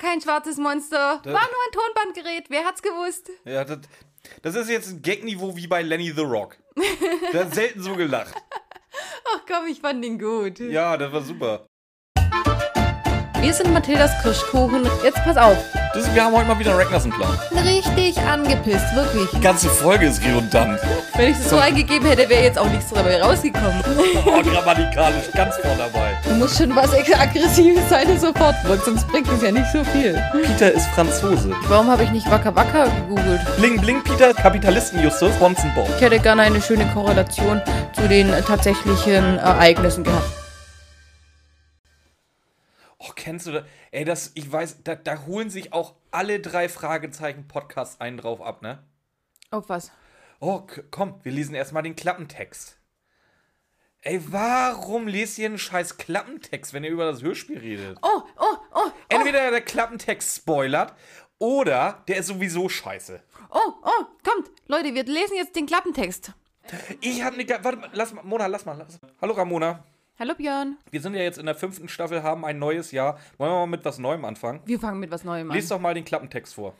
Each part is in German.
kein schwarzes Monster. War nur ein Tonbandgerät. Wer hat's gewusst? Ja, das, das ist jetzt ein Gagniveau wie bei Lenny the Rock. Der hat selten so gelacht. Ach komm, ich fand ihn gut. Ja, das war super. Wir sind Mathildas Kirschkuchen. Jetzt pass auf. Das, wir haben heute mal wieder einen Ragnarsson-Plan. Richtig angepisst, wirklich. Die ganze Folge ist redundant. Wenn ich das so eingegeben hätte, wäre jetzt auch nichts dabei rausgekommen. Oh, grammatikalisch ganz vorne dabei. Du musst schon was Aggressives sein und sofort wirkt, sonst bringt es ja nicht so viel. Peter ist Franzose. Warum habe ich nicht Wacker Wacker gegoogelt? Bling Bling Peter, Kapitalisten Justus, Bonzen Bob. Ich hätte gerne eine schöne Korrelation zu den äh, tatsächlichen Ereignissen gehabt. Oh, kennst du das? Ey, das, ich weiß, da, da holen sich auch alle drei Fragezeichen Podcasts einen drauf ab, ne? Auf was? Oh, komm, wir lesen erstmal den Klappentext. Ey, warum lest ihr einen scheiß Klappentext, wenn ihr über das Hörspiel redet? Oh, oh, oh, Entweder der Klappentext spoilert oder der ist sowieso scheiße. oh, oh, kommt. Leute, wir lesen jetzt den Klappentext. Ich hab ne. Warte mal, lass mal, Mona, lass mal. Lass. Hallo Ramona. Hallo Björn. Wir sind ja jetzt in der fünften Staffel, haben ein neues Jahr. Wollen wir mal mit was Neuem anfangen? Wir fangen mit was Neuem an. Lies doch mal den Klappentext vor.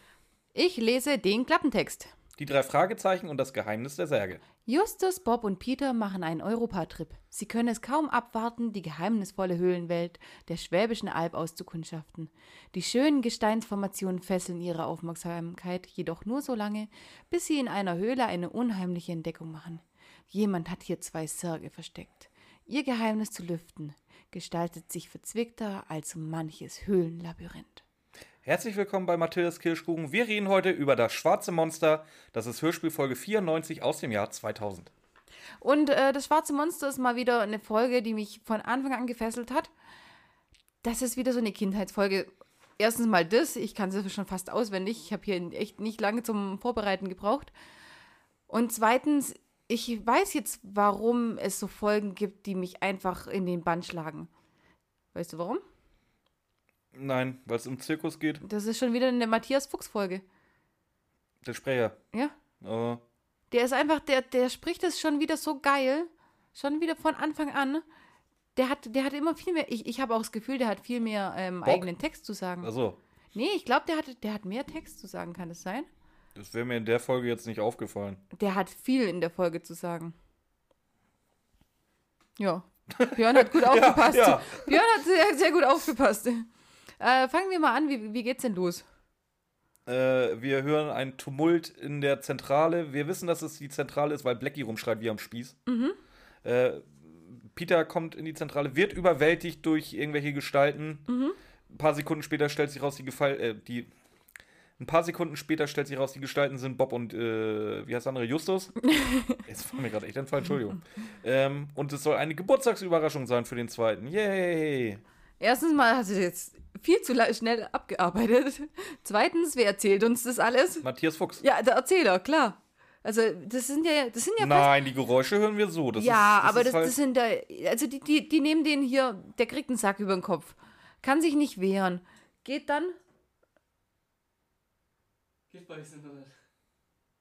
Ich lese den Klappentext. Die drei Fragezeichen und das Geheimnis der Särge. Justus, Bob und Peter machen einen Europatrip. Sie können es kaum abwarten, die geheimnisvolle Höhlenwelt der Schwäbischen Alb auszukundschaften. Die schönen Gesteinsformationen fesseln ihre Aufmerksamkeit jedoch nur so lange, bis sie in einer Höhle eine unheimliche Entdeckung machen. Jemand hat hier zwei Särge versteckt. Ihr Geheimnis zu lüften gestaltet sich verzwickter als manches Höhlenlabyrinth. Herzlich willkommen bei Mathildas Kirschkuchen. Wir reden heute über das schwarze Monster. Das ist Hörspielfolge 94 aus dem Jahr 2000. Und äh, das Schwarze Monster ist mal wieder eine Folge, die mich von Anfang an gefesselt hat. Das ist wieder so eine Kindheitsfolge. Erstens mal das, ich kann sie schon fast auswendig. Ich habe hier echt nicht lange zum Vorbereiten gebraucht. Und zweitens, ich weiß jetzt, warum es so Folgen gibt, die mich einfach in den Bann schlagen. Weißt du warum? Nein, weil es um Zirkus geht. Das ist schon wieder eine Matthias Fuchs-Folge. Der Sprecher. Ja? Oh. Der ist einfach, der, der spricht es schon wieder so geil. Schon wieder von Anfang an. Der hat, der hat immer viel mehr. Ich, ich habe auch das Gefühl, der hat viel mehr ähm, eigenen Text zu sagen. Achso, Nee, ich glaube, der hat, der hat mehr Text zu sagen, kann das sein? das wäre mir in der Folge jetzt nicht aufgefallen. Der hat viel in der Folge zu sagen. Ja. Björn hat gut aufgepasst. ja. Björn hat sehr, sehr gut aufgepasst. Äh, fangen wir mal an. Wie, wie geht's denn los? Äh, wir hören ein Tumult in der Zentrale. Wir wissen, dass es die Zentrale ist, weil Blackie rumschreit wie am Spieß. Äh, Peter kommt in die Zentrale, wird überwältigt durch irgendwelche Gestalten. Ein paar Sekunden später stellt sich raus, die Gefall, äh, die. Ein paar Sekunden später stellt sich raus, die Gestalten sind Bob und, äh, wie heißt der andere, Justus? Jetzt war mir gerade echt ein Fall, Entschuldigung. Ähm, und es soll eine Geburtstagsüberraschung sein für den zweiten. Yay! Erstens mal hast du jetzt viel zu schnell abgearbeitet. Zweitens, wer erzählt uns das alles? Matthias Fuchs. Ja, der Erzähler, klar. Also, das sind ja, das sind ja Nein, die Geräusche hören wir so. Das ja, ist, das aber ist das, halt, das sind da, also die, die, die nehmen den hier, der kriegt einen Sack über den Kopf. Kann sich nicht wehren. Geht dann?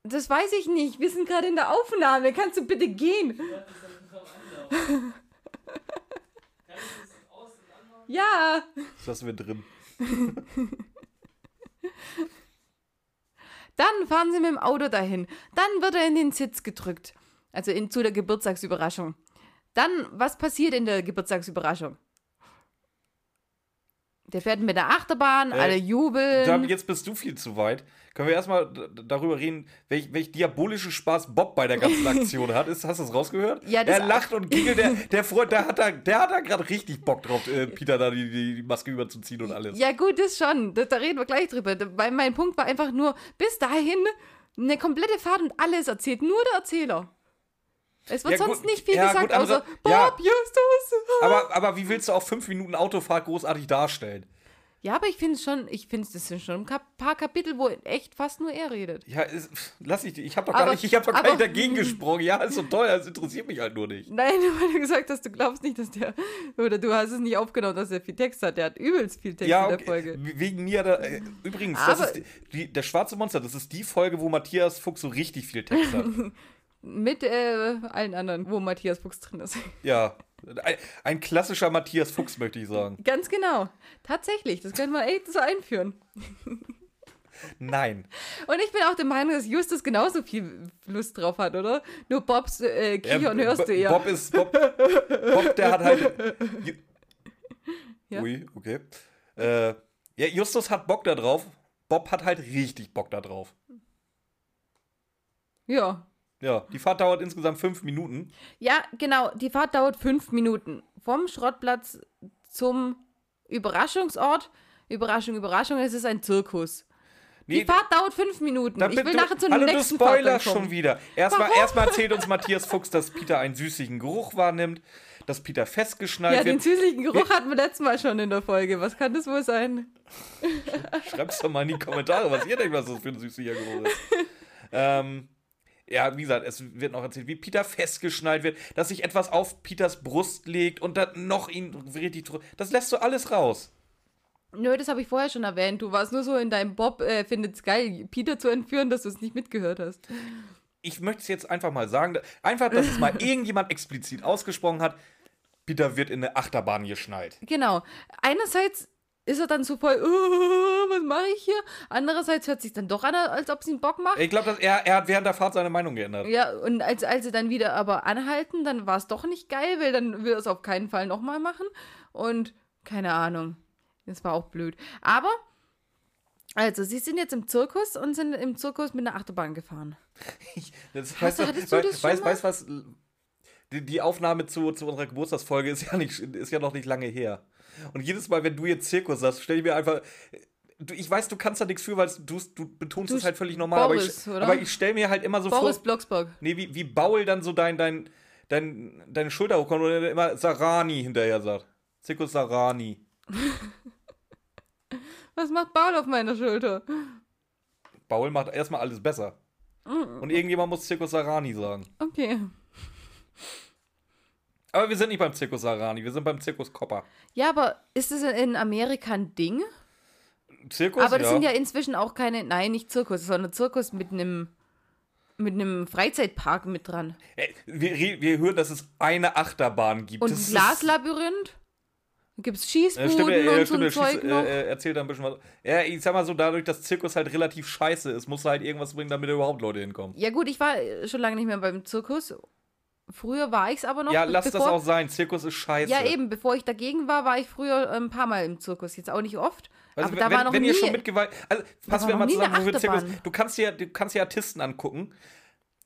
Das weiß ich nicht. Wir sind gerade in der Aufnahme. Kannst du bitte gehen? Ja. Das lassen wir drin. Dann fahren sie mit dem Auto dahin. Dann wird er in den Sitz gedrückt. Also in, zu der Geburtstagsüberraschung. Dann, was passiert in der Geburtstagsüberraschung? Der fährt mit der Achterbahn, Äh, alle jubeln. Da, jetzt bist du viel zu weit. Können wir erstmal darüber reden, welch, welch diabolischen Spaß Bob bei der ganzen Aktion hat? Ist, hast du das rausgehört? Ja, das- er lacht und giggelt. Der, der, Freund, der hat da, der hat da gerade richtig Bock drauf, äh, Peter da die, die, die Maske überzuziehen und alles. Ja, gut, das schon. Da, da reden wir gleich drüber. Weil mein Punkt war einfach nur, bis dahin eine komplette Fahrt und alles erzählt. Nur der Erzähler. Es wird Ja, sonst gut, nicht viel ja, gesagt, gut, andere- außer Bob, ja. Justus. Aber, aber wie willst du auf fünf Minuten Autofahrt großartig darstellen? Ja, aber ich finde es schon, ich finde, das sind schon ein paar Kapitel, wo echt fast nur er redet. Ja, ist, lass ich, ich habe doch gar Aber- nicht, ich hab doch gar aber- nicht dagegen gesprochen. Ja, ist so toll, das interessiert mich halt nur nicht. Nein, weil du gesagt hast, du glaubst nicht, dass der, oder du hast es nicht aufgenommen, dass er viel Text hat. Der hat übelst viel Text Ja, in okay. der Folge. wegen mir. Da, äh, übrigens, das Aber- ist die, die, der schwarze Monster, das ist die Folge, wo Matthias Fuchs so richtig viel Text hat. Mit äh, allen anderen, wo Matthias Fuchs drin ist. Ja, ein, ein klassischer Matthias Fuchs, möchte ich sagen. Ganz genau. Tatsächlich, das können wir echt so einführen. Nein. Und ich bin auch der Meinung, dass Justus genauso viel Lust drauf hat, oder? Nur Bobs äh, Kichern Ja, hörst du eher. Bob ist, Bob, Bob, der hat halt. Ju- Ja. Ui, okay. Äh, ja, Justus hat Bock da drauf. Bob hat halt richtig Bock da drauf. Ja. Ja, die Fahrt dauert insgesamt fünf Minuten. Ja, genau. Die Fahrt dauert fünf Minuten. Vom Schrottplatz zum Überraschungsort. Überraschung, Überraschung, es ist ein Zirkus. Nee, Die Fahrt dauert fünf Minuten. Ich will nachher zu dem Hallo, nächsten du spoilerst schon wieder. Erstmal erstmal erzählt uns Matthias Fuchs, dass Peter einen süßlichen Geruch wahrnimmt, dass Peter festgeschnallt Ja, den wird. süßlichen Geruch hatten wir letztes Mal schon in der Folge. Was kann das wohl sein? Schreibt's doch mal in die Kommentare, was ihr denkt, was das für ein süßlicher Geruch ist. ähm, ja, wie gesagt, es wird noch erzählt, wie Peter festgeschnallt wird, dass sich etwas auf Peters Brust legt und dann noch ihn richtig. Das lässt du alles raus. Nö, das habe ich vorher schon erwähnt. Du warst nur so in deinem Bob, äh, findet's geil, Peter zu entführen, dass du es nicht mitgehört hast. Ich möchte es jetzt einfach mal sagen, einfach, dass es mal irgendjemand explizit ausgesprochen hat. Peter wird in eine Achterbahn geschnallt. Genau. Einerseits ist er dann so voll, "Uh, was mache ich hier? Andererseits hört sich dann doch an, als ob es ihm Bock macht. Ich glaube, er, er hat während der Fahrt seine Meinung geändert. Ja, und als, als sie dann wieder aber anhalten, dann war es doch nicht geil, weil dann will er es auf keinen Fall nochmal machen. Und keine Ahnung. Das war auch blöd. Aber, also, sie sind jetzt im Zirkus und sind im Zirkus mit einer Achterbahn gefahren. Das, Hast du- das weißt, weißt was? Die, die Aufnahme zu, zu unserer Geburtstagsfolge ist ja, nicht, ist ja noch nicht lange her. Und jedes Mal, wenn du jetzt Zirkus sagst, stell ich mir einfach. Du, ich weiß, du kannst da nichts für, weil du, du betonst es halt völlig normal. Boris, aber ich, oder? aber ich stell mir halt immer so Boris vor. Blocksberg. Nee, wie, wie Baul dann so dein, dein, dein, deine Schulter hochkommt und immer Sarani hinterher sagt. Zirkus Sarani. Was macht Paul auf meiner Schulter? Baul macht erstmal alles besser. Mm. Und irgendjemand muss Zirkus Sarani sagen. Okay. Aber wir sind nicht beim Zirkus Sarani, wir sind beim Zirkus Kopper. Ja, aber ist es in Amerika ein Ding? Zirkus, Aber das ja. sind ja inzwischen auch keine, nein, nicht Zirkus, sondern Zirkus mit einem mit einem Freizeitpark mit dran. Ey, Wir, wir hören, dass es eine Achterbahn gibt. Und ein ist- Labyrinth? Da gibt es Äh, Schießbuden stimmt, äh, und so stimmt, ein äh, Zeug schieß- noch. äh, äh, erzählt da ein bisschen was. Ja, ich sag mal so, dadurch, dass Zirkus halt relativ scheiße ist, muss halt irgendwas bringen, damit überhaupt Leute hinkommen. Ja gut, ich war äh, schon lange nicht mehr beim Zirkus. Früher war ich es aber noch. Ja, lass das bevor, auch sein. Zirkus ist scheiße. Ja, eben, bevor ich dagegen war, war ich früher ein paar Mal im Zirkus. Jetzt auch nicht oft. Also, aber wenn, da war noch wenn nie. ihr schon mitgeweiht. Also, fassen war wir mal zusammen, eine wo wir Zirkus. Du kannst dir, du kannst dir Artisten angucken.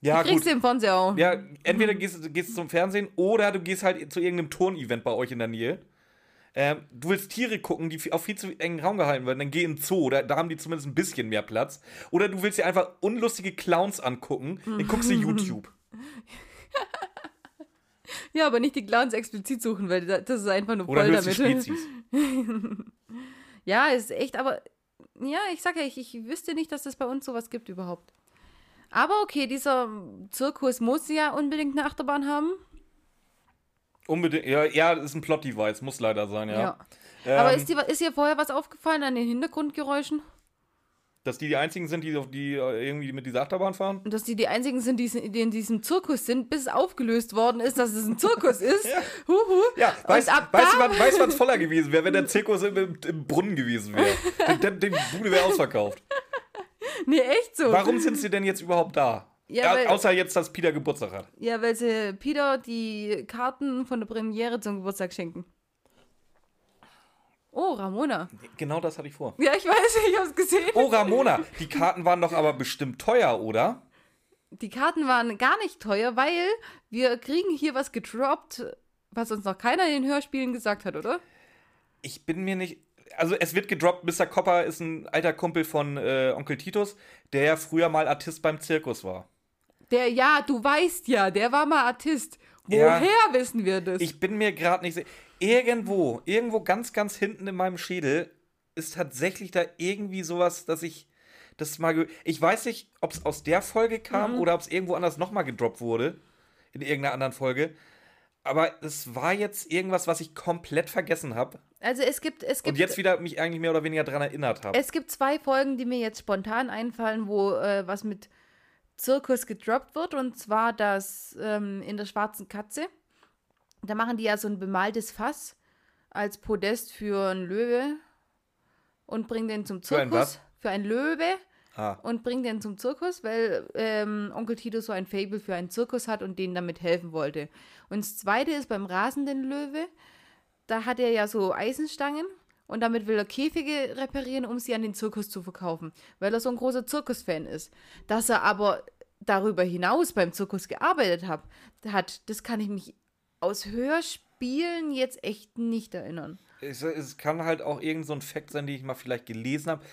Ja, kriegst gut. du im Fernseher auch. Ja, entweder gehst, gehst du zum Fernsehen oder du gehst halt zu irgendeinem Turnevent bei euch in der Nähe. Ähm, du willst Tiere gucken, die auf viel zu engen Raum gehalten werden, dann geh in den Zoo, da, da haben die zumindest ein bisschen mehr Platz. Oder du willst dir einfach unlustige Clowns angucken, dann guckst du YouTube. Ja, aber nicht die Clowns explizit suchen, weil da- das ist einfach nur voll damit. Spezies. Ja, ist echt, aber ja, ich sag ja, ich, ich wüsste nicht, dass es bei uns sowas gibt überhaupt. Aber okay, dieser Zirkus muss ja unbedingt eine Achterbahn haben. Unbedingt, ja, ja, das ist ein Plot-Device, muss leider sein, ja. Ja. Aber Ähm, ist dir, ist dir vorher was aufgefallen an den Hintergrundgeräuschen? Dass die die einzigen sind, die, die äh, irgendwie mit dieser Achterbahn fahren? Und dass die die einzigen sind, die, die in diesem Zirkus sind, bis es aufgelöst worden ist, dass es ein Zirkus ist. Huhu. Ja, weißt, ab weißt du, da- weißt, du, was voller gewesen wäre, wenn der Zirkus im, im, Brunnen gewesen wäre? Der, der, die Bude wäre ausverkauft. Nee, echt so. Warum sind sie denn jetzt überhaupt da? Ja, Ja, weil- außer jetzt, dass Peter Geburtstag hat. Ja, weil sie Peter die Karten von der Premiere zum Geburtstag schenken. Oh, Ramona. Genau das hatte ich vor. Ja, ich weiß, ich hab's gesehen. Oh, Ramona, die Karten waren doch aber bestimmt teuer, oder? Die Karten waren gar nicht teuer, weil wir kriegen hier was gedroppt, was uns noch keiner in den Hörspielen gesagt hat, oder? Ich bin mir nicht. Also, es wird gedroppt, Mr. Copper ist ein alter Kumpel von äh, Onkel Titus, der ja früher mal Artist beim Zirkus war. Der, ja, du weißt ja, der war mal Artist. Ja. Woher wissen wir das? Ich bin mir gerade nicht sicher. Irgendwo, irgendwo ganz, ganz hinten in meinem Schädel ist tatsächlich da irgendwie sowas, dass ich das mal. Ich weiß nicht, ob es aus der Folge kam Mhm. oder ob es irgendwo anders nochmal gedroppt wurde. In irgendeiner anderen Folge. Aber es war jetzt irgendwas, was ich komplett vergessen habe. also es gibt, es Und gibt, jetzt wieder mich eigentlich mehr oder weniger daran erinnert habe. es gibt zwei Folgen, die mir jetzt spontan einfallen, wo äh, was mit Zirkus gedroppt wird. Und zwar das ähm, in der schwarzen Katze. Da machen die ja so ein bemaltes Fass als Podest für einen Löwe und bringen den zum Für ein Zirkus. was? Für einen Löwe Ah, und bringen den zum Zirkus, weil ähm, Onkel Tito so ein Fable für einen Zirkus hat und denen damit helfen wollte. Und das zweite ist beim rasenden Löwe. Da hat er ja so Eisenstangen und damit will er Käfige reparieren, um sie an den Zirkus zu verkaufen, weil er so ein großer Zirkusfan ist. Dass er aber darüber hinaus beim Zirkus gearbeitet hat, hat das kann ich mich aus Hörspielen jetzt echt nicht erinnern. es, es kann halt auch irgend so ein Fact sein, den ich mal vielleicht gelesen habe.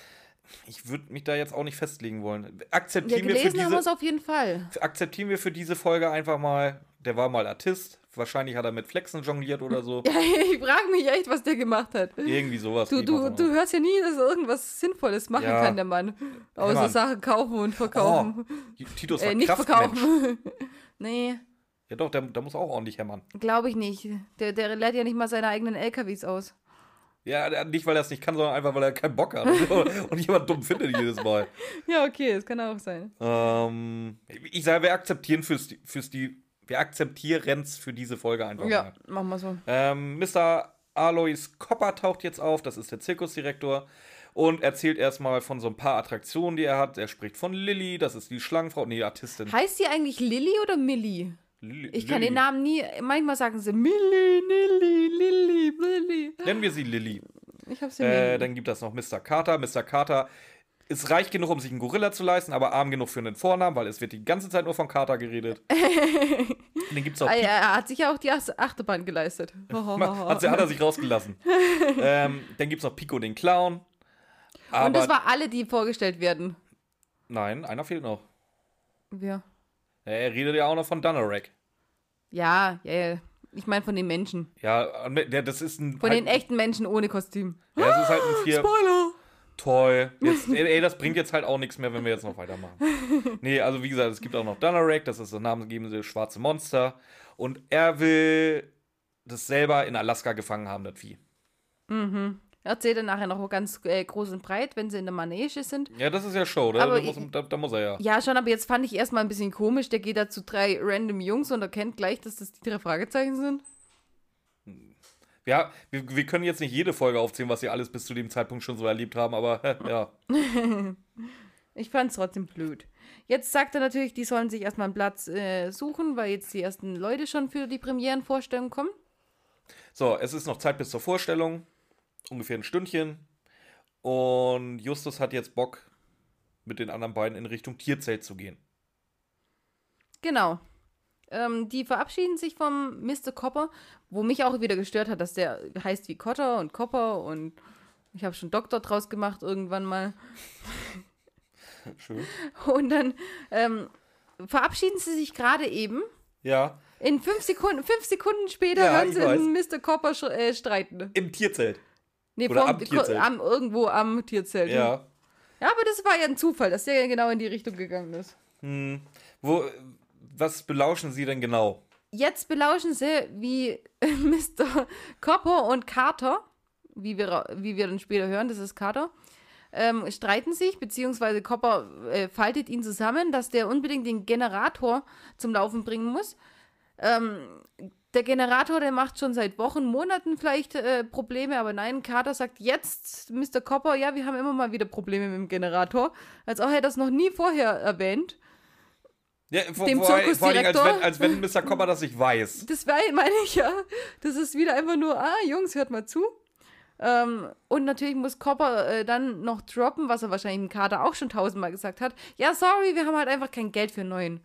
Ich würde mich da jetzt auch nicht festlegen wollen. Ja, Akzeptieren, wir für gelesen haben wir es diese, auf jeden Fall. akzeptieren wir für diese Folge einfach mal, der war mal Artist. Wahrscheinlich hat er mit Flexen jongliert oder so. ich frage mich echt, was der gemacht hat. Irgendwie sowas. Du, du, du hörst ja nie, dass er irgendwas Sinnvolles machen Ja. kann, der Mann. Außer. Sachen kaufen und verkaufen. Oh, Titus war äh, nicht verkaufen. nee, Ja doch, der, der muss auch ordentlich hämmern. glaube ich nicht. Der, der lädt ja nicht mal seine eigenen LKWs aus. Ja, nicht, weil er es nicht kann, sondern einfach, weil er keinen Bock hat. Und jemand dumm findet jedes Mal. Ja, okay, das kann auch sein. Ähm, ich sage, wir akzeptieren fürs, fürs die, wir akzeptieren's für diese Folge einfach Ja, mal. machen wir so. Ähm, Mr. Alois Kopper taucht jetzt auf, das ist der Zirkusdirektor. Und erzählt erstmal von so ein paar Attraktionen, die er hat. Er spricht von Lilly, das ist die Schlangenfrau, nee, Artistin. Heißt die eigentlich Lilly oder Millie? Lilly- Ich kann Lilly. den Namen nie. Manchmal sagen sie Millie, Nilly, Lilly, Lilly. Nennen wir sie Lilly. Ich hab's sie Äh, dann gibt es noch Mr. Carter. Mr. Carter ist reich genug, um sich einen Gorilla zu leisten, aber arm genug für einen Vornamen, weil es wird die ganze Zeit nur von Carter geredet. Und dann gibt es auch Ah, ja, er hat sich ja auch die Ach- Achterbahn geleistet. hat, sie- hat er sich rausgelassen. ähm, dann gibt es noch Pico den Clown. Aber Und das war alle, die vorgestellt werden. nein, einer fehlt noch. Ja. Er redet ja auch noch von Dunorak. Ja, ja, ja. Ich meine von den Menschen. Ja, das ist ein. Von halt, den echten Menschen ohne Kostüm. Ja, das ist halt ein vier. Spoiler! Toll. Jetzt, ey, das bringt jetzt halt auch nichts mehr, wenn wir jetzt noch weitermachen. Nee, also wie gesagt, es gibt auch noch Dunorak, das ist das namensgebende schwarze Monster. Und er will das selber in Alaska gefangen haben, das Vieh. Erzählt er nachher noch ganz äh, groß und breit, wenn sie in der Manege sind. Ja, das ist ja Show, da, da, muss, da, da muss er ja. Ja, schon, aber jetzt fand ich erstmal ein bisschen komisch. Der geht da zu drei random Jungs und erkennt gleich, dass das die drei Fragezeichen sind. Ja, wir, wir können jetzt nicht jede Folge aufzählen, was sie alles bis zu dem Zeitpunkt schon so erlebt haben, aber ja. Ich fand's trotzdem blöd. Jetzt sagt er natürlich, die sollen sich erstmal einen Platz äh, suchen, weil jetzt die ersten Leute schon für die Premierenvorstellung kommen. So, es ist noch Zeit bis zur Vorstellung. Ungefähr ein Stündchen. Und Justus hat jetzt Bock, mit den anderen beiden in Richtung Tierzelt zu gehen. Genau. Ähm, die verabschieden sich vom Mr. Copper, wo mich auch wieder gestört hat, dass der heißt wie Cotter und Copper und ich habe schon Doktor draus gemacht irgendwann mal. Schön. Und dann ähm, verabschieden sie sich gerade eben. Ja, In fünf Sekunden, fünf Sekunden später Ja, hören sie Mr. Copper äh, streiten. im Tierzelt. Nee, Oder vorm- am Tierzelt. am, irgendwo am Tierzelt. Ja. ja, aber das war ja ein Zufall, dass der genau in die Richtung gegangen ist. Hm. Wo, was belauschen Sie denn genau? Jetzt belauschen sie, wie Mr. Copper und Carter, wie wir, wie wir dann später hören, das ist Carter, ähm, streiten sich, beziehungsweise Copper äh, faltet ihn zusammen, dass der unbedingt den Generator zum Laufen bringen muss. Ähm, der Generator, der macht schon seit Wochen, Monaten vielleicht äh, Probleme, aber nein, Carter sagt jetzt, Mr. Copper, ja, wir haben immer mal wieder Probleme mit dem Generator, als auch er das noch nie vorher erwähnt. Ja, vor, Dem vor, vor allem, als Zirkusdirektor? wenn, als wenn Mr. Copper das nicht weiß. Das meine ich ja. Das ist wieder einfach nur, ah, Jungs, hört mal zu. Ähm, und natürlich muss Copper äh, dann noch droppen, was er wahrscheinlich im Kader auch schon tausendmal gesagt hat. Ja, sorry, wir haben halt einfach kein Geld für einen neuen.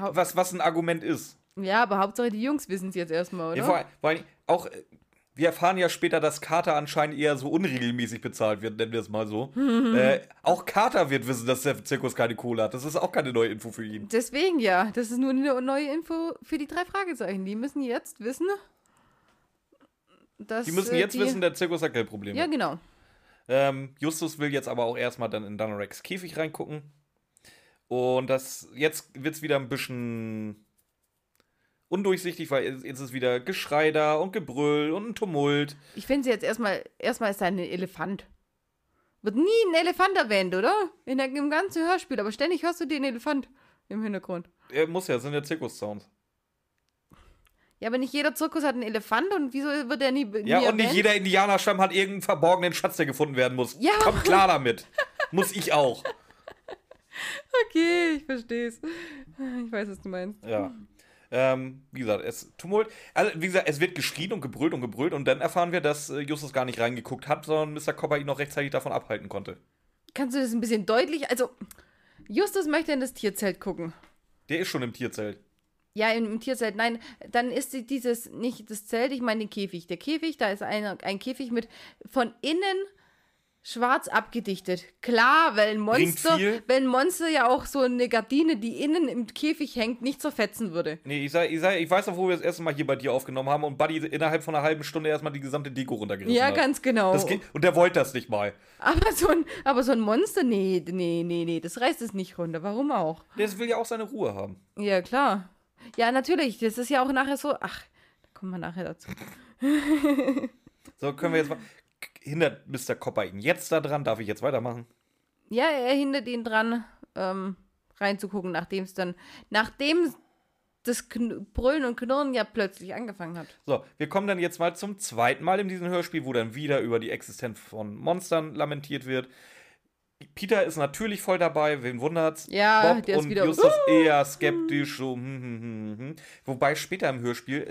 Hau- Was, was ein Argument ist. Ja, aber Hauptsache die Jungs wissen es jetzt erstmal, oder? Ja, vor, vor allem auch, äh, wir erfahren ja später, dass Carter anscheinend eher so unregelmäßig bezahlt wird, nennen wir es mal so. äh, auch Carter wird wissen, dass der Zirkus keine Kohle hat. Das ist auch keine neue Info für ihn. Deswegen ja, das ist nur eine neue Info für die drei Fragezeichen. Die müssen jetzt wissen, dass. Die müssen äh, jetzt die, wissen, der Zirkus hat Geldprobleme. Ja, genau. Ähm, Justus will jetzt aber auch erstmal dann in Dunoraks Käfig reingucken. Und das, jetzt wird es wieder ein bisschen undurchsichtig, weil jetzt ist wieder Geschrei da und Gebrüll und ein Tumult. Ich finde sie jetzt erstmal, erstmal ist da ein Elefant. Wird nie ein Elefant erwähnt, oder? In der, Im ganzen Hörspiel, aber ständig hörst du den Elefant im Hintergrund. Er muss ja, das sind ja Zirkus-Sounds. Ja, aber nicht jeder Zirkus hat einen Elefant und wieso wird der nie, nie Ja, und nicht erwähnt? jeder Indianerstamm hat irgendeinen verborgenen Schatz, der gefunden werden muss. Ja. Kommt klar damit. muss ich auch. Okay, ich verstehe es. Ich weiß, was du meinst. Ja. Ähm, wie gesagt, es Tumult. Also, wie gesagt, es wird geschrien und gebrüllt und gebrüllt und dann erfahren wir, dass äh, Justus gar nicht reingeguckt hat, sondern Mr. Copper ihn noch rechtzeitig davon abhalten konnte. Kannst du das ein bisschen deutlich? Also, Justus möchte in das Tierzelt gucken. Der ist schon im Tierzelt. Ja, im, im Tierzelt. Nein, dann ist die- dieses nicht das Zelt, ich meine den Käfig. Der Käfig, da ist eine, ein Käfig mit von innen schwarz abgedichtet. Klar, weil ein Monster, weil ein Monster ja auch so eine Gardine, die innen im Käfig hängt, nicht zerfetzen würde. Nee, ich, sag, ich, sag, ich weiß noch, wo wir das erste Mal hier bei dir aufgenommen haben und Buddy innerhalb von einer halben Stunde erstmal die gesamte Deko runtergerissen Ja, hat. ganz genau. Geht, und der wollte das nicht mal. aber, so ein, aber so ein Monster, nee, nee, nee, nee, das reißt es nicht runter. Warum auch? Der will ja auch seine Ruhe haben. Ja, klar. Ja, natürlich. Das ist ja auch nachher so. Ach, da kommen wir nachher dazu. So, können wir jetzt mal. Hindert Mr. Copper ihn jetzt da dran? Darf ich jetzt weitermachen? Ja, er hindert ihn dran, ähm, reinzugucken, nachdem es dann, nachdem das Kn Brüllen und Knurren ja plötzlich angefangen hat. So, wir kommen dann jetzt mal zum zweiten Mal in diesem Hörspiel, wo dann wieder über die Existenz von Monstern lamentiert wird. Peter ist natürlich voll dabei, wen wundert's? Ja, Bob der ist und wieder- Justus eher skeptisch, so, hm, hm, hm, hm. Wobei später im Hörspiel,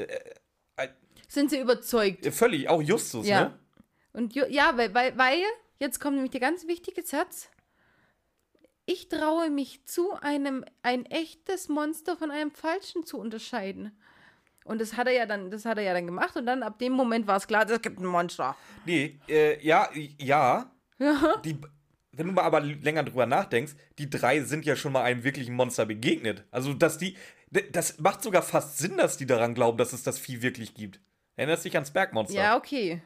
äh, Sind sie überzeugt? äh, völlig, auch Justus, Ja. ne? Und ja, weil, weil, weil, jetzt kommt nämlich der ganz wichtige Satz. Ich traue mich zu, einem ein echtes Monster von einem falschen zu unterscheiden. Und das hat er ja dann, das hat er ja dann gemacht und dann ab dem Moment war es klar, es gibt ein Monster. Nee, äh, ja, ja. Ja. Die, wenn du mal aber länger drüber nachdenkst, die drei sind ja schon mal einem wirklichen Monster begegnet. Also, dass die, das macht sogar fast Sinn, dass die daran glauben, dass es das Vieh wirklich gibt. Erinnerst dich ans Bergmonster? Ja, okay.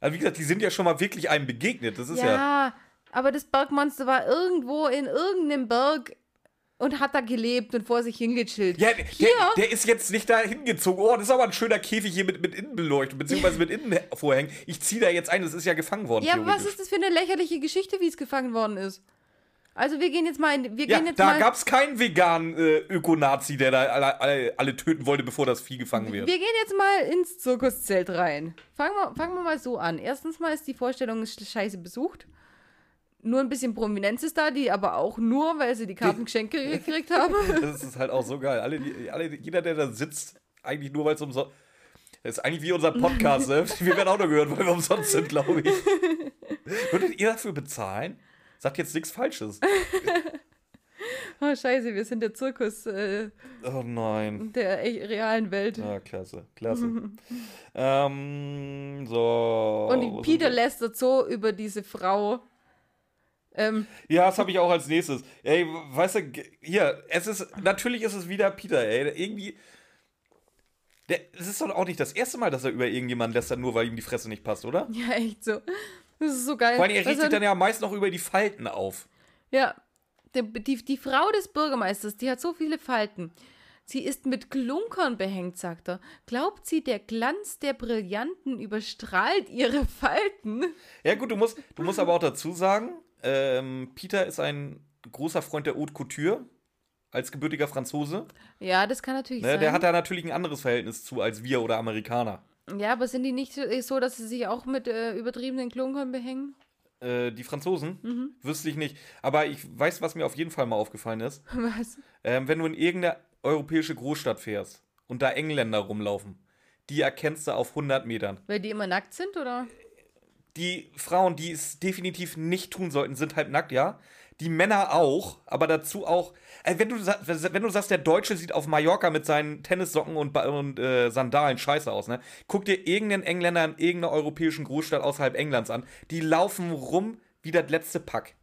Also wie gesagt, die sind ja schon mal wirklich einem begegnet. Das ist ja. Ja, aber das Bergmonster war irgendwo in irgendeinem Berg und hat da gelebt und vor sich hingechillt. Ja, der, Hier, der ist jetzt nicht da hingezogen. Oh, das ist aber ein schöner Käfig hier mit, mit Innenbeleuchtung, beziehungsweise mit Innenvorhängen. Ich ziehe da jetzt ein, das ist ja gefangen worden. ja, was theoretisch. ist das für eine lächerliche Geschichte, wie es gefangen worden ist? Also wir gehen jetzt mal in, wir Ja, gehen jetzt da gab es keinen veganen äh, Ökonazi, der da alle, alle, alle töten wollte, bevor das Vieh gefangen wird. wir gehen jetzt mal ins Zirkuszelt rein. Fangen wir, fangen wir mal so an. Erstens mal ist die Vorstellung sch- scheiße besucht. Nur ein bisschen Prominenz ist da, die aber auch nur, weil sie die Karten geschenkt gekriegt haben. Das ist halt auch so geil. Alle, die- alle, jeder, der da sitzt, eigentlich nur, weil es umsonst. Das ist eigentlich wie unser Podcast, ne? Wir werden auch nur gehört, weil wir umsonst sind, glaube ich. Würdet ihr dafür bezahlen? Sagt jetzt nichts Falsches. Oh, scheiße, wir sind der Zirkus äh, Oh nein. der echt realen Welt. Ja, klasse, klasse. ähm, so. Und Peter lästert so über diese Frau. Ähm, Ja, das habe ich auch als nächstes. Ey, weißt du, hier, es ist, natürlich ist es wieder Peter, ey. Irgendwie. Der, es ist doch auch nicht das erste Mal, dass er über irgendjemanden lästert, nur weil ihm die Fresse nicht passt, oder? ja, echt so. Das ist so geil. Vor allem, er regt Also, sich dann ja meist noch über die Falten auf. Ja, die, die, die Frau des Bürgermeisters, die hat so viele Falten. Sie ist mit Klunkern behängt, sagt er. Glaubt sie, der Glanz der Brillanten überstrahlt ihre Falten? Ja, gut, du musst, du musst aber auch dazu sagen, ähm, Peter ist ein großer Freund der Haute Couture. Als gebürtiger Franzose. Ja, das kann natürlich Ne, sein. der hat da natürlich ein anderes Verhältnis zu als wir oder Amerikaner. Ja, aber sind die nicht so- so, dass sie sich auch mit äh, übertriebenen Klunkern behängen? Äh, die Franzosen? Mhm. Wüsste ich nicht. Aber ich weiß, was mir auf jeden Fall mal aufgefallen ist. Was? Ähm, wenn du in irgendeine europäische Großstadt fährst und da Engländer rumlaufen, die erkennst du auf 100 Metern. Weil die immer nackt sind, oder? Die Frauen, die es definitiv nicht tun sollten, sind halt nackt, ja. Die Männer auch, aber dazu auch. Äh, wenn, du, wenn du sagst, der Deutsche sieht auf Mallorca mit seinen Tennissocken und, und äh, Sandalen scheiße aus, ne? Guck dir irgendeinen Engländer in irgendeiner europäischen Großstadt außerhalb Englands an. Die laufen rum wie das letzte Pack.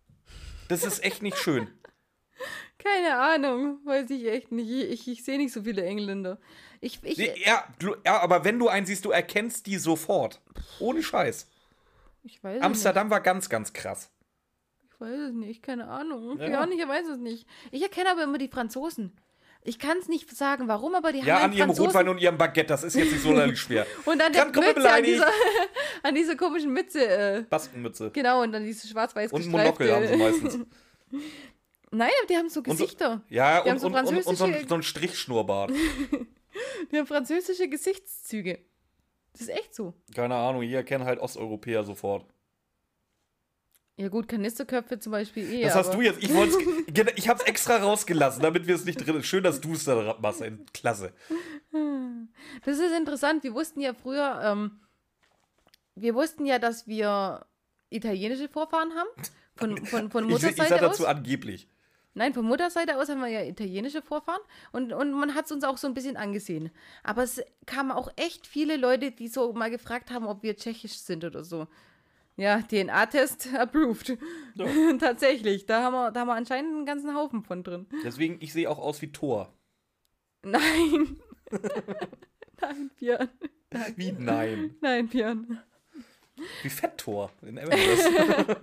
Das ist echt nicht schön. Keine Ahnung, weiß ich echt nicht. Ich, ich, sehe nicht so viele Engländer. Ich, ich, Ja, du, ja, aber wenn du einen siehst, du erkennst die sofort. Ohne Scheiß. ich weiß Amsterdam war ganz, ganz krass. Ich weiß es nicht, keine Ahnung. Ja. Ja, nicht, ich weiß es nicht. Ich erkenne aber immer die Franzosen. Ich kann es nicht sagen, warum, aber die Ja, haben an einen ihrem Franzosen Rotwein und ihrem Baguette, das ist jetzt nicht so leicht schwer. und an der Mütze, an dieser, an dieser komischen Mütze. Äh, Baskenmütze. genau, und dann diese schwarz-weiß Und Monokel haben sie meistens. Nein, aber die haben so Und so- Gesichter. Ja, Die und, so und, und, und so, ein, so ein Strichschnurrbart. Die haben französische Gesichtszüge. Das ist echt so. Keine Ahnung, hier kennen halt Osteuropäer sofort. Ja gut, Kanisterköpfe zum Beispiel eh. Das hast du jetzt. Ich, ich hab's extra rausgelassen, damit wir es nicht drin. Schön, dass du es da machst. Klasse. Das ist interessant. Wir wussten ja früher, ähm, wir wussten ja, dass wir italienische Vorfahren haben. Von, von, von Ich, ich Mutterseite sag aus. dazu angeblich. Nein, von Mutterseite aus haben wir ja italienische Vorfahren und, und man hat es uns auch so ein bisschen angesehen. Aber es kamen auch echt viele Leute, die so mal gefragt haben, ob wir tschechisch sind oder so. Ja, DNA-Test approved. Ja. Tatsächlich, da haben, wir, da haben wir anscheinend einen ganzen Haufen von drin. Deswegen, ich sehe auch aus wie Thor. Nein. Nein, Björn. Wie nein. Nein, Björn. Wie Fett Thor in Avengers.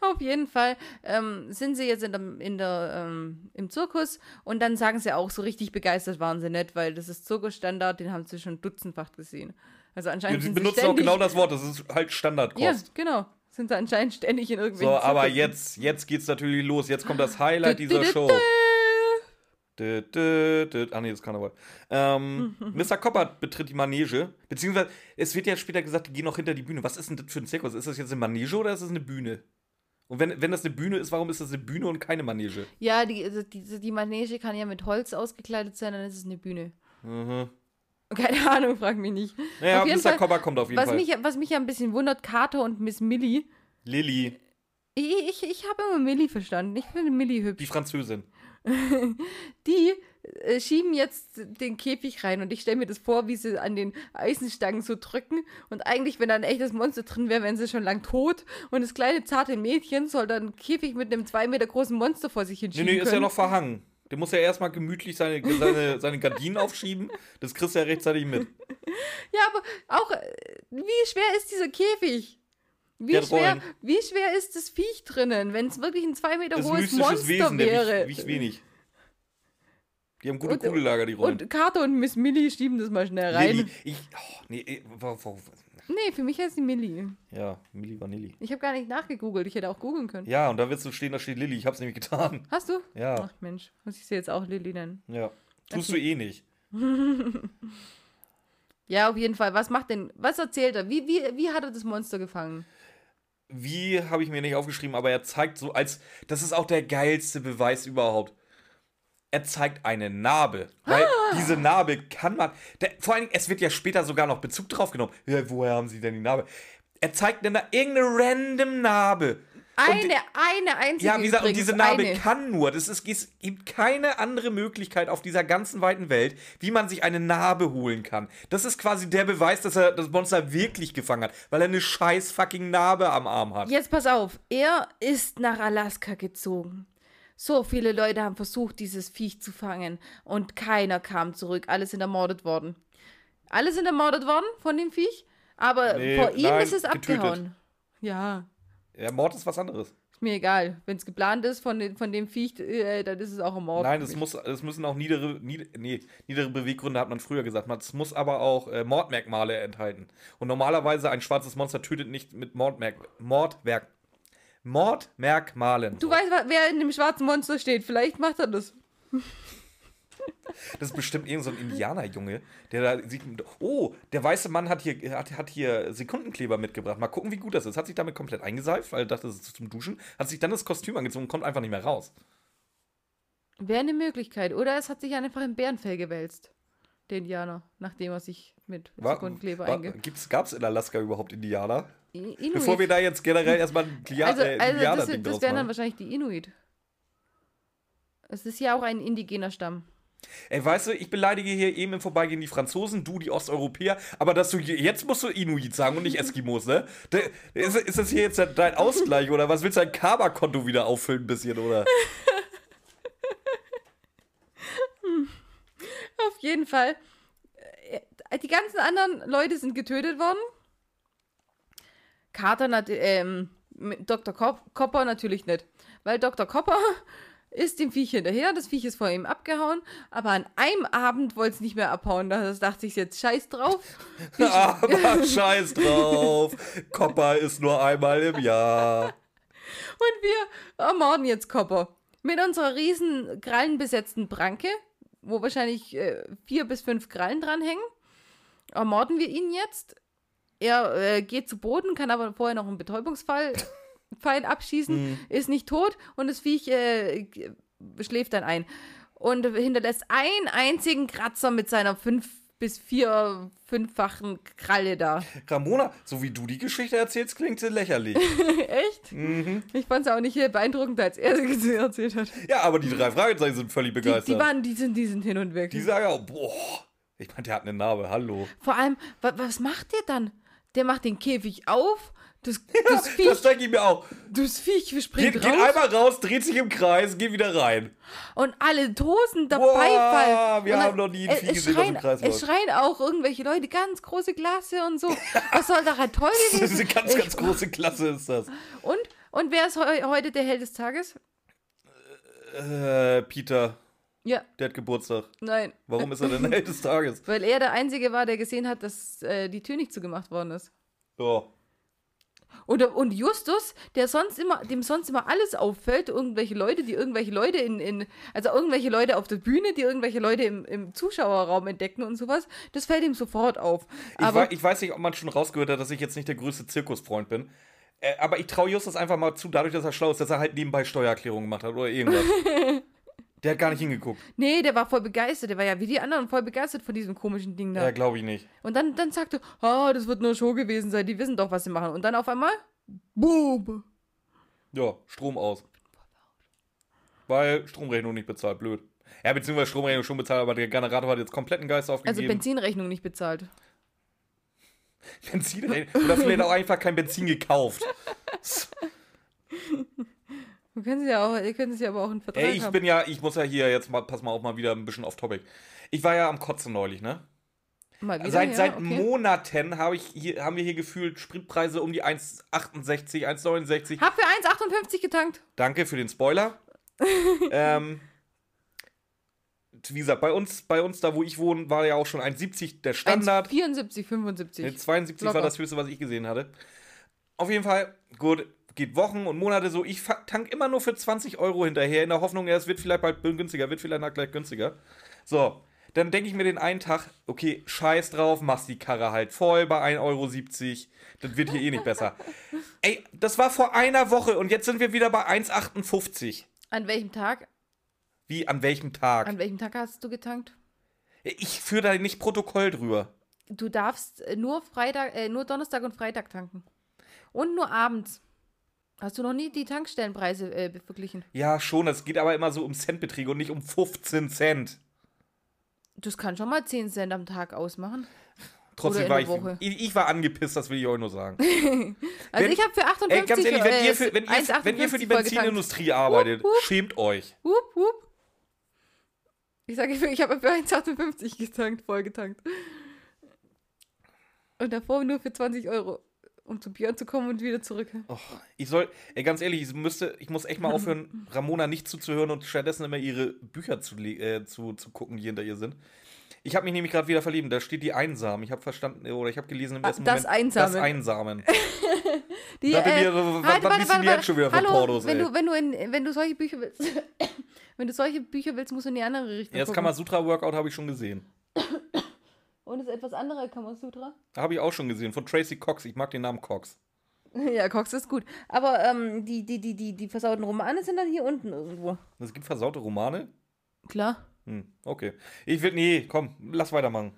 Auf jeden Fall ähm, sind sie jetzt in der, in der, ähm, im Zirkus und dann sagen sie auch, so richtig begeistert waren sie nicht, weil das ist Zirkusstandard, den haben sie schon dutzendfach gesehen. Also anscheinend Sie sind sie benutzen auch genau das Wort. Das ist halt Ja, Standardkost. genau. Sind sie anscheinend ständig in irgendwelchen So, aber Zirkussen. jetzt, jetzt geht's natürlich los. Jetzt kommt das Highlight dieser Show. Dü, dü, dü. Ah, nee, das ist Karneval. Ähm, Mr. Coppert betritt die Manege. Beziehungsweise, es wird ja später gesagt, die gehen noch hinter die Bühne. Was ist denn das für ein Zirkus? Ist das jetzt eine Manege oder ist das eine Bühne? Und wenn, wenn das eine Bühne ist, warum ist das eine Bühne und keine Manege? Ja, die, also die, die Manege kann ja mit Holz ausgekleidet sein, dann ist es eine Bühne. Mhm. Keine Ahnung, frag mich nicht. Naja, Auf jeden Mr. Fall, Coppert kommt auf jeden Was Fall. mich, was mich ja ein bisschen wundert, Carter und Miss Millie. Lilly, Ich, ich, ich habe immer Millie verstanden. Ich finde Millie hübsch. die Französin. die äh, schieben jetzt den Käfig rein und ich stelle mir das vor, wie sie an den Eisenstangen so drücken und eigentlich, wenn da ein echtes Monster drin wäre, wären sie schon lang tot und das kleine zarte Mädchen soll dann einen Käfig mit einem zwei Meter großen Monster vor sich Nee, hinschieben nee, ist ja können. noch verhangen. Der muss ja erstmal gemütlich seine, seine, seine Gardinen aufschieben. Das kriegst du ja rechtzeitig mit. Ja, aber auch, äh, wie schwer ist dieser Käfig? Wie schwer, wie schwer ist das Viech drinnen, wenn es wirklich ein zwei Meter Das hohes Monster Wesen, wäre? wiegt, wiegt wenig. Die haben gute Und- Kugellager, die Rollen. und Carter und Miss Millie schieben das mal schnell rein. Lilly, ich, oh, nee, wo, Nee, für mich heißt die Millie. ja, Milli Vanilli. Ich habe gar nicht nachgegoogelt, ich hätte auch googeln können. Ja, und da wird so stehen, da steht Lilly. Ich hab's nämlich getan. Hast du? Ja, Ach Mensch, muss ich sie jetzt auch Lilly nennen? ja. Tust Okay. du eh nicht. Ja, auf jeden Fall. Was macht denn, was erzählt er? Wie, wie, wie hat er das Monster gefangen? Wie habe ich mir nicht aufgeschrieben, aber er zeigt so als. Das ist auch der geilste Beweis überhaupt. Er zeigt eine Narbe. Weil Ah! Diese Narbe kann man. Der, vor allen Dingen, es wird ja später sogar noch Bezug drauf genommen. Ja, woher haben sie denn die Narbe? Er zeigt eine, irgendeine random Narbe. Und Eine, eine einzige. Ja, wie gesagt, und diese Narbe eine. kann nur, das ist, es gibt keine andere Möglichkeit auf dieser ganzen weiten Welt, wie man sich eine Narbe holen kann. Das ist quasi der Beweis, dass er das Monster wirklich gefangen hat, weil er eine scheiß fucking Narbe am Arm hat. Jetzt pass auf, er ist nach Alaska gezogen. So viele Leute haben versucht, dieses Viech zu fangen und keiner kam zurück. Alle sind ermordet worden. Alle sind ermordet worden von dem Viech, aber Nee, vor ihm nein, ist es getötet. abgehauen. Ja, Ja, Mord ist was anderes. ist mir egal. Wenn es geplant ist von, den, von dem Viech, äh, dann ist es auch ein Mord. Nein, es, muss, es müssen auch niedere, nied, nee, niedere Beweggründe, hat man früher gesagt. Es muss aber auch äh, Mordmerkmale enthalten. Und normalerweise ein schwarzes Monster tötet nicht mit Mordmerk Mordwerk Mordmerkmalen. Du weißt, wer in dem schwarzen Monster steht. Vielleicht macht er das. Das ist bestimmt irgend so ein Indianerjunge, der da sieht. Oh, der weiße Mann hat hier, hat, hat hier Sekundenkleber mitgebracht. Mal gucken, wie gut das ist. Hat sich damit komplett eingeseift, weil er dachte, das ist zum Duschen. Hat sich dann das Kostüm angezogen und kommt einfach nicht mehr raus. Wäre eine Möglichkeit. Oder es hat sich einfach im Bärenfell gewälzt. Der Indianer, nachdem er sich mit Sekundenkleber war, einge... gibt's, gab's in Alaska überhaupt Indianer? Inuit. Bevor wir da jetzt generell erstmal ein Klia also, äh, also das, das wären dann wahrscheinlich die Inuit. Es ist ja auch ein indigener Stamm. Ey, weißt du, ich beleidige hier eben im Vorbeigehen die Franzosen, du die Osteuropäer, aber dass du jetzt musst du Inuit sagen und nicht Eskimos, ne? Ist, ist das hier jetzt dein Ausgleich oder was willst du dein Karma-Konto wieder auffüllen ein bisschen, oder? Auf jeden Fall. äh, Die ganzen anderen Leute sind getötet worden. Carter, ähm, Dr. Copper natürlich nicht. Weil Dr. Copper ist dem Viech hinterher, das Viech ist vor ihm abgehauen, aber an einem Abend wollte es nicht mehr abhauen. Da dachte ich jetzt, scheiß drauf. Aber scheiß drauf. Copper ist nur einmal im Jahr. Und wir ermorden jetzt Copper. Mit unserer riesen krallenbesetzten Pranke, wo wahrscheinlich äh, vier bis fünf Krallen dranhängen, ermorden wir ihn jetzt. Er äh, geht zu Boden, kann aber vorher noch einen Betäubungsfall Pfeil abschießen, Mhm. ist nicht tot und das Viech äh, schläft dann ein. Und hinterlässt einen einzigen Kratzer mit seiner fünf bis vier, fünffachen Kralle da. Ramona, so wie du die Geschichte erzählst, klingt sie lächerlich. Echt? Mhm. Ich fand es auch nicht beeindruckend, als er sie erzählt hat. Ja, aber die drei Fragezeichen sind völlig Die, begeistert. die, waren, die, sind, die sind hin und weg. Die sagen auch, boah. Ich meine, der hat eine Narbe, hallo. Vor allem, wa, was macht der dann? Der macht den Käfig auf, das, das Viech, Das denke ich mir auch. das Viech springt Geht, geht raus einmal raus, dreht sich im Kreis, geht wieder rein. und alle tosen der Boah, Beifall. wir und haben noch nie ein Vieh es gesehen, das im schreien, Kreis Es schreien auch irgendwelche Leute, ganz große Klasse und so. Was soll daran toll Das ist gewesen eine ganz, ganz große Klasse, ist das. Und, und wer ist heu heute der Held des Tages? Äh, Peter, Ja, der hat Geburtstag. nein. Warum ist er denn Held des Tages? Weil er der Einzige war, der gesehen hat, dass äh, die Tür nicht zugemacht worden ist. Ja. Und, und Justus, der sonst immer, dem sonst immer alles auffällt, irgendwelche Leute, die irgendwelche Leute in, in also irgendwelche Leute auf der Bühne, die irgendwelche Leute im, im Zuschauerraum entdecken und sowas, das fällt ihm sofort auf. Ich, Aber wei- ich weiß nicht, ob man schon rausgehört hat, dass ich jetzt nicht der größte Zirkusfreund bin. Äh, aber ich traue Justus einfach mal zu, dadurch, dass er schlau ist, dass er halt nebenbei Steuererklärung gemacht hat oder irgendwas. der hat gar nicht hingeguckt. nee, der war voll begeistert, der war ja wie die anderen voll begeistert von diesem komischen Ding da. Ja, glaube ich nicht. Und dann, dann sagte, ah, das wird nur Show gewesen sein, die wissen doch, was sie machen. Und dann auf einmal, boom. Ja, Strom aus. Weil Stromrechnung nicht bezahlt, blöd. Ja, beziehungsweise Stromrechnung schon bezahlt, aber der Generator hat jetzt kompletten Geist Also aufgegeben. Benzinrechnung nicht bezahlt. Benzin, ey, oder vielleicht auch einfach kein Benzin gekauft. Du können sie ja auch, ihr könnt es ja aber auch einen Vertrag Ey, ich haben. bin ja, ich muss ja hier jetzt mal, pass mal auch mal wieder ein bisschen off topic. Ich war ja am Kotzen neulich, ne? Mal wieder, seit ja, seit okay. Monaten habe ich hier, haben wir hier gefühlt Spritpreise um die 1,68, 1,69. Hab für 1,58 getankt. Danke für den Spoiler. ähm, wie gesagt, bei uns, bei uns, da wo ich wohne, war ja auch schon 1,70 der Standard. 1,74, 75. Nee, 72 war Locker. das höchste, was ich gesehen hatte. Auf jeden Fall, gut, geht Wochen und Monate so. Ich tank immer nur für 20 Euro hinterher, in der Hoffnung, ja, es wird vielleicht bald günstiger, wird vielleicht gleich günstiger. So, dann denke ich mir den einen Tag, okay, scheiß drauf, machst die Karre halt voll bei 1,70 Euro. Das wird hier eh nicht besser. Ey, das war vor einer Woche und jetzt sind wir wieder bei 1,58. An welchem Tag? Wie, an welchem Tag? An welchem Tag hast du getankt? Ich führe da nicht Protokoll drüber. Du darfst nur Freitag, äh, nur Donnerstag und Freitag tanken. Und nur abends. Hast du noch nie die Tankstellenpreise äh, verglichen? Ja, schon, es geht aber immer so um Centbeträge und nicht um 15 Cent. Das kann schon mal 10 Cent am Tag ausmachen. Trotzdem war ich, ich, ich war angepisst, das will ich euch nur sagen. Also Wenn- ich habe für 58 Ey, ganz ehrlich, wenn äh, ihr für, wenn ihr, wenn ihr für die 1,58 voll getankt. Benzinindustrie arbeitet, Hup, hup. schämt euch. Hup, hup. Ich sage, ich habe für 1,58 getankt, voll getankt. Und davor nur für 20 Euro, um zu Björn zu kommen und wieder zurück. Och, ich soll, ey, ganz ehrlich, ich müsste, ich muss echt mal aufhören, Ramona nicht zuzuhören und stattdessen immer ihre Bücher zu, äh, zu, zu gucken, die hinter ihr sind. Ich habe mich nämlich gerade wieder verliebt. Da steht die Einsam. Ich habe verstanden, oder ich habe gelesen im Ah, ersten das Moment. Einsamen. Das Einsamen. Die, Dachte mir, was- was liest du jetzt schon wieder von Hallo, Pornos, wenn ey? du, wenn du in, wenn du solche Bücher willst, wenn du solche Bücher willst, musst du in die andere Richtung Jetzt gucken. Kamasutra-Workout habe ich schon gesehen. Und das etwas andere Kamasutra? Habe ich auch schon gesehen. Von Tracy Cox. Ich mag den Namen Cox. Ja, Cox ist gut. Aber ähm, die, die, die, die, die versauten Romane sind dann hier unten irgendwo. Es gibt versaute Romane. Klar. Hm, okay. Ich will, nee, komm, lass weitermachen.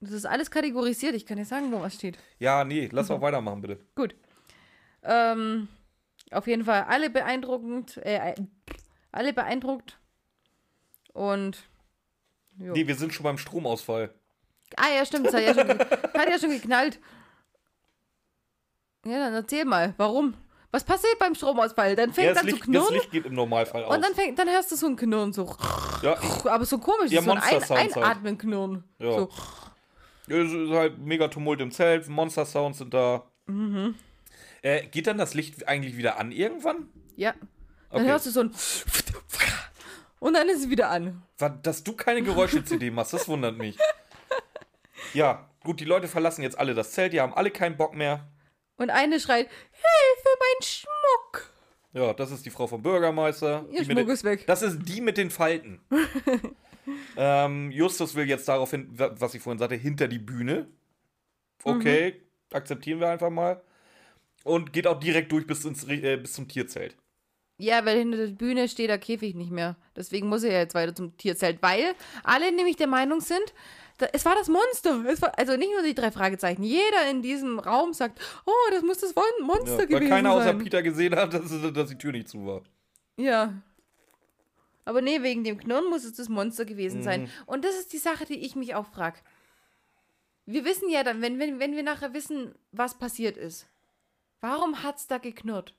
Das ist alles kategorisiert. Ich kann dir sagen, wo was steht. Ja, nee, lass Mhm. auch weitermachen, bitte. Gut. Ähm, auf jeden Fall alle beeindruckend. Äh, alle beeindruckt. Und. Jo. Nee, wir sind schon beim Stromausfall. Ah, ja, stimmt. Das hat ja schon, hat ja schon geknallt. Ja, dann erzähl mal, warum? Was passiert beim Stromausfall? Dann fängt Ja, das an zu Licht, das knurren Licht geht im Normalfall aus. und dann, fängt, dann hörst du so ein Knurren, so. ja, ich, Aber so komisch, Ja, so ein, ein halt. Einatmen-Knurren. Ja. So. ja, es ist halt mega Tumult im Zelt, Monster-Sounds sind da. Mhm. Äh, geht dann das Licht eigentlich wieder an irgendwann? Ja. Dann Okay. hörst du so ein. Und dann ist es wieder an. Dass du keine Geräusche-CD machst, das wundert mich. Ja, gut, die Leute verlassen jetzt alle das Zelt, die haben alle keinen Bock mehr. Und eine schreit, Hilfe, mein Schmuck! Ja, das ist die Frau vom Bürgermeister. Ihr Schmuck den- ist weg. Das ist die mit den Falten. ähm, Justus will jetzt daraufhin, wa- was ich vorhin sagte, hinter die Bühne. Okay, akzeptieren wir einfach mal. Und geht auch direkt durch bis, ins, äh, bis zum Tierzelt. Ja, weil hinter der Bühne steht der Käfig nicht mehr. Deswegen muss er ja jetzt weiter zum Tierzelt, weil alle nämlich der Meinung sind, es war das Monster. Es war, also nicht nur die drei Fragezeichen. Jeder in diesem Raum sagt, oh, das muss das Mon- Monster Ja, weil gewesen keiner außer sein. Peter gesehen hat, dass, dass die Tür nicht zu war. Ja. Aber nee, wegen dem Knurren muss es das Monster gewesen Mhm. sein. Und das ist die Sache, die ich mich auch frage. Wir wissen ja dann, wenn, wenn, wenn wir nachher wissen, was passiert ist, warum hat's da geknurrt?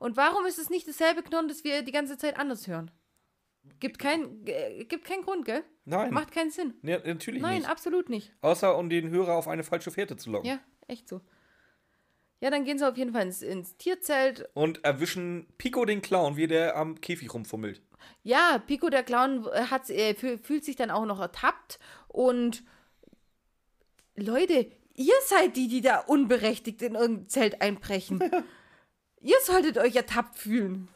Und warum ist es nicht dasselbe Knurren, das wir die ganze Zeit anders hören? Gibt keinen äh, gibt keinen Grund, gell? Nein, Macht keinen Sinn. nee, natürlich Nein, nicht. absolut nicht. Außer um den Hörer auf eine falsche Fährte zu locken. Ja, echt so. Ja, dann gehen sie auf jeden Fall ins, ins Tierzelt Und erwischen Pico den Clown, wie der am Käfig rumfummelt. Ja, Pico der Clown äh, hat, äh, fü- fühlt sich dann auch noch ertappt und Leute, ihr seid die, die da unberechtigt in irgendein Zelt einbrechen. ihr solltet euch ertappt fühlen.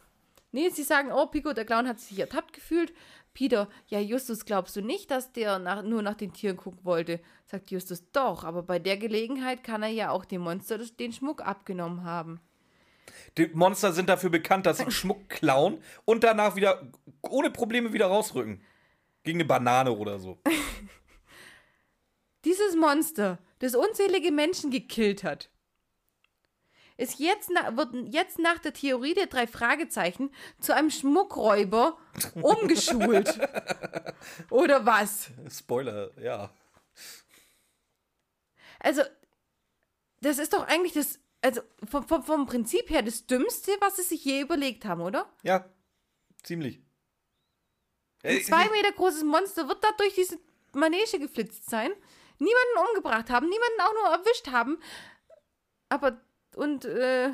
Nee, sie sagen, oh, Pico der Clown hat sich ertappt gefühlt. Peter, ja, Justus, glaubst du nicht, dass der nach, nur nach den Tieren gucken wollte? Sagt Justus, doch, aber bei der Gelegenheit kann er ja auch dem Monster den Schmuck abgenommen haben. Die Monster sind dafür bekannt, dass sie Schmuck klauen und danach wieder ohne Probleme wieder rausrücken. Gegen eine Banane oder so. Dieses Monster, das unzählige Menschen gekillt hat, ist jetzt, na, wird jetzt nach der Theorie der drei Fragezeichen zu einem Schmuckräuber umgeschult. Oder was? Spoiler, ja. Also, das ist doch eigentlich das, also vom, vom, vom Prinzip her das Dümmste, was sie sich je überlegt haben, oder? Ja, ziemlich. Ein Äh, zwei Meter großes Monster wird da durch diese Manege geflitzt sein, niemanden umgebracht haben, niemanden auch nur erwischt haben. Aber, und, äh.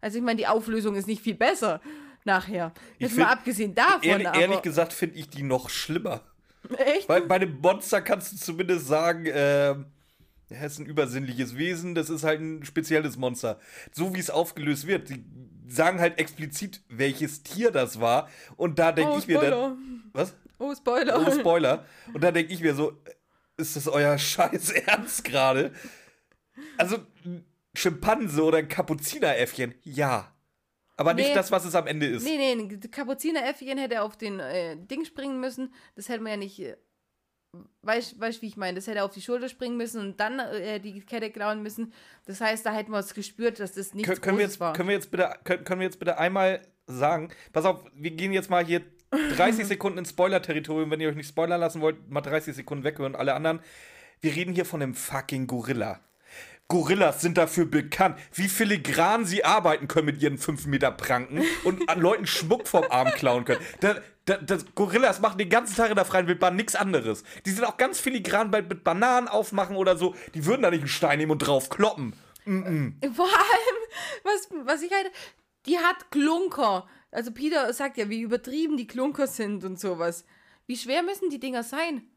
Also, ich meine, die Auflösung ist nicht viel besser nachher. Jetzt mal abgesehen davon, ehrlich, ehrlich gesagt finde ich die noch schlimmer. echt? Weil bei dem Monster kannst du zumindest sagen, ähm, er ist ein übersinnliches Wesen, das ist halt ein spezielles Monster. So wie es aufgelöst wird, die sagen halt explizit, welches Tier das war. Und da denke oh, ich mir dann. Was? Oh, Spoiler. Oh, Spoiler. Und da denke ich mir so, ist das euer Scheiß Ernst gerade? Also, ein Schimpanse oder ein Kapuzineräffchen, ja. Aber nicht Nee. das, was es am Ende ist. Nee, nee, ein Kapuzineräffchen hätte auf den äh, Ding springen müssen. Das hätte man ja nicht. Äh, weißt du, wie ich meine? Das hätte auf die Schulter springen müssen und dann äh, die Kette klauen müssen. Das heißt, da hätten wir es gespürt, dass das nichts Kön können, wir jetzt, war. können, wir jetzt bitte, können, können wir jetzt bitte einmal sagen, pass auf, wir gehen jetzt mal hier 30 Sekunden ins Spoiler-Territorium. Wenn ihr euch nicht spoilern lassen wollt, mal 30 Sekunden weghören. Alle anderen. Wir reden hier von einem fucking Gorilla. Gorillas sind dafür bekannt, wie filigran sie arbeiten können mit ihren 5 Meter Pranken und an Leuten Schmuck vom Arm klauen können. Da, da, das Gorillas machen den ganzen Tag in der freien Wildbahn nichts anderes. Die sind auch ganz filigran bei, mit Bananen aufmachen oder so. Die würden da nicht einen Stein nehmen und drauf kloppen. Vor allem, was, was ich halt. Die hat Klunker. Also Peter sagt ja, wie übertrieben die Klunker sind und sowas. Wie schwer müssen die Dinger sein?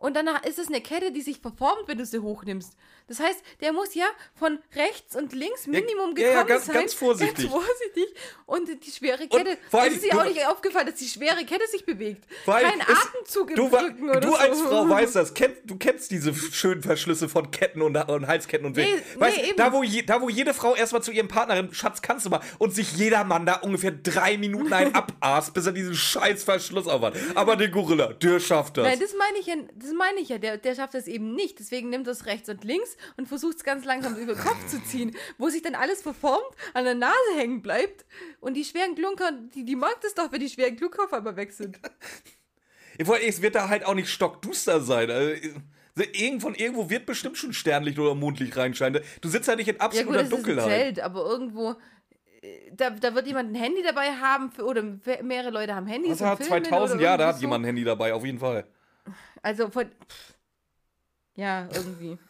Und danach ist es eine Kette, die sich verformt, wenn du sie hochnimmst. Das heißt, der muss ja von rechts und links Minimum ja, ja, gekommen ganz- sein. ganz vorsichtig. Ganz vorsichtig. Und die schwere Kette. vor Es allem, ist dir auch nicht aufgefallen, dass die schwere Kette sich bewegt. Allem Kein Atemzug im du, Rücken oder du so. als Frau weißt das. Du kennst diese schönen Verschlüsse von Ketten und, und Halsketten und Nee, Wegen. weißt, nee, eben. da, wo je, da, wo jede Frau erstmal zu ihrem Partnerin, Schatz, kannst du mal, und sich jeder Mann da ungefähr drei Minuten einen abaßt, bis er diesen scheiß Verschluss aufhat. Aber der Gorilla, der schafft das. Nein, das meine ich ja, das meine ich ja. Der, der schafft das eben nicht. Deswegen nimmt er es rechts und links und versucht es ganz langsam über den Kopf zu ziehen, wo sich dann alles verformt, an der Nase hängen bleibt. Und die schweren Klunker, die, die mag das doch, wenn die schweren Klunker auf einmal weg sind. Vor Es wird da halt auch nicht stockduster sein. Also, irgend- von irgendwo wird bestimmt schon Sternlicht oder Mondlicht reinscheinen. Du sitzt ja nicht in Ja gut, absoluter das ist ein Dunkelheit. Zelt, aber irgendwo, äh, da, da wird jemand ein Handy dabei haben für, oder mehrere Leute haben Handys Also und hat filmen 2000, oder ja, da hat jemand ein Handy dabei, auf jeden Fall. So. Also von, pff. ja, irgendwie.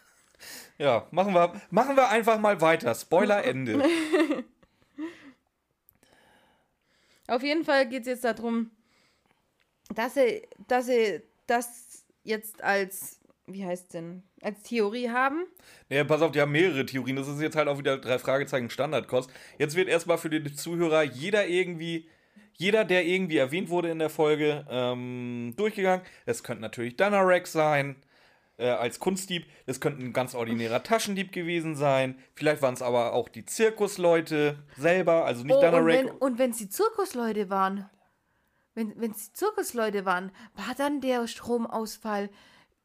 Ja, machen wir, machen wir einfach mal weiter. Spoiler Ende. Auf jeden Fall geht es jetzt darum, dass sie, dass sie das jetzt als, wie heißt denn, als Theorie haben. Ja, pass auf, die haben mehrere Theorien. Das ist jetzt halt auch wieder drei Fragezeichen Standardkost. Jetzt wird erstmal für den Zuhörer jeder irgendwie, jeder, der irgendwie erwähnt wurde in der Folge, ähm, durchgegangen. Es könnte natürlich Danarex sein, äh, als Kunstdieb. Es könnte ein ganz ordinärer Taschendieb gewesen sein. Vielleicht waren es aber auch die Zirkusleute selber, also nicht Oh, und Danarex. wenn und wenn es die Zirkusleute waren, wenn es die Zirkusleute waren, war dann der Stromausfall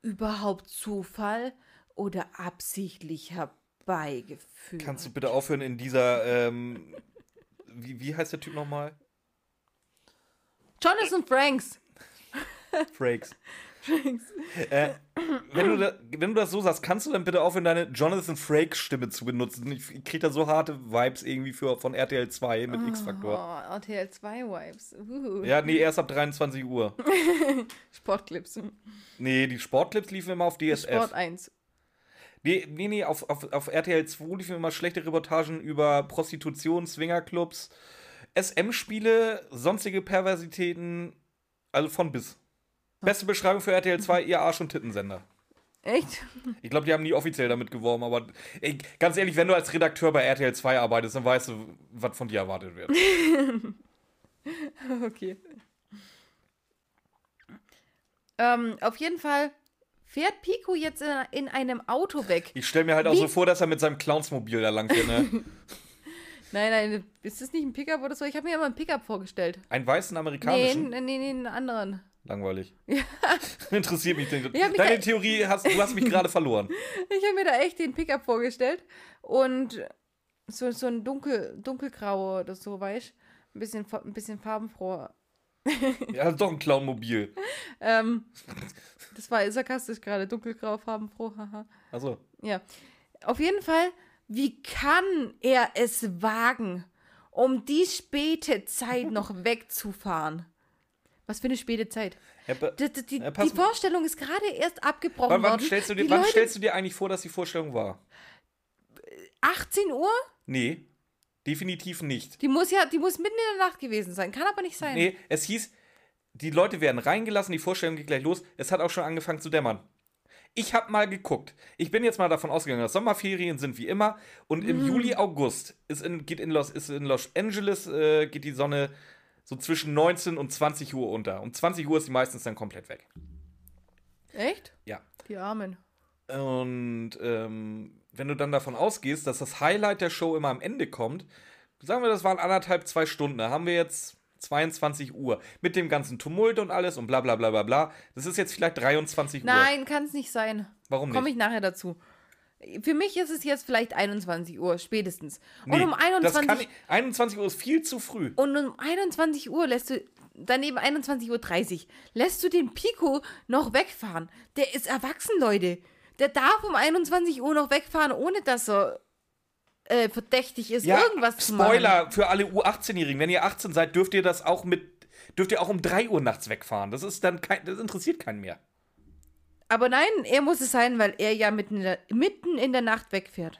überhaupt Zufall oder absichtlich herbeigeführt? Kannst du bitte aufhören in dieser, ähm, wie, wie heißt der Typ nochmal? Jonathan Franks. Frakes. Äh, wenn, du da, wenn du das so sagst, kannst du dann bitte aufhören, deine Jonathan Frakes Stimme zu benutzen? Ich, krieg da so harte Vibes irgendwie für, von RTL 2 mit X-Factor. Oh, RTL 2 Vibes. Uh. Ja, nee, erst ab 23 Uhr. Sportclips. Nee, die Sportclips liefen immer auf DSF. Sport 1. Nee, nee, nee auf, auf, auf RTL 2 liefen immer schlechte Reportagen über Prostitution, Swingerclubs, SM-Spiele, sonstige Perversitäten, also von bis. Beste Beschreibung für RTL 2, ihr Arsch- und Tittensender. Echt? Ich glaube, die haben nie offiziell damit geworben, aber ey, ganz ehrlich, wenn du als Redakteur bei RTL 2 arbeitest, dann weißt du, was von dir erwartet wird. Okay. Ähm, auf jeden Fall fährt Pico jetzt in, in einem Auto weg. Ich stelle mir halt auch Wie- so vor, dass er mit seinem Clownsmobil da lang fährt, ne? Nein, nein, ist das nicht ein Pickup oder so? Ich habe mir immer einen Pickup vorgestellt. Einen weißen amerikanischen. nee, nee, nee, einen anderen. Langweilig. Interessiert mich mich Deine da- Theorie, hast, du hast mich gerade verloren. Ich habe mir da echt den Pickup vorgestellt und so, so ein dunkel, dunkelgrau oder so, weißt du? Ein bisschen, ein bisschen farbenfroher. Ja, doch ein Clownmobil. Ähm, das war sarkastisch gerade, dunkelgrau, farbenfroh, haha. Achso. Ja. Auf jeden Fall, wie kann er es wagen, um die späte Zeit noch wegzufahren? Was für eine späte Zeit? Ja, Die, die, Ja, die Vorstellung ist gerade erst abgebrochen wann, wann, worden. stellst du dir, wann Leute, stellst du dir eigentlich vor, dass die Vorstellung war? 18 Uhr? Nee, definitiv nicht. Die muss ja, die muss mitten in der Nacht gewesen sein. Kann aber nicht sein. Nee, es hieß, die Leute werden reingelassen, die Vorstellung geht gleich los. Es hat auch schon angefangen zu dämmern. Ich habe mal geguckt. Ich bin jetzt mal davon ausgegangen, dass Sommerferien sind wie immer. Und im Juli, August ist in, geht in Los, ist in Los Angeles äh, geht die Sonne so zwischen 19 und 20 Uhr unter. Um 20 Uhr ist sie meistens dann komplett weg. Echt? Ja. Die Armen. Und ähm, wenn du dann davon ausgehst, dass das Highlight der Show immer am Ende kommt, sagen wir, das waren anderthalb, zwei Stunden, da haben wir jetzt 22 Uhr mit dem ganzen Tumult und alles und bla bla bla bla bla. Das ist jetzt vielleicht 23 Uhr. Nein, kann es nicht sein. Warum Komme nicht? ich nachher dazu. Für mich ist es jetzt vielleicht 21 Uhr, spätestens. Und Nee, um das 21 kann ich, 21 Uhr ist viel zu früh. Und um 21 Uhr lässt du, daneben 21.30 Uhr, lässt du den Pico noch wegfahren. Der ist erwachsen, Leute. Der darf um 21 Uhr noch wegfahren, ohne dass er äh, verdächtig ist, irgendwas zu machen. Spoiler für alle U18-Jährigen. Wenn ihr 18 seid, dürft ihr das auch mit, dürft ihr auch um 3 Uhr nachts wegfahren. Das ist dann kein, das interessiert keinen mehr. Aber nein, er muss es sein, weil er ja mitten in der, mitten in der Nacht wegfährt.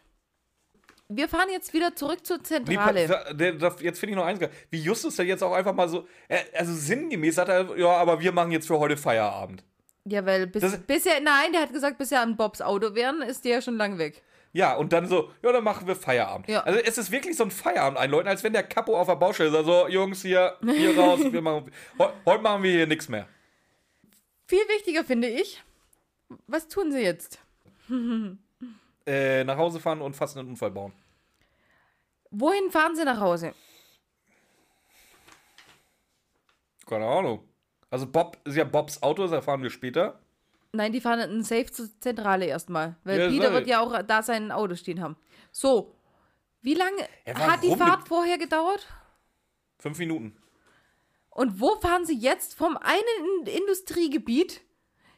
Wir fahren jetzt wieder zurück zur Nee, Zentrale. der- jetzt finde ich noch eins, wie Justus der jetzt auch einfach mal so, er- also sinngemäß sagt er, ja, aber wir machen jetzt für heute Feierabend. Ja, weil bis, bisher, nein, der hat gesagt, bis er an Bobs Auto wären, ist der ja schon lang weg. Ja, und dann so, ja, dann machen wir Feierabend. Ja. Also es ist wirklich so ein Feierabend einläuten, als wenn der Kapo auf der Baustelle sagt, so, Jungs, hier, hier raus, wir machen, heu, heute machen wir hier nichts mehr. Viel wichtiger finde ich, was tun sie jetzt? Äh, nach Hause fahren und fast einen Unfall bauen. Wohin fahren sie nach Hause? Keine Ahnung. Also Bob ist ja Bobs Auto, das erfahren wir später. Nein, die fahren in Safe zur Zentrale erstmal. Weil Ja, Peter wird ja auch da sein Auto stehen haben. So, wie lange Ja, hat die Fahrt vorher gedauert? Fünf Minuten. Und wo fahren sie jetzt vom einen In- Industriegebiet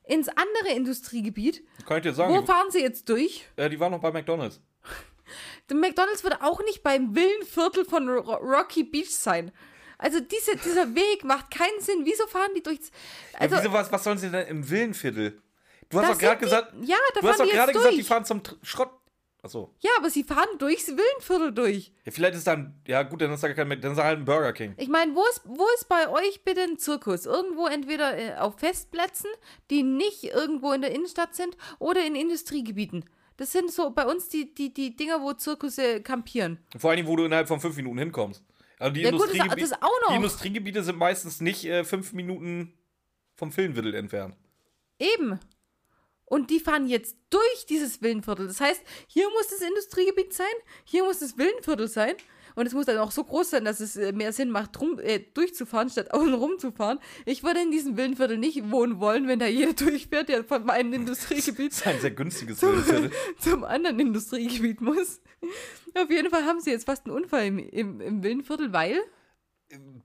ins andere Industriegebiet? Kann ich dir sagen. Wo fahren sie jetzt durch? äh, die waren noch bei McDonalds. Der McDonalds wird auch nicht beim Villenviertel von Ro Rocky Beach sein. Also diese, dieser Weg macht keinen Sinn. Wieso fahren die durchs... Also, ja, wieso, was, was sollen sie denn im Villenviertel? Du hast doch gerade gesagt, Ja, du hast doch gerade gesagt, die fahren zum Tr- Schrott. Achso. Ja, aber sie fahren durchs Villenviertel durch. Ja, vielleicht ist dann, ja gut, dann ist da kein, dann ist da halt ein Burger King. Ich meine, wo ist, wo ist bei euch bitte ein Zirkus? Irgendwo entweder äh, auf Festplätzen, die nicht irgendwo in der Innenstadt sind, oder in Industriegebieten. Das sind so bei uns die, die, die Dinger, wo Zirkusse kampieren. Vor allem, wo du innerhalb von fünf Minuten hinkommst. Also die, Ja, gut, das- das auch noch. die Industriegebiete sind meistens nicht äh, fünf Minuten vom Filmviertel entfernt. Eben. Und die fahren jetzt durch dieses Villenviertel. Das heißt, hier muss das Industriegebiet sein, hier muss das Villenviertel sein. Und es muss dann auch so groß sein, dass es äh, mehr Sinn macht, drum, äh, durchzufahren, statt außen rum zu fahren. Ich würde in diesem Villenviertel nicht wohnen wollen, wenn da jeder durchfährt, der von meinem Industriegebiet Das ist ein sehr günstiges zum, zum anderen Industriegebiet muss. Auf jeden Fall haben sie jetzt fast einen Unfall im, im, im Villenviertel, weil.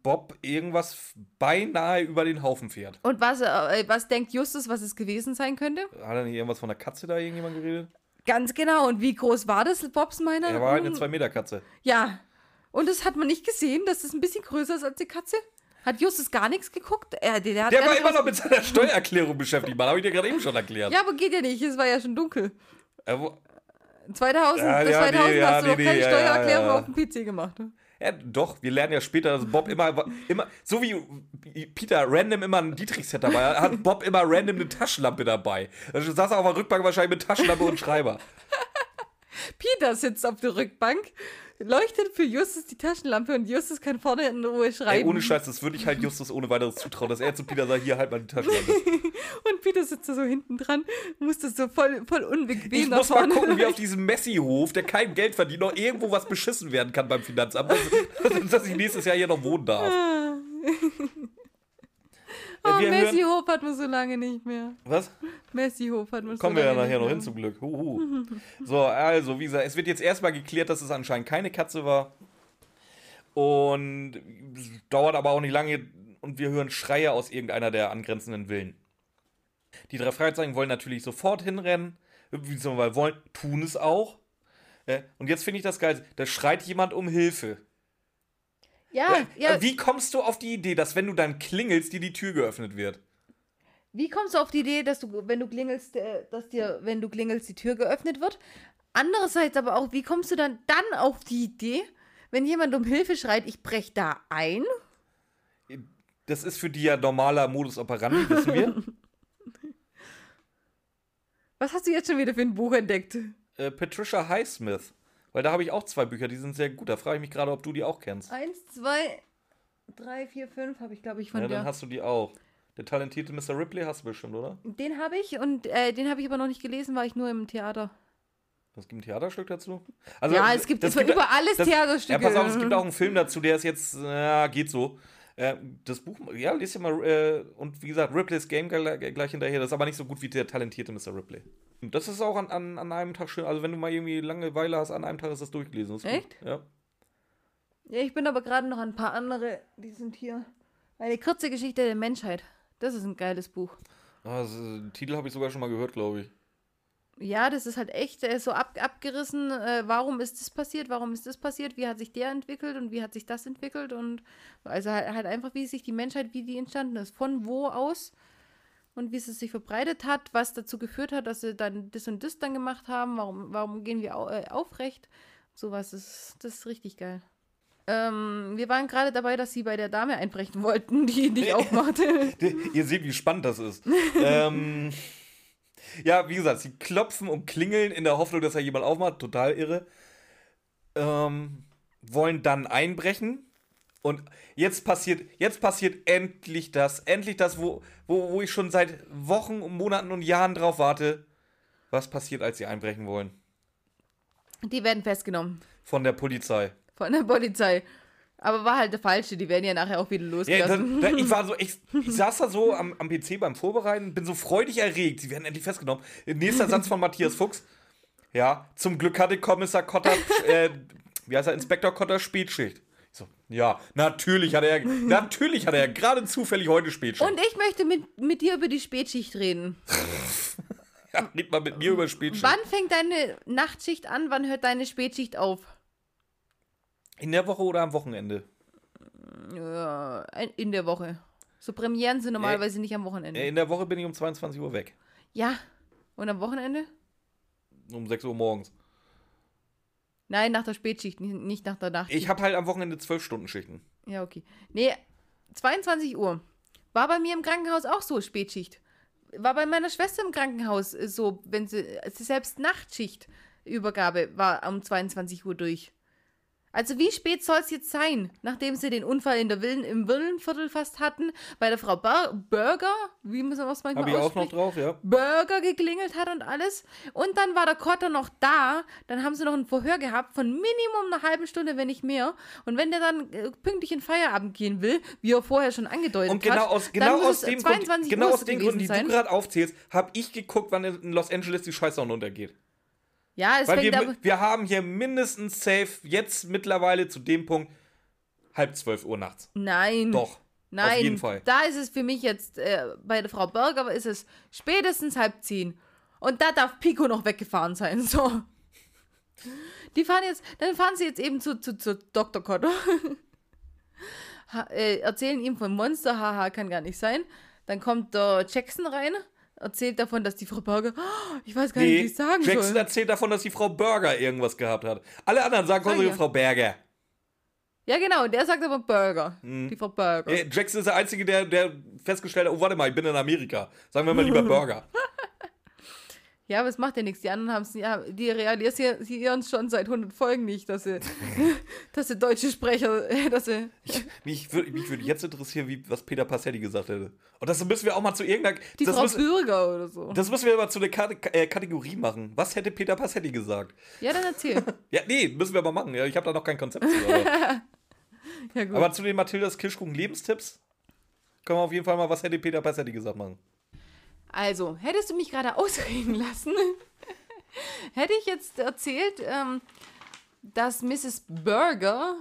Bob irgendwas beinahe über den Haufen fährt. Und was, äh, was denkt Justus, was es gewesen sein könnte? Hat er nicht irgendwas von der Katze da irgendjemand geredet? Ganz genau. Und wie groß war das, Bobs meiner? Er war halt eine 2-Meter-Katze. Ja. Und das hat man nicht gesehen, dass das ein bisschen größer ist als die Katze? Hat Justus gar nichts geguckt? Er, der, der, war immer noch mit seiner Steuererklärung beschäftigt, Mann. Habe ich dir gerade eben schon erklärt. Ja, aber geht ja nicht. Es war ja schon dunkel. Äh, wo, 2000, Ja, bis ja, 2000 nee, ja, hast du noch nee, keine nee, ja, Steuererklärung ja, ja. auf dem PC gemacht. ne? Ja, doch, wir lernen ja später, dass Bob immer, immer so wie Peter random immer ein Dietrich-Set dabei hat, hat Bob immer random eine Taschenlampe dabei. Also saß er auf der Rückbank wahrscheinlich mit Taschenlampe und Schreiber. Peter sitzt auf der Rückbank, leuchtet für Justus die Taschenlampe und Justus kann vorne in Ruhe Ey, schreiben. ohne Scheiß, das würde ich halt Justus ohne weiteres zutrauen, dass er zu Peter sagt, hier halt mal die Taschenlampe. Und Peter sitzt da so hinten dran, muss das so voll, voll unbequem Ich nach muss mal vorne gucken, wie auf diesem Messi-Hof, der kein Geld verdient, noch irgendwo was beschissen werden kann beim Finanzamt, dass, dass ich nächstes Jahr hier noch wohnen darf. Oh, wir hören- Messi-Hof hat man so lange nicht mehr. Was? Messi-Hof hat man so Kommen wir lange ja nachher noch hin zum Glück. Huhu. So, also, wie gesagt, es wird jetzt erstmal geklärt, dass es anscheinend keine Katze war. Und es dauert aber auch nicht lange und wir hören Schreie aus irgendeiner der angrenzenden Villen. Die drei Fragezeichen wollen natürlich sofort hinrennen, beziehungsweise wollen, tun es auch. Äh, Und jetzt finde ich das geil, da schreit jemand um Hilfe. Ja, ja. Wie kommst du auf die Idee, dass wenn du dann klingelst, dir die Tür geöffnet wird? Wie kommst du auf die Idee, dass du, wenn du klingelst, äh, dass dir, wenn du klingelst, die Tür geöffnet wird? Andererseits aber auch, wie kommst du dann dann auf die Idee, wenn jemand um Hilfe schreit, ich brech da ein? Das ist für die ja normaler Modus operandi, wissen wir. Was hast du jetzt schon wieder für ein Buch entdeckt? äh, Patricia Highsmith. Weil da habe ich auch zwei Bücher, die sind sehr gut. Da frage ich mich gerade, ob du die auch kennst. Eins, zwei, drei, vier, fünf habe ich, glaube ich, von Ja, dann der. hast du die auch. Der talentierte Mr. Ripley hast du bestimmt, oder? Den habe ich und äh, den habe ich aber noch nicht gelesen, war ich nur im Theater. Es gibt ein Theaterstück dazu. Also, ja, es gibt das für über alles das- Theaterstücke. Ja, pass auf, es gibt auch einen Film dazu, der ist jetzt, ja, geht so. Äh, das Buch, ja, lest dir mal, äh, und wie gesagt, Ripley's Game gleich, hinterher, das ist aber nicht so gut wie der talentierte Mr. Ripley. Und das ist auch an, an, an einem Tag schön, also wenn du mal irgendwie Langeweile hast, an einem Tag ist das durchgelesen. Das ist Echt? Gut. Ja. Ja, ich bin aber gerade noch ein paar andere, die sind hier. Eine kurze Geschichte der Menschheit. Das ist ein geiles Buch. Ah, den Titel habe ich sogar schon mal gehört, glaube ich. Ja, das ist halt echt äh, so ab, abgerissen. Äh, warum ist das passiert? Warum ist das passiert? Wie hat sich der entwickelt und wie hat sich das entwickelt? Und also halt, halt einfach, wie sich die Menschheit, wie die entstanden ist. Von wo aus und wie es sich verbreitet hat, was dazu geführt hat, dass sie dann das und das dann gemacht haben. Warum, warum gehen wir au äh, aufrecht? Sowas ist, das ist richtig geil. Ähm, wir waren gerade dabei, dass sie bei der Dame einbrechen wollten, die nicht aufmachte. Ihr seht, wie spannend das ist. ähm, ja, wie gesagt, sie klopfen und klingeln in der Hoffnung, dass da jemand aufmacht. Total irre. Ähm, wollen dann einbrechen. Und jetzt passiert, jetzt passiert endlich das. Endlich das, wo, wo, wo ich schon seit Wochen und Monaten und Jahren drauf warte. Was passiert, als sie einbrechen wollen? Die werden festgenommen Von der Polizei. von der Polizei. Aber war halt der falsche, die werden ja nachher auch wieder Ja, losgelassen. dann, dann, ich war so, ich, ich saß da so am, am PC beim Vorbereiten, bin so freudig erregt. Sie werden endlich festgenommen. Nächster Satz von Matthias Fuchs. Ja, zum Glück hatte Kommissar Kotter, äh, wie heißt er, Inspektor Kotter Spätschicht. Ich so, ja, natürlich hat er, natürlich hat er gerade zufällig heute Spätschicht. Und ich möchte mit, mit dir über die Spätschicht reden. ja, red mal mit mir über Spätschicht. Wann fängt deine Nachtschicht an? Wann hört deine Spätschicht auf? In der Woche oder am Wochenende? Ja, in der Woche. So Premieren sind normalerweise nicht am Wochenende. Äh, In der Woche bin ich um 22 Uhr weg. Ja. Und am Wochenende? Um 6 Uhr morgens. Nein, nach der Spätschicht, nicht- nach der Nachtschicht. Ich habe halt am Wochenende 12-Stunden-Schichten. Ja, okay. Nee, 22 Uhr. War bei mir im Krankenhaus auch so, Spätschicht. War bei meiner Schwester im Krankenhaus äh, so, wenn sie, selbst Nachtschicht Übergabe war um 22 Uhr durch. Also wie spät soll es jetzt sein, nachdem sie den Unfall in der Villen, im Villenviertel fast hatten, bei der Frau Burger, wie man es manchmal Habe ich auch noch drauf, ja. Burger geklingelt hat und alles. Und dann war der Kotter noch da. Dann haben sie noch ein Verhör gehabt von Minimum einer halben Stunde, wenn nicht mehr. Und wenn der dann äh, pünktlich in Feierabend gehen will, wie er vorher schon angedeutet Und genau hat, aus, dann genau muss aus dem 22 Grund, genau Uhr aus den Gründen, die gewesen du sein. gerade aufzählst, habe ich geguckt, wann in Los Angeles die Scheißsonne untergeht. Ja, es Weil fängt wir, wir haben hier mindestens safe jetzt mittlerweile zu dem Punkt halb zwölf Uhr nachts. Nein. Doch. Nein, Auf jeden Fall. da ist es für mich jetzt, äh, bei der Frau Berger ist es spätestens halb zehn. Und da darf Pico noch weggefahren sein, so. Die fahren jetzt, dann fahren sie jetzt eben zu, zu, zu Dr. Ha, äh, erzählen ihm von Monster, haha, kann gar nicht sein. Dann kommt der Jackson rein, erzählt davon, dass die Frau Berger, oh, ich weiß gar nicht, wie Nee, ich sagen Jackson soll. erzählt davon, dass die Frau Burger irgendwas gehabt hat. Alle anderen sagen Sag konsequent ja. Frau Berger. Ja, genau, der sagt aber Burger. Hm. Die Frau Berger. Äh, Jackson ist der Einzige, der, der festgestellt hat, oh, warte mal, ich bin in Amerika. Sagen wir mal lieber Burger. Ja, aber es macht ja nichts. Die anderen haben es, ja, die realisieren schon seit 100 Folgen nicht, dass sie, dass sie deutsche Sprecher, dass sie. mich würde mich würd jetzt interessieren, wie, was Peter Passetti gesagt hätte. Und das müssen wir auch mal zu irgendeiner. Die das, Frau müssen, Bürger oder so. das müssen wir mal zu einer Kate- äh, Kategorie machen. Was hätte Peter Passetti gesagt? Ja, dann erzähl. Ja, nee, müssen wir mal machen. Ja, ich habe da noch kein Konzept zu. Aber, Ja, aber zu den Mathildas Kirschkuchen Lebenstipps können wir auf jeden Fall mal, was hätte Peter Passetti gesagt machen. Also, hättest du mich gerade ausreden lassen, hätte ich jetzt erzählt, ähm, dass Mrs. Burger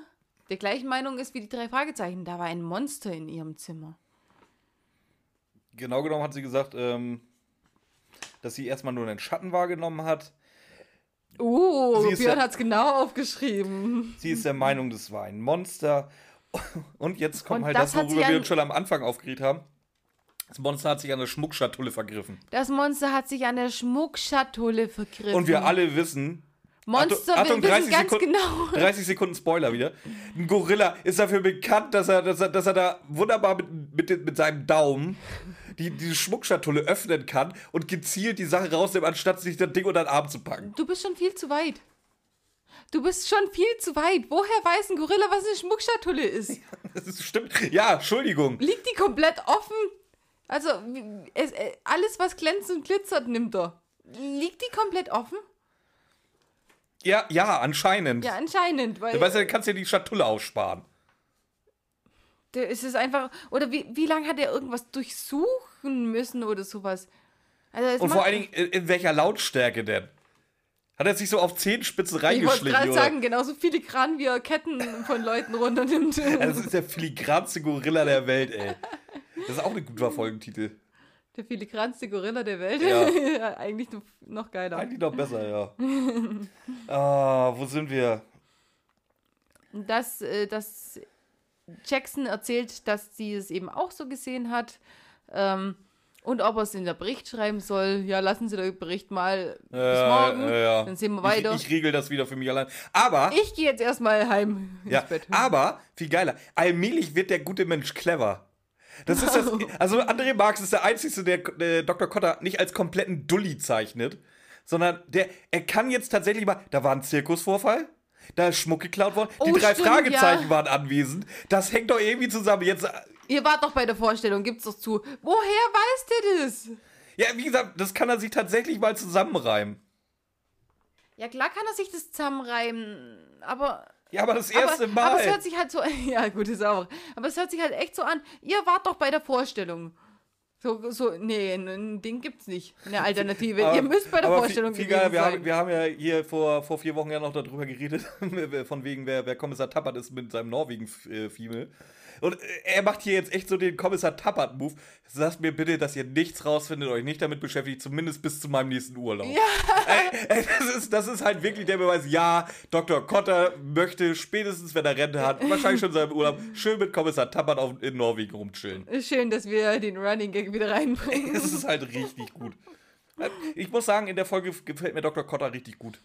der gleichen Meinung ist wie die drei Fragezeichen. Da war ein Monster in ihrem Zimmer. Genau genommen hat sie gesagt, ähm, dass sie erstmal nur einen Schatten wahrgenommen hat. Oh, Sie ist Björn hat es genau aufgeschrieben. Sie ist der Meinung, das war ein Monster. Und jetzt kommt Und halt das das, worüber wir uns schon am Anfang aufgeregt haben. Das Monster hat sich an der Schmuckschatulle vergriffen. Das Monster hat sich an der Schmuckschatulle vergriffen. Und wir alle wissen, Monster Achtung, wir 30 wissen ganz Sekunden, genau. 30 Sekunden Spoiler wieder. Ein Gorilla ist dafür bekannt, dass er, dass er, dass er da wunderbar mit, mit, mit seinem Daumen die, diese Schmuckschatulle öffnen kann und gezielt die Sache rausnimmt, anstatt sich das Ding unter den Arm zu packen. Du bist schon viel zu weit. Du bist schon viel zu weit. Woher weiß ein Gorilla, was eine Schmuckschatulle ist? Das ist, stimmt. Ja, Entschuldigung. Liegt die komplett offen? Also, es, äh, alles, was glänzt und glitzert, nimmt er. Liegt die komplett offen? Ja, ja, anscheinend. Ja, anscheinend, weil Weißt du, dann kannst du dir die Schatulle aussparen. der ist es einfach. Oder wie, wie lange hat er irgendwas durchsuchen müssen oder sowas? Also, Und vor allen Dingen, in in welcher Lautstärke denn? Hat er sich so auf Zehenspitzen Ich wollte reingeschlichen? gerade sagen, genauso filigran wie er Ketten von Leuten runternimmt. Ja, Das ist der filigranste Gorilla der Welt, ey. Das ist auch ein guter Folgentitel. Der filigranste Gorilla der Welt. Ja. Ja, Eigentlich noch, geiler. Eigentlich noch besser, ja. ah, wo sind wir? dass, äh, dass Jackson erzählt, dass sie es eben auch so gesehen hat. Ähm, und ob er es in der Bericht schreiben soll. Ja, lassen Sie den Bericht mal bis morgen. Äh, ja. Dann sehen wir weiter. Ich, ich regel das wieder für mich allein. Aber, Ich gehe jetzt erstmal heim ins ja, Bett. aber, viel geiler, allmählich wird der gute Mensch clever. Das ist das, also André Marx ist der Einzige, der Dr. Kotter nicht als kompletten Dulli zeichnet, sondern der, er kann jetzt tatsächlich mal, da war ein Zirkusvorfall, da ist Schmuck geklaut worden, die Oh, drei stimmt, Fragezeichen ja. waren anwesend, das hängt doch irgendwie zusammen. Jetzt, äh, Ihr wart doch bei der Vorstellung, gibt's doch zu. Woher weiß der das? ja, wie gesagt, das kann er sich tatsächlich mal zusammenreimen. Ja, klar kann er sich das zusammenreimen, aber. Ja, aber das erste aber, Mal. Aber es hört sich halt so. Ja, gut, ist auch. Aber es hört sich halt echt so an. Ihr wart doch bei der Vorstellung. So, so, nee, ein- Ding gibt's nicht. Eine Alternative. Aber- Ihr müsst bei der Vorstellung viel, viel gewesen geiler, wir, sein. haben, wir haben ja hier vor, vor vier Wochen ja noch darüber geredet, von wegen, wer, wer Kommissar Tappert ist mit seinem Norwegen-Female. Und äh, er macht hier jetzt echt so den Kommissar Tappert-Move. Sagt mir bitte, dass ihr nichts rausfindet, euch nicht damit beschäftigt, zumindest bis zu meinem nächsten Urlaub. Ja. Ey, ey, das, ist, das ist halt wirklich der Beweis, ja, Dr. Kotter möchte spätestens, wenn er Rente hat, wahrscheinlich schon in seinem Urlaub, schön mit Kommissar Tappert auf, in Norwegen rumchillen. Schön, dass wir den Running Gag wieder reinbringen. Es ist halt richtig gut. Ich muss sagen, in der Folge gefällt mir Dr. Kotter richtig gut.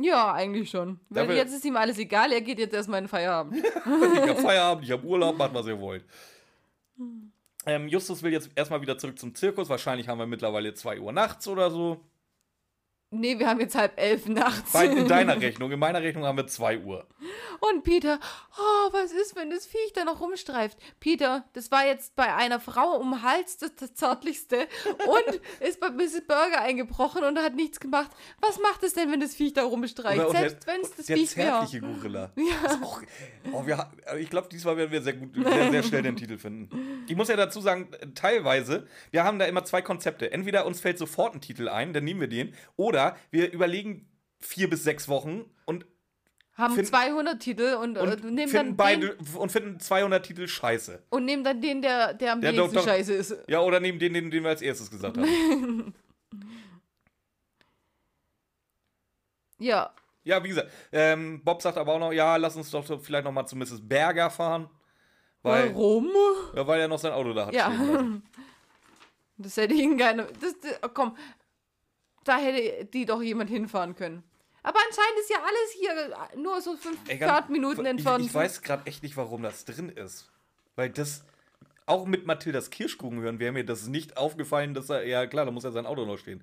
Ja, eigentlich schon. Weil Dafür- jetzt ist ihm alles egal, er geht jetzt erstmal in den Feierabend. ich habe Feierabend, ich habe Urlaub, macht was ihr wollt. Ähm, Justus will jetzt erstmal wieder zurück zum Zirkus. Wahrscheinlich haben wir mittlerweile 2 Uhr nachts oder so. nee, wir haben jetzt halb elf nachts. Bei, in deiner Rechnung. In meiner Rechnung haben wir 2 Uhr. Und Peter, oh, was ist, wenn das Viech da noch rumstreift? Peter, das war jetzt bei einer Frau um den Hals das, das Zärtlichste und ist bei Mrs. Burger eingebrochen und hat nichts gemacht. Was macht es denn, wenn das Viech da rumstreicht? Oder- und Selbst wenn es das der Viech wäre. zärtliche Gorilla. Ist auch, oh, wir, ha- ich glaube, diesmal werden wir sehr gut, sehr, sehr schnell den Titel finden. Ich muss ja dazu sagen, teilweise, wir haben da immer zwei Konzepte. Entweder uns fällt sofort ein Titel ein, dann nehmen wir den, oder wir überlegen vier bis sechs Wochen und, Haben Finden- 200 Titel und, und, äh, nehmen, finden dann beide, den, und finden 200 Titel scheiße. und nehmen dann den, der, der am Der wenigsten scheiße ist. Ja, oder nehmen den, den, den wir als erstes gesagt haben. Ja, ja, wie gesagt, ähm, Bob sagt aber auch noch, ja, lass uns doch vielleicht noch mal zu Mrs. Berger fahren. Weil, warum? ja, weil er noch sein Auto da hat. Ja. stehen. Das hätte ihn keine. Das, das, oh, komm, da hätte die doch jemand hinfahren können. Aber anscheinend ist ja alles hier nur so fünf Ey, Fahrtminuten entfernt. Ich, ich weiß gerade echt nicht, warum das drin ist. Weil das, auch mit Mathildas Kirschkuchen hören, wäre mir das nicht aufgefallen, dass er, ja klar, da muss ja sein Auto noch stehen.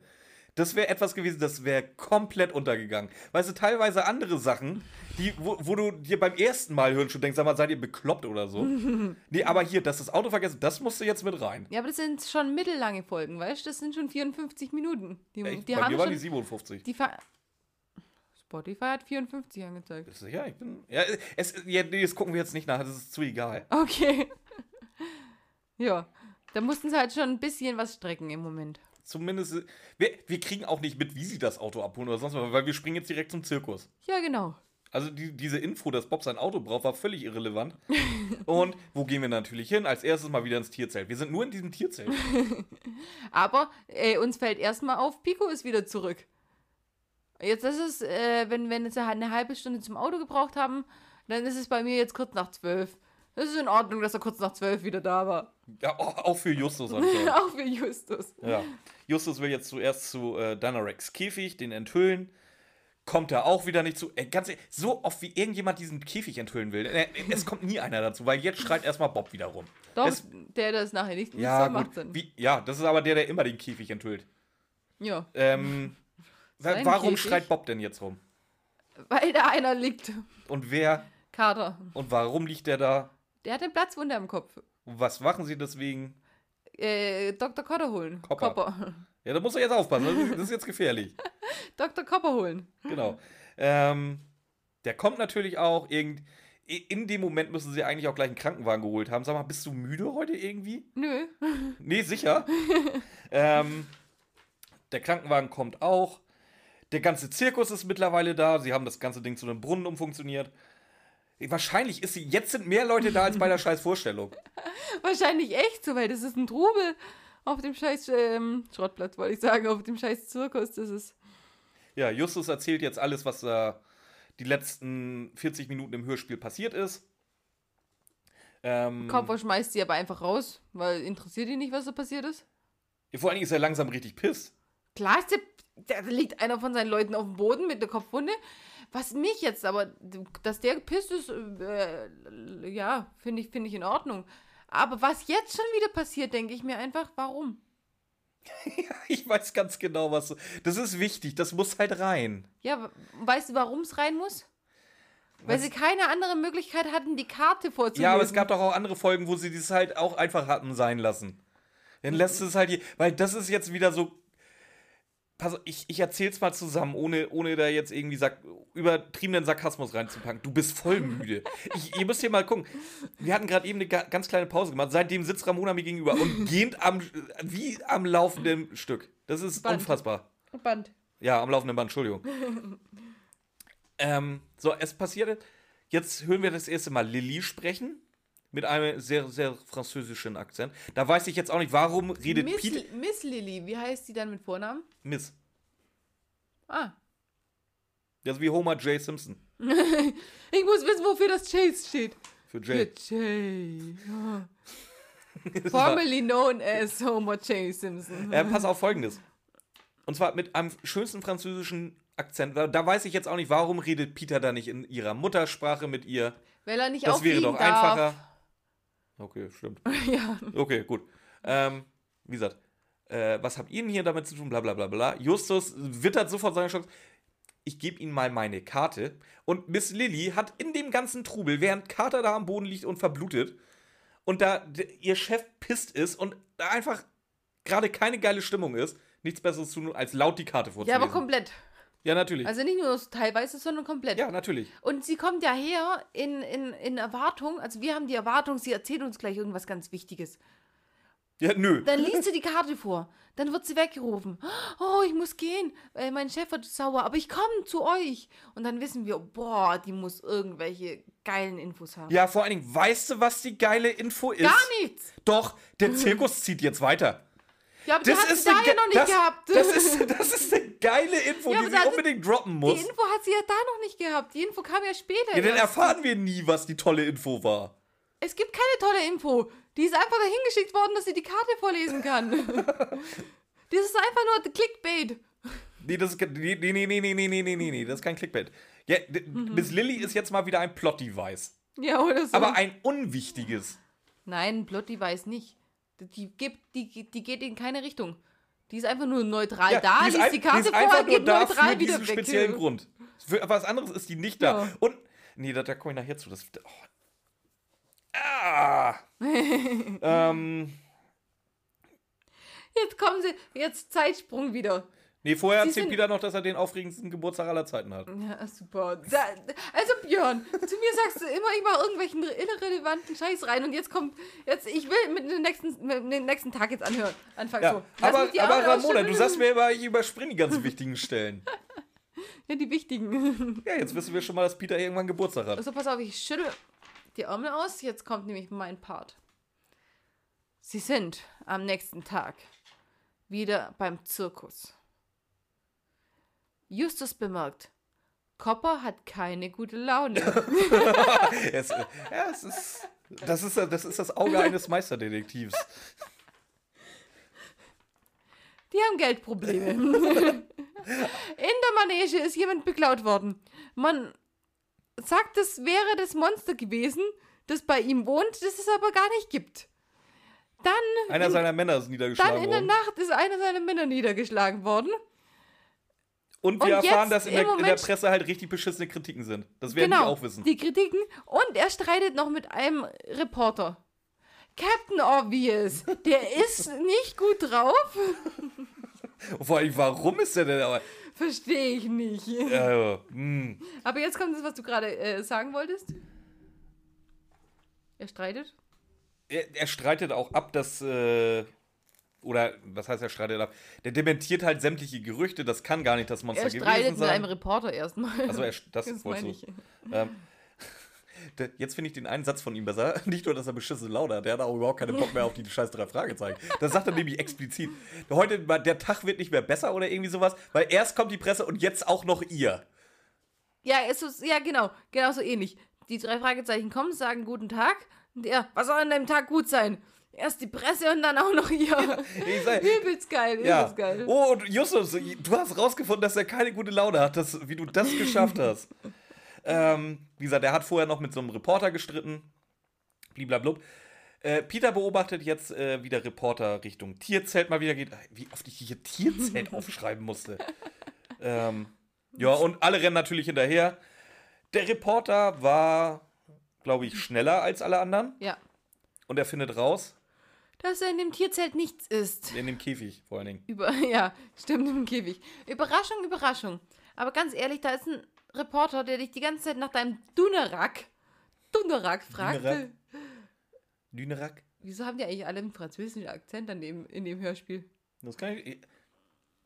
Das wäre etwas gewesen, das wäre komplett untergegangen. Weißt du, teilweise andere Sachen, die, wo, wo du dir beim ersten Mal hören schon denkst, sag mal, seid ihr bekloppt oder so. nee, aber hier, dass das Auto vergessen, das musste jetzt mit rein. Ja, aber das sind schon mittellange Folgen, weißt du? Das sind schon 54 Minuten. Die, Echt? die Bei haben mir waren schon. die 57. Die Spotify hat 54 angezeigt. Das ist- Ja, ich bin. Ja, es, ja, das gucken wir jetzt nicht nach, das ist zu egal. Okay. ja. Da mussten sie halt schon ein bisschen was strecken im Moment. Zumindest. Wir, wir kriegen auch nicht mit, wie sie das Auto abholen oder sonst was, weil wir springen jetzt direkt zum Zirkus. Ja, genau. Also die, diese Info, dass Bob sein Auto braucht, war völlig irrelevant. Und wo gehen wir natürlich hin? Als erstes mal wieder ins Tierzelt. Wir sind nur in diesem Tierzelt. Aber äh, uns fällt erstmal auf, Pico ist wieder zurück. Jetzt ist es, äh, wenn, wenn jetzt eine halbe Stunde zum Auto gebraucht haben, dann ist es bei mir jetzt kurz nach zwölf. Das ist in Ordnung, dass er kurz nach zwölf wieder da war. Ja, auch, für Justus. Auch für Justus. Ja. Justus will jetzt zuerst zu äh, Danarex Käfig, den enthüllen. Kommt er auch wieder nicht zu. Ey, ganz ehrlich, so oft wie irgendjemand diesen Käfig enthüllen will, äh, es kommt nie einer dazu, weil jetzt schreit erstmal Bob wieder rum. Doch, Es- der das nachher nicht Ja, so macht gut. Sinn. Wie, ja, das ist aber der, der immer den Käfig enthüllt. Ja, Ähm, Sein warum Käfig? schreit Bob denn jetzt rum? weil da einer liegt. Und wer Kater. und warum liegt der da? Der hat eine Platzwunde am Kopf. Und was machen sie deswegen? Äh, Dr. Kotter holen. Kopper. Kopper. Ja, da muss er jetzt aufpassen. Das ist, das ist jetzt gefährlich. Dr. Kopper holen. Genau. Ähm, der kommt natürlich auch irgend. In dem Moment müssen sie eigentlich auch gleich einen Krankenwagen geholt haben. Sag mal, bist du müde heute irgendwie? Nö. Nee, sicher. ähm, der Krankenwagen kommt auch. Der ganze Zirkus ist mittlerweile da. Sie haben das ganze Ding zu einem Brunnen umfunktioniert. Wahrscheinlich ist sie. Jetzt sind mehr Leute da als bei der scheiß Vorstellung. Wahrscheinlich echt so, weil das ist ein Trubel auf dem scheiß ähm, Schrottplatz, wollte ich sagen, auf dem scheiß Zirkus. Das ist. Ja, Justus erzählt jetzt alles, was da die letzten 40 Minuten im Hörspiel passiert ist. Ähm, Kopper schmeißt sie aber einfach raus, weil interessiert ihn nicht, was da passiert ist. vor allen Dingen ist er langsam richtig piss. Klar ist der, da liegt einer von seinen Leuten auf dem Boden mit der Kopfwunde. Was mich jetzt aber, dass der gepisst ist, äh, ja, finde ich, finde ich in Ordnung. Aber was jetzt schon wieder passiert, denke ich mir einfach, warum? Ich weiß ganz genau, was. Das ist wichtig, das muss halt rein. Ja, weißt du, warum es rein muss? Weil Was? sie keine andere Möglichkeit hatten, die Karte vorzulesen. Ja, aber es gab doch auch andere Folgen, wo sie das halt auch einfach hatten sein lassen. Dann lässt es halt hier. Weil das ist jetzt wieder so. Pass auf, ich, ich erzähl's mal zusammen, ohne, ohne da jetzt irgendwie sak übertriebenen Sarkasmus reinzupacken. Du bist voll müde. Ich, ihr müsst hier mal gucken. Wir hatten gerade eben eine ga ganz kleine Pause gemacht. Seitdem sitzt Ramona mir gegenüber und gähnt am, wie am laufenden Stück. Das ist Band. unfassbar. Band. Ja, am laufenden Band, Entschuldigung. ähm, so, es passierte. Jetzt hören wir das erste Mal Lilly sprechen. Mit einem sehr, sehr französischen Akzent. Da weiß ich jetzt auch nicht, warum redet Miss, Peter. Miss Lily, wie heißt sie dann mit Vornamen? Miss. Ah. Das ist wie Homer J. Simpson. Ich muss wissen, wofür das Chase steht. Für Für J. Jay. Ja. Formerly known as Homer J. Simpson. äh, pass auf folgendes. Und zwar mit einem schönsten französischen Akzent. Da, da weiß ich jetzt auch nicht, warum redet Peter da nicht in ihrer Muttersprache mit ihr. Weil er nicht Das wäre doch darf. einfacher. Okay, stimmt. ja. Okay, gut. Ähm, wie gesagt, äh, was habt ihr denn hier damit zu tun? Bla bla bla bla. Justus wittert sofort seine Chance. Ich gebe Ihnen mal meine Karte. Und Miss Lily hat in dem ganzen Trubel, während Carter da am Boden liegt und verblutet und da ihr Chef pisst ist und da einfach gerade keine geile Stimmung ist, nichts Besseres zu tun, als laut die Karte ja, vorzulesen. aber komplett. Ja, natürlich. Also nicht nur teilweise, sondern komplett. ja, natürlich. Und sie kommt ja her in, in, in Erwartung, also wir haben die Erwartung, sie erzählt uns gleich irgendwas ganz Wichtiges. Ja, nö. Dann liest sie die Karte vor. Dann wird sie weggerufen. Oh, ich muss gehen. Äh, mein Chef wird sauer, aber ich komme zu euch. Und dann wissen wir, boah, die muss irgendwelche geilen Infos haben. Ja, vor allen Dingen, weißt du, was die geile Info ist? Gar nichts. Doch, der Zirkus zieht jetzt weiter. Ja, aber die hat sie da ja noch nicht das, gehabt. Das ist, das ist eine geile Info, Ja, die sie unbedingt droppen die muss. Info hat sie ja da noch nicht gehabt. Die Info kam ja später. Ja, dann erfahren wir nie, was die tolle Info war. Es gibt keine tolle Info. Die ist einfach dahin geschickt worden, dass sie die Karte vorlesen kann. das ist einfach nur Clickbait. Nee, das ist, nee, nee, nee, nee, nee, nee, nee, nee, das ist kein Clickbait. Ja, Mhm. Miss Lily ist jetzt mal wieder ein Plot-Device. Ja, oder so. Aber ein unwichtiges. Nein, Blotti weiß nicht. Die, gibt, die, die geht in keine Richtung. Die ist einfach nur neutral da, die ist liest die Karte ist vor, geht neutral für wieder diesen weg. speziellen Grund. Für was anderes ist die nicht da. Ja. Und, nee, da, da komme ich nachher zu. Das, oh. Ah! ähm, Jetzt kommen sie, jetzt Zeitsprung wieder. Nee, vorher Sie erzählt Peter noch, dass er den aufregendsten Geburtstag aller Zeiten hat. Ja, super. Da, also Björn, zu mir sagst du immer, ich mache irgendwelchen irrelevanten Scheiß rein und jetzt kommt, jetzt, ich will mit dem nächsten, mit dem nächsten Tag jetzt anhören. Anfangen Ja, so. Aber, aber Ramona, du sagst mir immer, ich überspringe die ganz wichtigen Stellen. Ja, die wichtigen. Ja, jetzt wissen wir schon mal, dass Peter irgendwann Geburtstag hat. Also pass auf, ich schüttel die Ärmel aus. Jetzt kommt nämlich mein Part. Sie sind am nächsten Tag wieder beim Zirkus. Justus bemerkt, Copper hat keine gute Laune. Es, ja, es ist, das, ist, das ist das Auge eines Meisterdetektivs. Die haben Geldprobleme. In der Manege ist jemand beklaut worden. Man sagt, es wäre das Monster gewesen, das bei ihm wohnt, das es aber gar nicht gibt. Dann Einer seiner Männer ist Dann niedergeschlagen in der worden. Nacht ist einer seiner Männer niedergeschlagen worden. Und wir Und erfahren, dass in der, in der Moment- Presse halt richtig beschissene Kritiken sind. Das werden genau. die auch wissen. Die Kritiken. Und er streitet noch mit einem Reporter. Captain Obvious, der ist nicht gut drauf. Vor allem, warum ist der denn aber. Verstehe ich nicht. Äh, hm. Aber jetzt kommt das, was du gerade äh, sagen wolltest. Er streitet. er, er streitet auch ab, dass. Äh, oder, was heißt er streitet ab? Der dementiert halt sämtliche Gerüchte, das kann gar nicht das Monster Er gewesen streitet mit einem sein. Reporter erstmal. Also, er, das, das du. ich. Ähm, jetzt finde ich den einen Satz von ihm besser. Nicht nur, dass er beschissene Laune hat, der hat auch überhaupt keine Bock mehr auf die scheiß drei Fragezeichen. Das sagt er nämlich explizit. Heute, der Tag wird nicht mehr besser oder irgendwie sowas, weil erst kommt die Presse und jetzt auch noch ihr. Ja, es ist, ja, genau. Genau so ähnlich. Die drei Fragezeichen kommen, sagen guten Tag. Und er, was soll an deinem Tag gut sein? Erst die Presse und dann auch noch ihr. Ich sag, Übelst geil, übelst ja. geil. Oh, und Justus, du hast rausgefunden, dass er keine gute Laune hat, dass, wie du das geschafft hast. ähm, wie gesagt, er hat vorher noch mit so einem Reporter gestritten. Bliblablub. Äh, Peter beobachtet jetzt, äh, wie der Reporter Richtung Tierzelt mal wieder geht. Wie oft ich hier Tierzelt aufschreiben musste. Ähm, ja, und alle rennen natürlich hinterher. Der Reporter war, glaube ich, schneller als alle anderen. Ja. Und er findet raus, Dass er in dem Tierzelt nichts ist. in dem Käfig vor allen Dingen. Über, ja, stimmt im Käfig. Überraschung, Überraschung. Aber ganz ehrlich, da ist ein Reporter, der dich die ganze Zeit nach deinem Dunerak, Dunerak fragt. Dunerak? Dünerak? Wieso haben die eigentlich alle einen französischen Akzent an dem, in dem Hörspiel? Das, kann ich,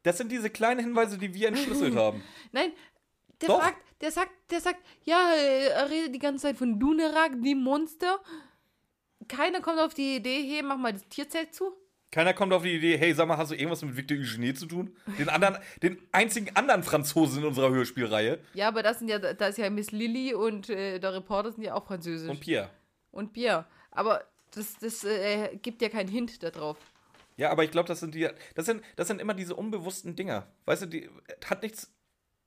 das sind diese kleinen Hinweise, die wir entschlüsselt haben. Nein, der Doch. fragt, der sagt, der sagt, ja, er redet die ganze Zeit von Dunerak, die Monster. Keiner kommt auf die Idee, hey, mach mal das Tierzelt zu. Keiner kommt auf die Idee, hey, sag mal, hast du irgendwas mit Victor Eugenie zu tun? Den anderen, den einzigen anderen Franzosen in unserer Hörspielreihe. Ja, aber das sind ja, da ist ja Miss Lily und äh, der Reporter sind ja auch französisch. Und Pierre. und Bier. Aber das, das äh, gibt ja keinen Hint darauf. Ja, aber ich glaube, das sind die. Das sind, das sind immer diese unbewussten Dinger. Weißt du, die hat nichts.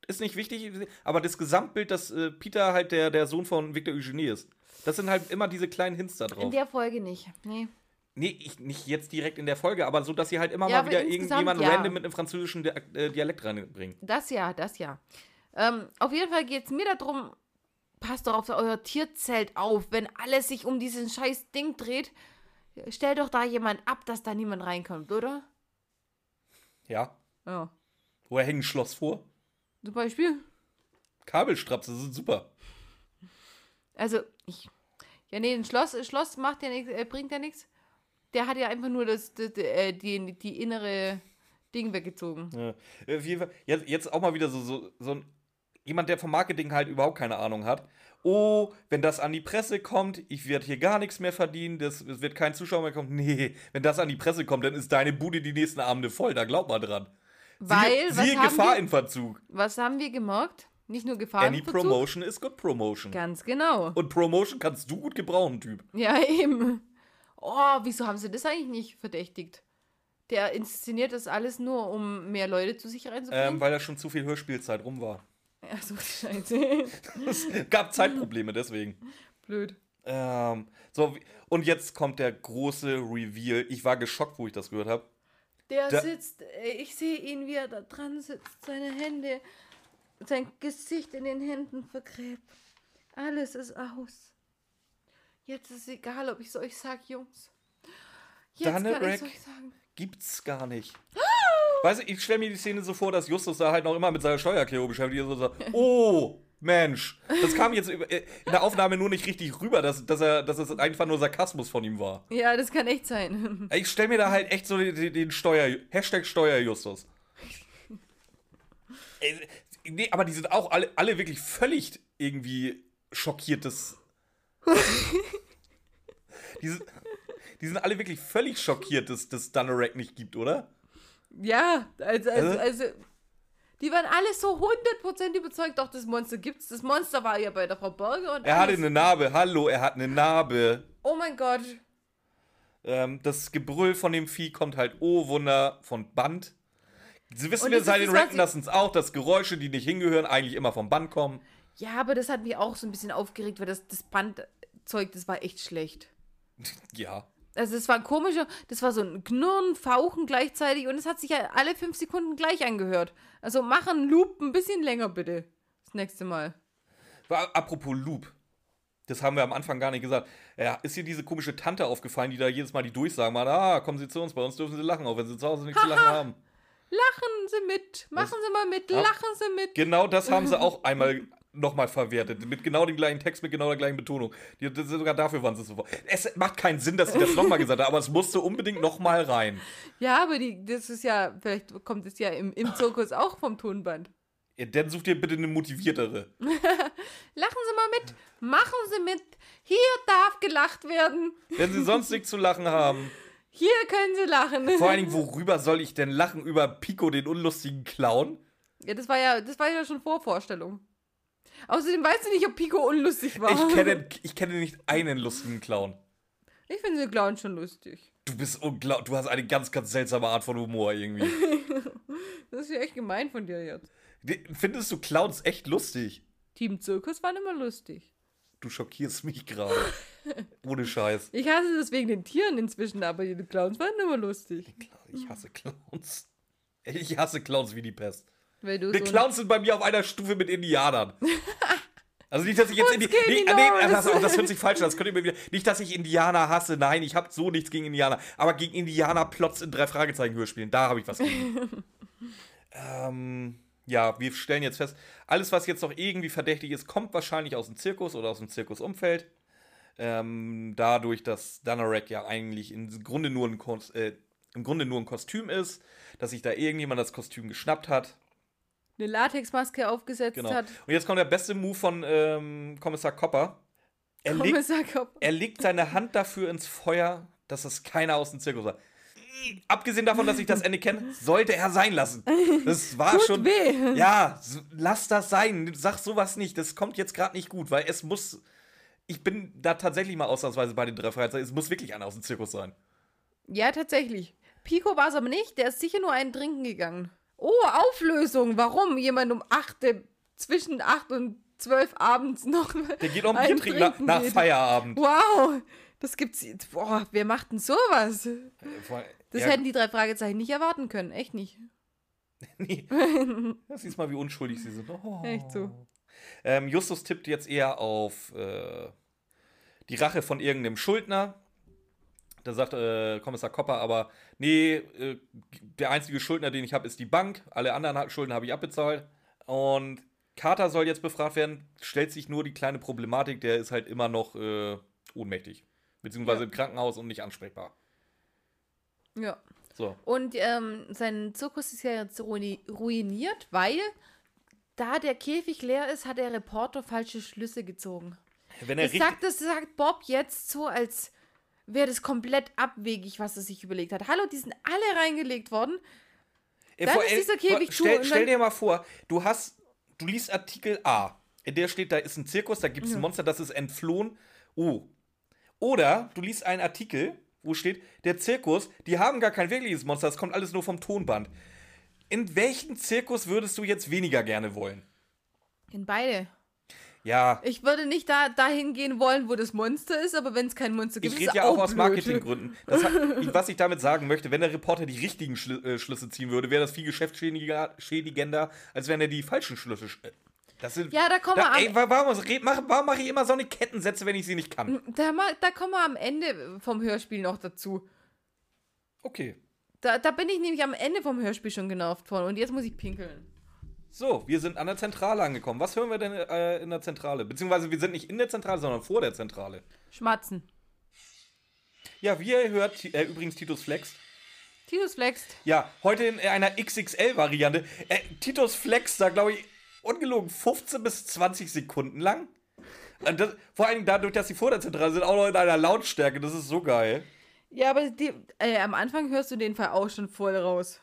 ist nicht wichtig, aber das Gesamtbild, dass äh, Peter halt der, der Sohn von Victor Eugenie ist. Das sind halt immer diese kleinen Hints da drauf. In der Folge nicht. Nee. Nee, ich, nicht jetzt direkt in der Folge, aber so, dass sie halt immer Ja, mal wieder irgendjemanden ja. random mit einem französischen äh, Dialekt reinbringen. Das ja, das ja. Ähm, auf jeden Fall geht es mir darum, passt doch auf euer Tierzelt auf. Wenn alles sich um diesen scheiß Ding dreht, stellt doch da jemand ab, dass da niemand reinkommt, oder? Ja. Ja. Woher hängt ein Schloss vor? Zum Beispiel. Kabelstrapse sind super. Also, ich. Ja, nee, ein Schloss, ein Schloss macht ja nichts, äh, bringt ja nichts. Der hat ja einfach nur das, das, äh, die, die innere Ding weggezogen. Ja. Äh, wie- Jetzt, jetzt auch mal wieder so, so, so ein, jemand, der vom Marketing halt überhaupt keine Ahnung hat. Oh, wenn das an die Presse kommt, ich werde hier gar nichts mehr verdienen, das, es wird kein Zuschauer mehr kommen. Nee, wenn das an die Presse kommt, dann ist deine Bude die nächsten Abende voll, da glaub mal dran. Weil, siehe, was, siehe haben Gefahr wir, in Verzug. was haben wir gemerkt? Nicht nur Gefahr Any Promotion is good Promotion. Ganz genau. Und Promotion kannst du gut gebrauchen, Typ. Ja, eben. Oh, wieso haben sie das eigentlich nicht verdächtigt? Der inszeniert das alles nur, um mehr Leute zu sich Ähm, reinzubringen? weil da schon zu viel Hörspielzeit rum war. Ach so, scheiße. Es gab Zeitprobleme deswegen. Blöd. Ähm, so, und jetzt kommt der große Reveal. Ich war geschockt, wo ich das gehört habe. Der Da- sitzt, äh, ich sehe ihn, wie er da dran sitzt, seine Hände, sein Gesicht in den Händen vergräbt. Alles ist aus. Jetzt ist egal, ob ich es euch sag, Jungs. Jetzt Danne kann ich es Rack. euch sagen. Gibt's gar nicht. Weißt du, ich stelle mir die Szene so vor, dass Justus da halt noch immer mit seiner Steuererklärung beschäftigt ist und so, oh, Mensch. Das kam jetzt äh, in der Aufnahme nur nicht richtig rüber, dass, dass, er, dass es einfach nur Sarkasmus von ihm war. Ja, das kann echt sein. Ich stelle mir da halt echt so den, den- den Steuer, Hashtag Steuerjustus. Nee, aber die sind auch alle, alle wirklich völlig irgendwie schockiertes. die, sind, die sind alle wirklich völlig schockiert, dass das Dunnerek nicht gibt, oder? Ja, also, also, also die waren alle so 100% überzeugt, doch das Monster gibt's. Das Monster war ja bei der Frau Berger und Er hatte eine Narbe, hallo, er hat eine Narbe. Oh mein Gott. Ähm, das Gebrüll von dem Vieh kommt halt, oh Wunder, von Band. Sie wissen Und wir seit den Racknassens auch, dass Geräusche, die nicht hingehören, eigentlich immer vom Band kommen. Ja, aber das hat mich auch so ein bisschen aufgeregt, weil das, das Bandzeug, das war echt schlecht. Ja. Also es war ein komischer, das war so ein Knurren, Fauchen gleichzeitig und es hat sich ja alle fünf Sekunden gleich angehört. Also machen Loop ein bisschen länger bitte. Das nächste Mal. Apropos Loop. Das haben wir am Anfang gar nicht gesagt. Ja, ist hier diese komische Tante aufgefallen, die da jedes Mal die Durchsagen macht, ah, kommen Sie zu uns, bei uns dürfen Sie lachen, auch wenn Sie zu Hause nichts zu lachen haben. Lachen Sie mit, machen Sie mal mit, lachen Sie mit. Genau das haben sie auch einmal nochmal verwertet. Mit genau dem gleichen Text, mit genau der gleichen Betonung. Die, das, sogar dafür waren sie so. Es macht keinen Sinn, dass sie das nochmal gesagt haben, aber es musste unbedingt nochmal rein. Ja, aber die, das ist ja, vielleicht kommt es ja im, im Zirkus auch vom Tonband. Ja, dann sucht ihr bitte eine motiviertere. Lachen Sie mal mit, machen Sie mit. Hier darf gelacht werden. Wenn sie sonst nichts zu lachen haben. Hier können Sie lachen. Vor allen Dingen, worüber soll ich denn lachen? Über Pico, den unlustigen Clown? Ja, das war ja, das war ja schon Vorvorstellung. Außerdem weißt du nicht, ob Pico unlustig war. Ich kenne, ich kenne nicht einen lustigen Clown. Ich finde den Clown schon lustig. Du bist unglaublich. Du hast eine ganz, ganz seltsame Art von Humor irgendwie. Das ist ja echt gemein von dir jetzt. Findest du Clowns echt lustig? Team Zirkus waren immer lustig. Du schockierst mich gerade. Ohne Scheiß. Ich hasse das wegen den Tieren inzwischen, aber die Clowns waren immer lustig. Ich hasse Clowns. Ich hasse Clowns wie die Pest. Weil Die so Clowns sind bei mir auf einer Stufe mit Indianern. Also nicht, dass ich jetzt What's Indi going nee, nee, auf, das hört sich falsch an. Das könnt ihr mir wieder. Nicht, dass ich Indianer hasse. Nein, ich habe so nichts gegen Indianer. Aber gegen Indianer Plots in drei Fragezeichen Hörspielen. Da habe ich was gegen. ähm, ja, wir stellen jetzt fest, alles, was jetzt noch irgendwie verdächtig ist, kommt wahrscheinlich aus dem Zirkus oder aus dem Zirkusumfeld. Ähm, dadurch, dass Dunnerek ja eigentlich im Grunde nur ein Kos äh, im Grunde nur ein Kostüm ist, dass sich da irgendjemand das Kostüm geschnappt hat. eine Latexmaske aufgesetzt Genau. hat. Und jetzt kommt der beste Move von ähm, Kommissar Copper. Er legt, Kommissar Kopp. er legt seine Hand dafür ins Feuer, dass es keiner aus dem Zirkus war. Abgesehen davon, dass ich das Ende kenne, sollte er sein lassen. Das war Tut schon. weh. Ja, lass das sein. Sag sowas nicht. Das kommt jetzt gerade nicht gut, weil es muss. Ich bin da tatsächlich mal ausnahmsweise bei den drei Freiheitszeiten. Es muss wirklich einer aus dem Zirkus sein. Ja, tatsächlich. Pico war es aber nicht. Der ist sicher nur einen trinken gegangen. Oh, Auflösung. Warum jemand um 8, zwischen 8 und 12 abends noch. Der geht um Bier trinken nach, nach Feierabend. Wow. Das gibt's. Boah, wer macht denn sowas? Das ja. hätten die drei Fragezeichen nicht erwarten können. Echt nicht. nee. Das siehst mal, wie unschuldig sie sind. Oh. Echt so. Ähm, Justus tippt jetzt eher auf äh, die Rache von irgendeinem Schuldner. Da sagt äh, Kommissar Kopper aber, nee, äh, der einzige Schuldner, den ich habe, ist die Bank. Alle anderen Schulden habe ich abbezahlt. Und Carter soll jetzt befragt werden. Stellt sich nur die kleine Problematik, der ist halt immer noch äh, ohnmächtig. Beziehungsweise ja. im Krankenhaus und nicht ansprechbar. Ja. So. Und ähm, sein Zirkus ist ja jetzt ruiniert, weil da der Käfig leer ist, hat der Reporter falsche Schlüsse gezogen. Wenn er das, sagt, das sagt Bob jetzt so, als wäre das komplett abwegig, was er sich überlegt hat. Hallo, die sind alle reingelegt worden. Äh, dann ist dieser Käfig stell, stell dir mal vor, du hast, du liest Artikel A, in der steht, da ist ein Zirkus, da gibt es ein Monster, das ist entflohen. Oh. Oder du liest einen Artikel, wo steht, der Zirkus, die haben gar kein wirkliches Monster, das kommt alles nur vom Tonband. In welchen Zirkus würdest du jetzt weniger gerne wollen? In beide. Ja. Ich würde nicht da, dahin gehen wollen, wo das Monster ist, aber wenn es kein Monster gibt, ich rede ja auch, auch aus Marketinggründen. was ich damit sagen möchte, wenn der Reporter die richtigen Schlu äh, Schlüsse ziehen würde, wäre das viel geschäftsschädigender, als wenn er die falschen Schlüsse. Äh, das sind, ja, da kommen da, wir. Ey, warum, warum mache ich immer so eine Kettensätze, wenn ich sie nicht kann? Da, da kommen wir am Ende vom Hörspiel noch dazu. Okay. Da, da bin ich nämlich am Ende vom Hörspiel schon genervt von und jetzt muss ich pinkeln. So, wir sind an der Zentrale angekommen. Was hören wir denn äh, in der Zentrale? Beziehungsweise wir sind nicht in der Zentrale, sondern vor der Zentrale. Schmatzen. Ja, wie ihr hört, äh, übrigens Titus Flex. Titus Flex. Ja, heute in einer XXL-Variante. Äh, Titus Flex, da glaube ich, ungelogen 15 bis 20 Sekunden lang. Das, vor allem dadurch, dass sie vor der Zentrale sind, auch noch in einer Lautstärke. Das ist so geil. Ja, aber die, äh, am Anfang hörst du den Fall auch schon voll raus.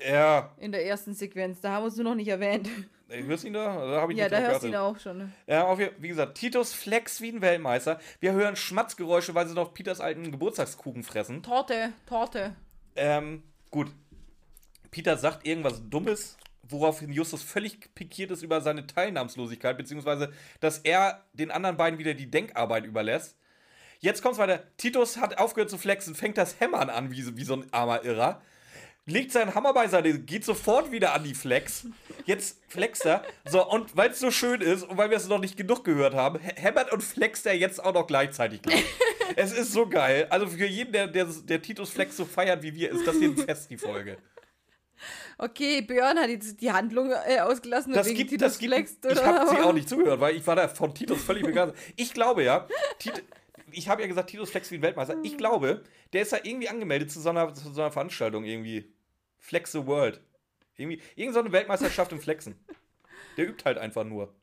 Ja. In der ersten Sequenz. Da haben wir es nur noch nicht erwähnt. Ich hörst ihn da? da hab ich ja, da hörst du ihn auch schon. Ja, auf, wie gesagt, Titus Flex wie ein Weltmeister. Wir hören Schmatzgeräusche, weil sie noch Peters alten Geburtstagskuchen fressen. Torte, Torte. Ähm, gut. Peter sagt irgendwas Dummes, woraufhin Justus völlig pikiert ist über seine Teilnahmslosigkeit, beziehungsweise, dass er den anderen beiden wieder die Denkarbeit überlässt. Jetzt kommt's weiter. Titus hat aufgehört zu flexen, fängt das Hämmern an wie, wie so ein armer Irrer legt seinen Hammer beiseite, geht sofort wieder an die Flex. Jetzt flext er. So, und weil es so schön ist und weil wir es noch nicht genug gehört haben, hämmert und flext er jetzt auch noch gleichzeitig. es ist so geil. Also für jeden, der, der, der Titus Flex so feiert wie wir, ist das hier ein Fest, die Folge. Okay, Björn hat jetzt die Handlung äh, ausgelassen. Das gibt, Titus das gibt, Flext, Ich habe sie auch nicht zugehört, weil ich war da von Titus völlig begeistert. Ich glaube ja, Tit ich habe ja gesagt, Titus Flex wie ein Weltmeister. Ich glaube, der ist da irgendwie angemeldet zu so einer, zu so einer Veranstaltung irgendwie. Flex the World. Irgendwie, irgend so eine Weltmeisterschaft im Flexen. Der übt halt einfach nur.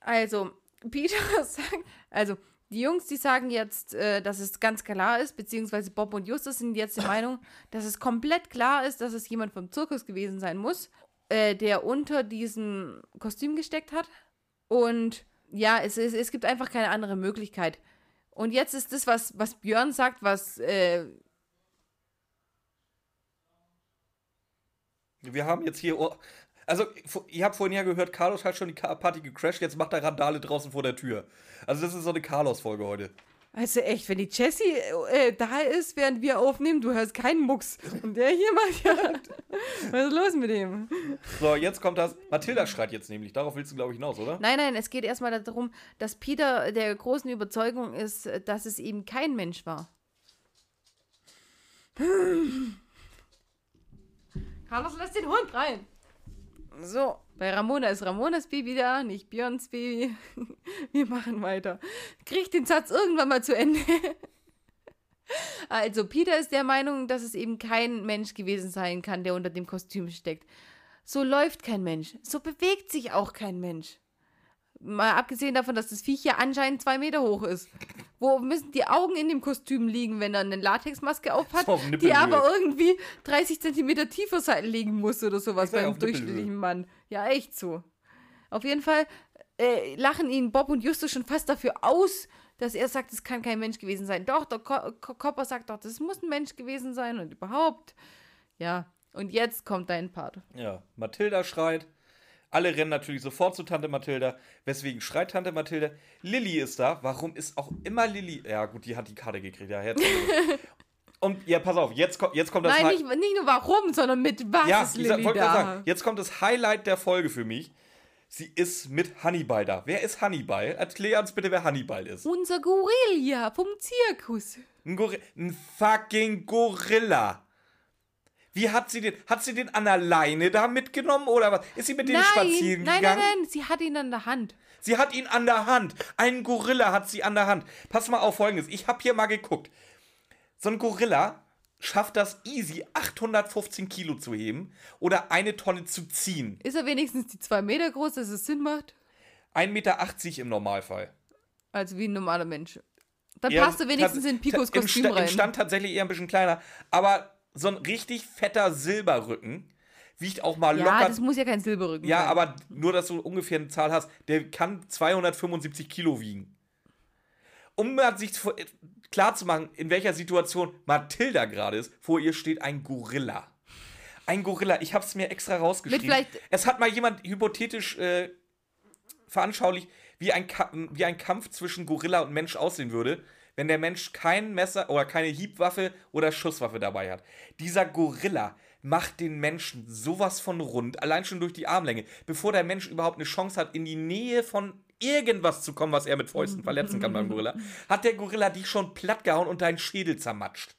Also, Peter sagt, also, die Jungs, die sagen jetzt, äh, dass es ganz klar ist, beziehungsweise Bob und Justus sind jetzt der Meinung, dass es komplett klar ist, dass es jemand vom Zirkus gewesen sein muss, äh, der unter diesem Kostüm gesteckt hat. Und ja, es, es, es gibt einfach keine andere Möglichkeit. Und jetzt ist das, was, was Björn sagt, was äh, Wir haben jetzt hier. Also, ihr habt vorhin ja gehört, Carlos hat schon die Party gecrashed, jetzt macht er Randale draußen vor der Tür. Also, das ist so eine Carlos-Folge heute. Also echt, wenn die Jessie äh, da ist, während wir aufnehmen, du hörst keinen Mucks. Und der hier macht ja. Was ist los mit dem? So, jetzt kommt das. Mathilda schreit jetzt nämlich. Darauf willst du, glaube ich, hinaus, oder? Nein, nein, es geht erstmal darum, dass Peter der großen Überzeugung ist, dass es eben kein Mensch war. Carlos lässt den Hund rein. So, bei Ramona ist Ramonas Baby da, nicht Björns Baby. Wir machen weiter. Krieg den Satz irgendwann mal zu Ende. Also, Peter ist der Meinung, dass es eben kein Mensch gewesen sein kann, der unter dem Kostüm steckt. So läuft kein Mensch. So bewegt sich auch kein Mensch. Mal abgesehen davon, dass das Viech ja anscheinend zwei Meter hoch ist. Wo müssen die Augen in dem Kostüm liegen, wenn er eine Latexmaske aufhat, auf die aber irgendwie 30 Zentimeter tiefer liegen muss oder sowas beim durchschnittlichen Mann. Ja, echt so. Auf jeden Fall äh, lachen ihn Bob und Justus schon fast dafür aus, dass er sagt, es kann kein Mensch gewesen sein. Doch, der Ko Kopper sagt doch, das muss ein Mensch gewesen sein und überhaupt. Ja, Und jetzt kommt dein Part. Ja, Mathilda schreit. Alle rennen natürlich sofort zu Tante Mathilda. Weswegen schreit Tante Mathilda? Lilly ist da. Warum ist auch immer Lilly? Ja, gut, die hat die Karte gekriegt. Ja, herzlich. Und ja, pass auf, jetzt, kommt jetzt kommt das Nein, nicht, nicht nur warum, sondern mit was ja, ist Lilly da? sagen, jetzt kommt das Highlight der Folge für mich. Sie ist mit Hannibal da. Wer ist Hannibal? Erklär uns bitte, wer Hannibal ist. Unser Gorilla vom Zirkus. Ein, Gorilla, ein fucking Gorilla. Wie hat sie den? Hat sie den an der Leine da mitgenommen oder was? Ist sie mit dem Nein, spazieren nein, gegangen? nein, nein, sie hat ihn an der Hand. Sie hat ihn an der Hand. Ein Gorilla hat sie an der Hand. Pass mal auf folgendes. Ich habe hier mal geguckt. So ein Gorilla schafft das easy, 815 Kilo zu heben oder eine Tonne zu ziehen. Ist er wenigstens die zwei Meter groß, dass es Sinn macht? 1,80 Meter im Normalfall. Also wie ein normaler Mensch. Dann Ja, passt er wenigstens in Picos Kostüm rein. Im Stand tatsächlich eher ein bisschen kleiner. Aber so ein richtig fetter Silberrücken wiegt auch mal ja, locker. das muss ja kein Silberrücken ja, sein. aber nur, dass du ungefähr eine Zahl hast, der kann 275 Kilo wiegen. Um sich vor- klar zu machen, in welcher Situation Mathilda gerade ist, vor ihr steht ein Gorilla. Ein Gorilla, ich habe es mir extra rausgeschrieben. es hat mal jemand hypothetisch äh, veranschaulicht, wie ein, Ka wie ein Kampf zwischen Gorilla und Mensch aussehen würde, wenn der Mensch kein Messer oder keine Hiebwaffe oder Schusswaffe dabei hat. Dieser Gorilla macht den Menschen sowas von rund, allein schon durch die Armlänge, bevor der Mensch überhaupt eine Chance hat, in die Nähe von irgendwas zu kommen, was er mit Fäusten verletzen kann beim Gorilla, hat der Gorilla dich schon plattgehauen und deinen Schädel zermatscht.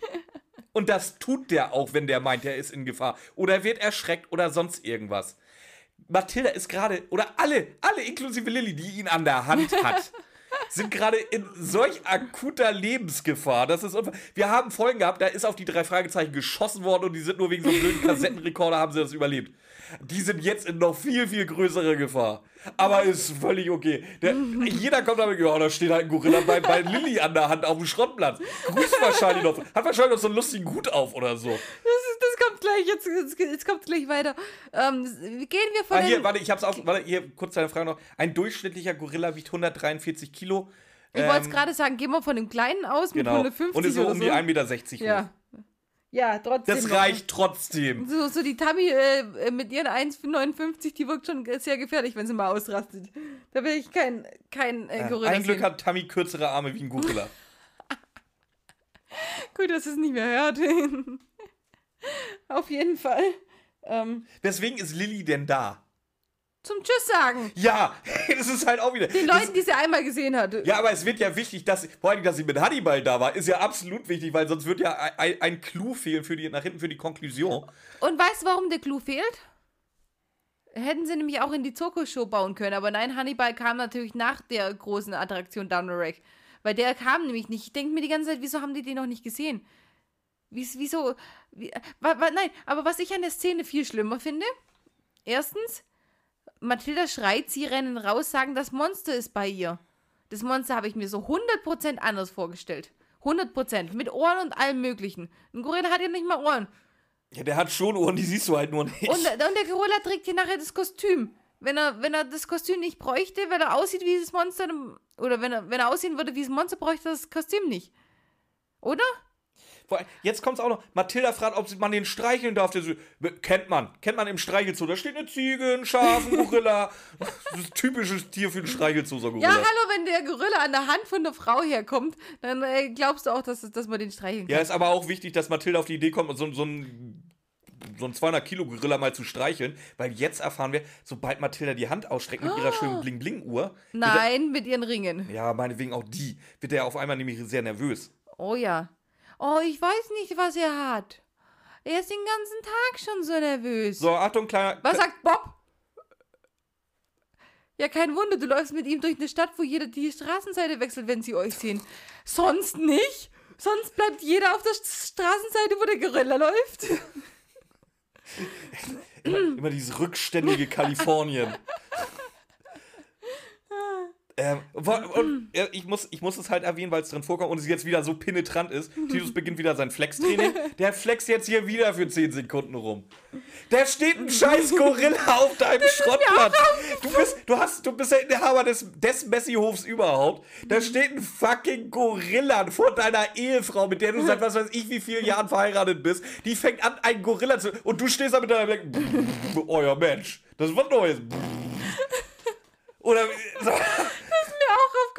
Und das tut der auch, wenn der meint, er ist in Gefahr. Oder wird erschreckt oder sonst irgendwas. Mathilda ist gerade, oder alle, alle inklusive Lilly, die ihn an der Hand hat, sind gerade in solch akuter Lebensgefahr. Das ist. Wir haben Folgen gehabt, da ist auf die drei Fragezeichen geschossen worden und die sind nur wegen so einem blöden Kassettenrekorder haben sie das überlebt. Die sind jetzt in noch viel, viel größere Gefahr. Aber ist völlig okay. Der, jeder kommt damit, ja, da steht halt ein Gorilla bei, bei Lilly an der Hand auf dem Schrottplatz. Grüßt wahrscheinlich noch. Hat wahrscheinlich noch so einen lustigen Hut auf oder so. Das, ist, das kommt gleich, jetzt, jetzt, jetzt kommt gleich weiter. Ähm, gehen wir von Ah, hier, warte, ich hab's auch. Warte, hier, kurz eine Frage noch. Ein durchschnittlicher Gorilla wiegt 143 Kilo. ich wollte es Ähm, gerade sagen, gehen wir von dem Kleinen aus mit Genau. 150 Und ist so um die 1,60 Meter hoch. Ja. Ja, trotzdem. Das reicht trotzdem. So, so die Tammy äh, mit ihren 1,59, die wirkt schon sehr gefährlich, wenn sie mal ausrastet. Da will ich kein, kein äh, Gorilla Ein Glück sehen. hat Tammy kürzere Arme wie ein Gorilla. Gut, dass es nicht mehr hört. Auf jeden Fall. Ähm, Weswegen ist Lilly denn da? Zum Tschüss sagen. Ja, das ist halt auch wieder. Den Leuten, die sie einmal gesehen hat. ja, aber es wird ja wichtig, dass sie, vor allem, dass sie mit Hannibal da war, ist ja absolut wichtig, weil sonst wird ja ein, ein, Clou fehlen für die, nach hinten für die Konklusion. Und weißt du, warum der Clou fehlt? Hätten sie nämlich auch in die Zirkusshow bauen können, aber nein, Hannibal kam natürlich nach der großen Attraktion Down the Rack. Weil der kam nämlich nicht. Ich denke mir die ganze Zeit, wieso haben die den noch nicht gesehen? Wies- Wieso? Wie, wa, wa, nein, aber was ich an der Szene viel schlimmer finde, erstens, Mathilda schreit, sie rennen raus, sagen, das Monster ist bei ihr. Das Monster habe ich mir so 100% anders vorgestellt. 100%. Mit Ohren und allem Möglichen. Ein Gorilla hat ja nicht mal Ohren. Ja, der hat schon Ohren, die siehst du halt nur nicht. Und, und der Gorilla trägt hier nachher das Kostüm. Wenn er, wenn er das Kostüm nicht bräuchte, wenn er aussieht wie das Monster, oder wenn er, wenn er aussehen würde wie das Monster, bräuchte er das Kostüm nicht. Oder? Jetzt kommt's auch noch. Mathilda fragt, ob man den streicheln darf. Der so, kennt man. Kennt man im Streichelzoo. Da steht eine Ziege, ein Schaf, ein Gorilla. Das ist ein typisches Tier für den Streichelzoo, so ein Ja, Gorilla. hallo, wenn der Gorilla an der Hand von der Frau herkommt, dann äh, glaubst du auch, dass, dass man den streicheln kann. Ja, ist aber auch wichtig, dass Mathilda auf die Idee kommt, so, so ein so ein 200 Kilo Gorilla mal zu streicheln, weil jetzt erfahren wir, sobald Mathilda die Hand ausstreckt mit ihrer schönen Bling-Bling-Uhr, Nein, mit ihren Ringen. ja, meinetwegen auch die, wird er auf einmal nämlich sehr nervös. Oh ja. Oh, ich weiß nicht, was er hat. Er ist den ganzen Tag schon so nervös. So, Achtung, kleiner. Was sagt Bob? Ja, kein Wunder, du läufst mit ihm durch eine Stadt, wo jeder die Straßenseite wechselt, wenn sie euch sehen. Sonst nicht? Sonst bleibt jeder auf der Straßenseite, wo der Gorilla läuft. Immer, immer dieses rückständige Kalifornien. äh, Ähm, und, äh, ich, muss, ich muss es halt erwähnen, weil es drin vorkommt und es jetzt wieder so penetrant ist. Titus beginnt wieder sein Flex-Training. Der flext jetzt hier wieder für 10 Sekunden rum. Da steht ein scheiß Gorilla auf deinem Schrottplatz. Du bist, du hast, du bist der Inhaber des, des Messi-Hofs überhaupt. Da steht ein fucking Gorilla vor deiner Ehefrau, mit der du seit was weiß ich wie vielen Jahren verheiratet bist. Die fängt an, einen Gorilla zu. Und du stehst da mit deiner Blick. Ja, Mensch, das ist was Neues. Oder.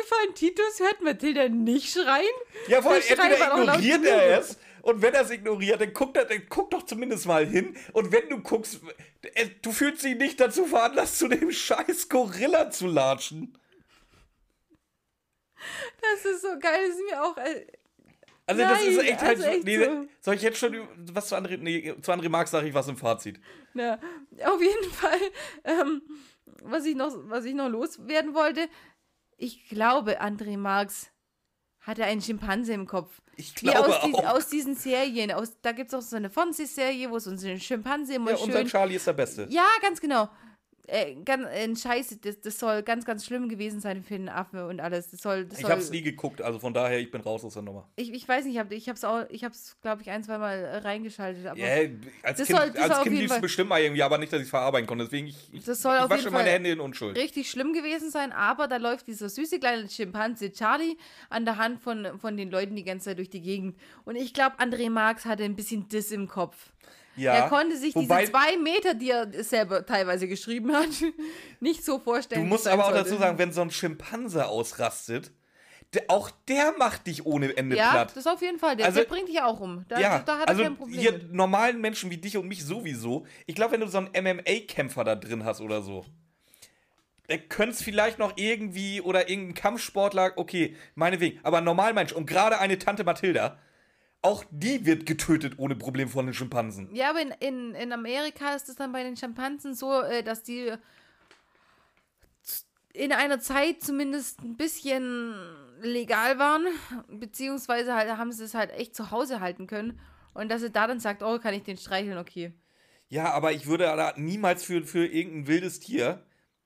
Aufgefallen, Titus hört Mathilda nicht schreien. Ja, vor allem entweder ignoriert er es und wenn er es ignoriert, dann guckt er, dann guck doch zumindest mal hin und wenn du guckst, äh, du fühlst dich nicht dazu veranlasst, zu dem scheiß Gorilla zu latschen. Das ist so geil, das ist mir auch. Äh, Also das ist Nein, echt halt, also echt nee, so. soll ich jetzt schon was zu André, nee, zu André Marx sage ich was im Fazit. na, auf jeden Fall, ähm, was, ich noch, was ich noch loswerden wollte, ich glaube, André Marx hatte einen Schimpanse im Kopf. Ich Wie glaube aus, dies, auch. aus diesen Serien. Aus, da gibt es auch so eine Fernsehserie, wo so ein Schimpanse immer ja, unser schön. Charlie ist der Beste. Ja, ganz genau. Äh, ganz, äh, Scheiße, das, das soll ganz, ganz schlimm gewesen sein für den Affe und alles. Das soll, das Ich soll, habe es nie geguckt, also von daher, ich bin raus aus der Nummer. Ich, ich weiß nicht, ich habe ich hab's auch, ich hab's, glaube ich, ein, zwei Mal äh, reingeschaltet. Aber Ja, als Das Kind, soll- als kind jeden lief es Fall- bestimmt mal irgendwie, aber nicht, dass ich es verarbeiten konnte. Deswegen, ich, ich, Das soll ich auf wasche jeden meine Fall Hände in Unschuld. richtig schlimm gewesen sein, aber da läuft dieser süße kleine Schimpanse Charlie an der Hand von, von den Leuten die ganze Zeit durch die Gegend. Und ich glaube, André Marx hatte ein bisschen Diss im Kopf. Ja, er konnte sich wobei- diese zwei Meter, die er selber teilweise geschrieben hat, nicht so vorstellen. Du musst aber auch dazu sagen, wenn so ein Schimpanse ausrastet, der, auch der macht dich ohne Ende Ja, platt. das auf jeden Fall. Der, Also- der bringt dich ja auch um. Da, ja, da hat er also kein Problem. hier mit. normalen Menschen wie dich und mich sowieso. Ich glaube, wenn du so einen MMA-Kämpfer da drin hast oder so, der könnte es vielleicht noch irgendwie oder irgendein Kampfsportler, okay, meinetwegen, aber ein Normalmensch und gerade eine Tante Mathilda, auch die wird getötet ohne Problem von den Schimpansen. Ja, aber in, in, in Amerika ist es dann bei den Schimpansen so, äh, dass die in einer Zeit zumindest ein bisschen legal waren, beziehungsweise halt haben sie es halt echt zu Hause halten können. Und dass sie da dann sagt, oh, kann ich den streicheln, okay. Ja, aber ich würde da niemals für, für irgendein wildes Tier,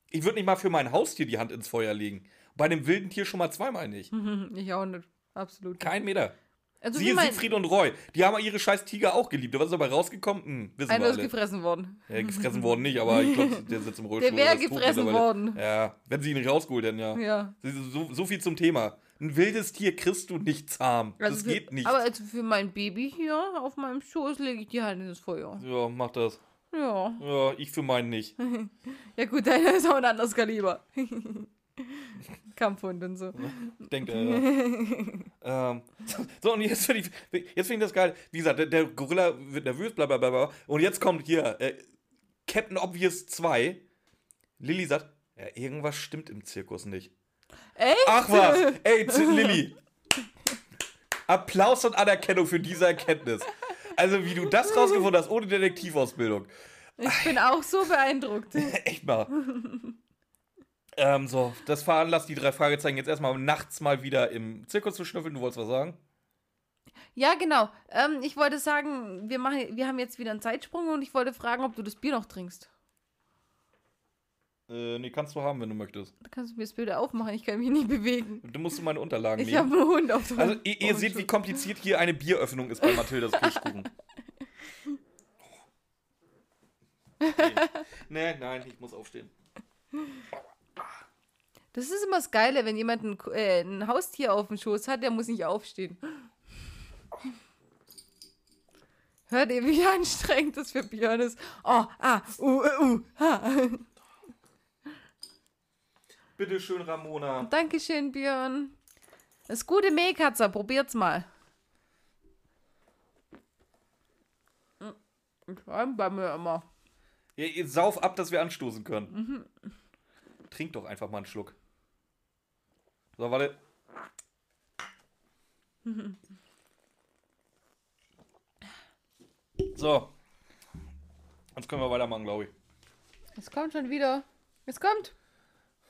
ich würde nicht mal für mein Haustier die Hand ins Feuer legen. Bei einem wilden Tier schon mal zweimal nicht. ich auch nicht. Absolut. Kein Meter. Also Siehe Siegfried und Roy. Die haben ihre scheiß Tiger auch geliebt. Was ist dabei rausgekommen? Hm, wissen einer wir ist alle. gefressen worden. Ja, gefressen worden nicht, aber ich glaube, der sitzt im Rollstuhl. Der wäre ist gefressen worden. Ja, wenn sie ihn nicht rausgeholt hätten, ja. Ja. So, so viel zum Thema. Ein wildes Tier kriegst du nicht zahm. Also das für, geht nicht. Aber also für mein Baby hier auf meinem Schoß lege ich die Hand ins Feuer. ja, mach das. Ja. Ja, ich für meinen nicht. Ja gut, deiner ist auch ein anderes Kaliber. Kampfhund und so. Denkt er, ja. ähm, so, und jetzt finde ich, jetzt find ich das geil. Wie gesagt, der, der Gorilla wird nervös, bla bla bla bla. Und jetzt kommt hier äh, Captain Obvious 2. Lilly sagt, ja, irgendwas stimmt im Zirkus nicht. Echt? Ach was, ey, Lilly. Applaus und Anerkennung für diese Erkenntnis. Also, wie du das rausgefunden hast, ohne Detektivausbildung. Ich bin auch so beeindruckt. Echt mal. Ähm, so, das veranlasst die drei Fragezeichen jetzt erstmal nachts mal wieder im Zirkus zu schnüffeln. Du wolltest was sagen? Ja, genau. Ähm, ich wollte sagen, wir, machen, wir haben jetzt wieder einen Zeitsprung und ich wollte fragen, ob du das Bier noch trinkst. Äh, nee, kannst du haben, wenn du möchtest. Da kannst du mir das Bild aufmachen, ich kann mich nicht bewegen. Du musst meine Unterlagen Ich habe nehmen. einen Hund auf dem Also, ihr, ihr seht, wie kompliziert hier eine Bieröffnung ist bei Mathildas Kirschkuchen. Nee. nee, nein, ich muss aufstehen. Das ist immer das Geile, wenn jemand ein, äh, ein Haustier auf dem Schoß hat, der muss nicht aufstehen. Hört ihr, wie anstrengend das für Björn ist? Oh, ah, uh, uh, ha. Bitte schön, Ramona. Dankeschön, Björn. Das gute Mehlkatzer, probiert's mal. Ich reim bei mir immer. Ja, ihr sauf ab, dass wir anstoßen können. Trink doch einfach mal einen Schluck. So, warte. So. Jetzt können wir weitermachen, glaube ich. Es kommt schon wieder. Es kommt.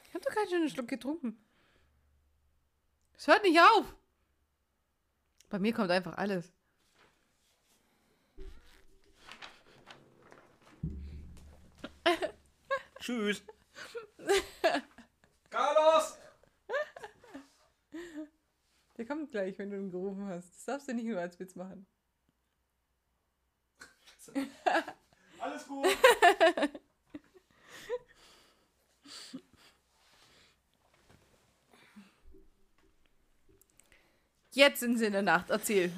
Ich habe doch keinen schönen Schluck getrunken. Es hört nicht auf. Bei mir kommt einfach alles. Tschüss. Carlos! Gleich, wenn du ihn gerufen hast. Das darfst du nicht nur als Witz machen. Alles gut. Jetzt sind sie in der Nacht. Erzähl.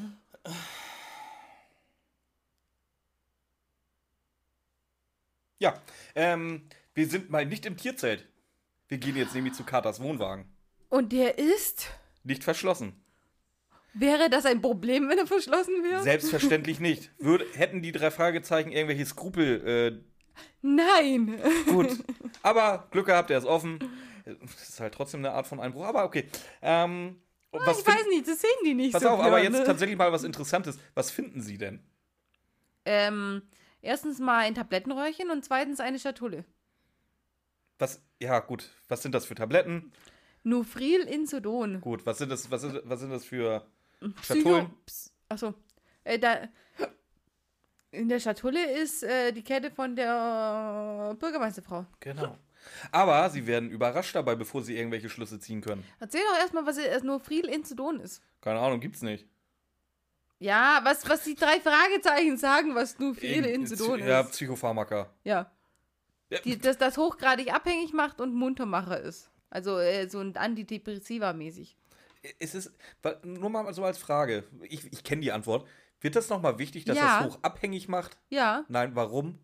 Ja, ähm, wir sind mal nicht im Tierzelt. Wir gehen jetzt nämlich zu Katers Wohnwagen. Und der ist. Nicht verschlossen. Wäre das ein Problem, wenn er verschlossen wäre? Selbstverständlich nicht. Würde, hätten die drei Fragezeichen irgendwelche Skrupel, Nein. äh, gut. Aber Glück gehabt, er ist offen. Das ist halt trotzdem eine Art von Einbruch, aber okay. Ähm, was ich weiß nicht, das sehen die nicht Pass so. auf, aber Björn, jetzt tatsächlich mal was Interessantes. Was finden Sie denn? Ähm, erstens mal ein Tablettenröhrchen und zweitens eine Schatulle. Was, ja, gut. Was sind das für Tabletten? Nufril Insodon. Gut, was sind das, was sind, was sind das für? Ps- Achso. Äh, da. In der Schatulle ist äh, die Kette von der Bürgermeisterfrau. Genau. Aber sie werden überrascht dabei, bevor sie irgendwelche Schlüsse ziehen können. Erzähl doch erstmal, was äh, Nufril Insodon ist. Keine Ahnung, gibt's nicht. Ja, was, was die drei Fragezeichen sagen, was Irgend- Insodon Ja, ist. Psychopharmaka. Ja. Ja. Die, das, das hochgradig abhängig macht und Muntermacher ist. Also äh, so ein Antidepressiva mäßig. Es ist, nur mal so als Frage, ich, ich kenne die Antwort. Wird das nochmal wichtig, dass Ja. das hoch abhängig macht? Ja. Nein, warum?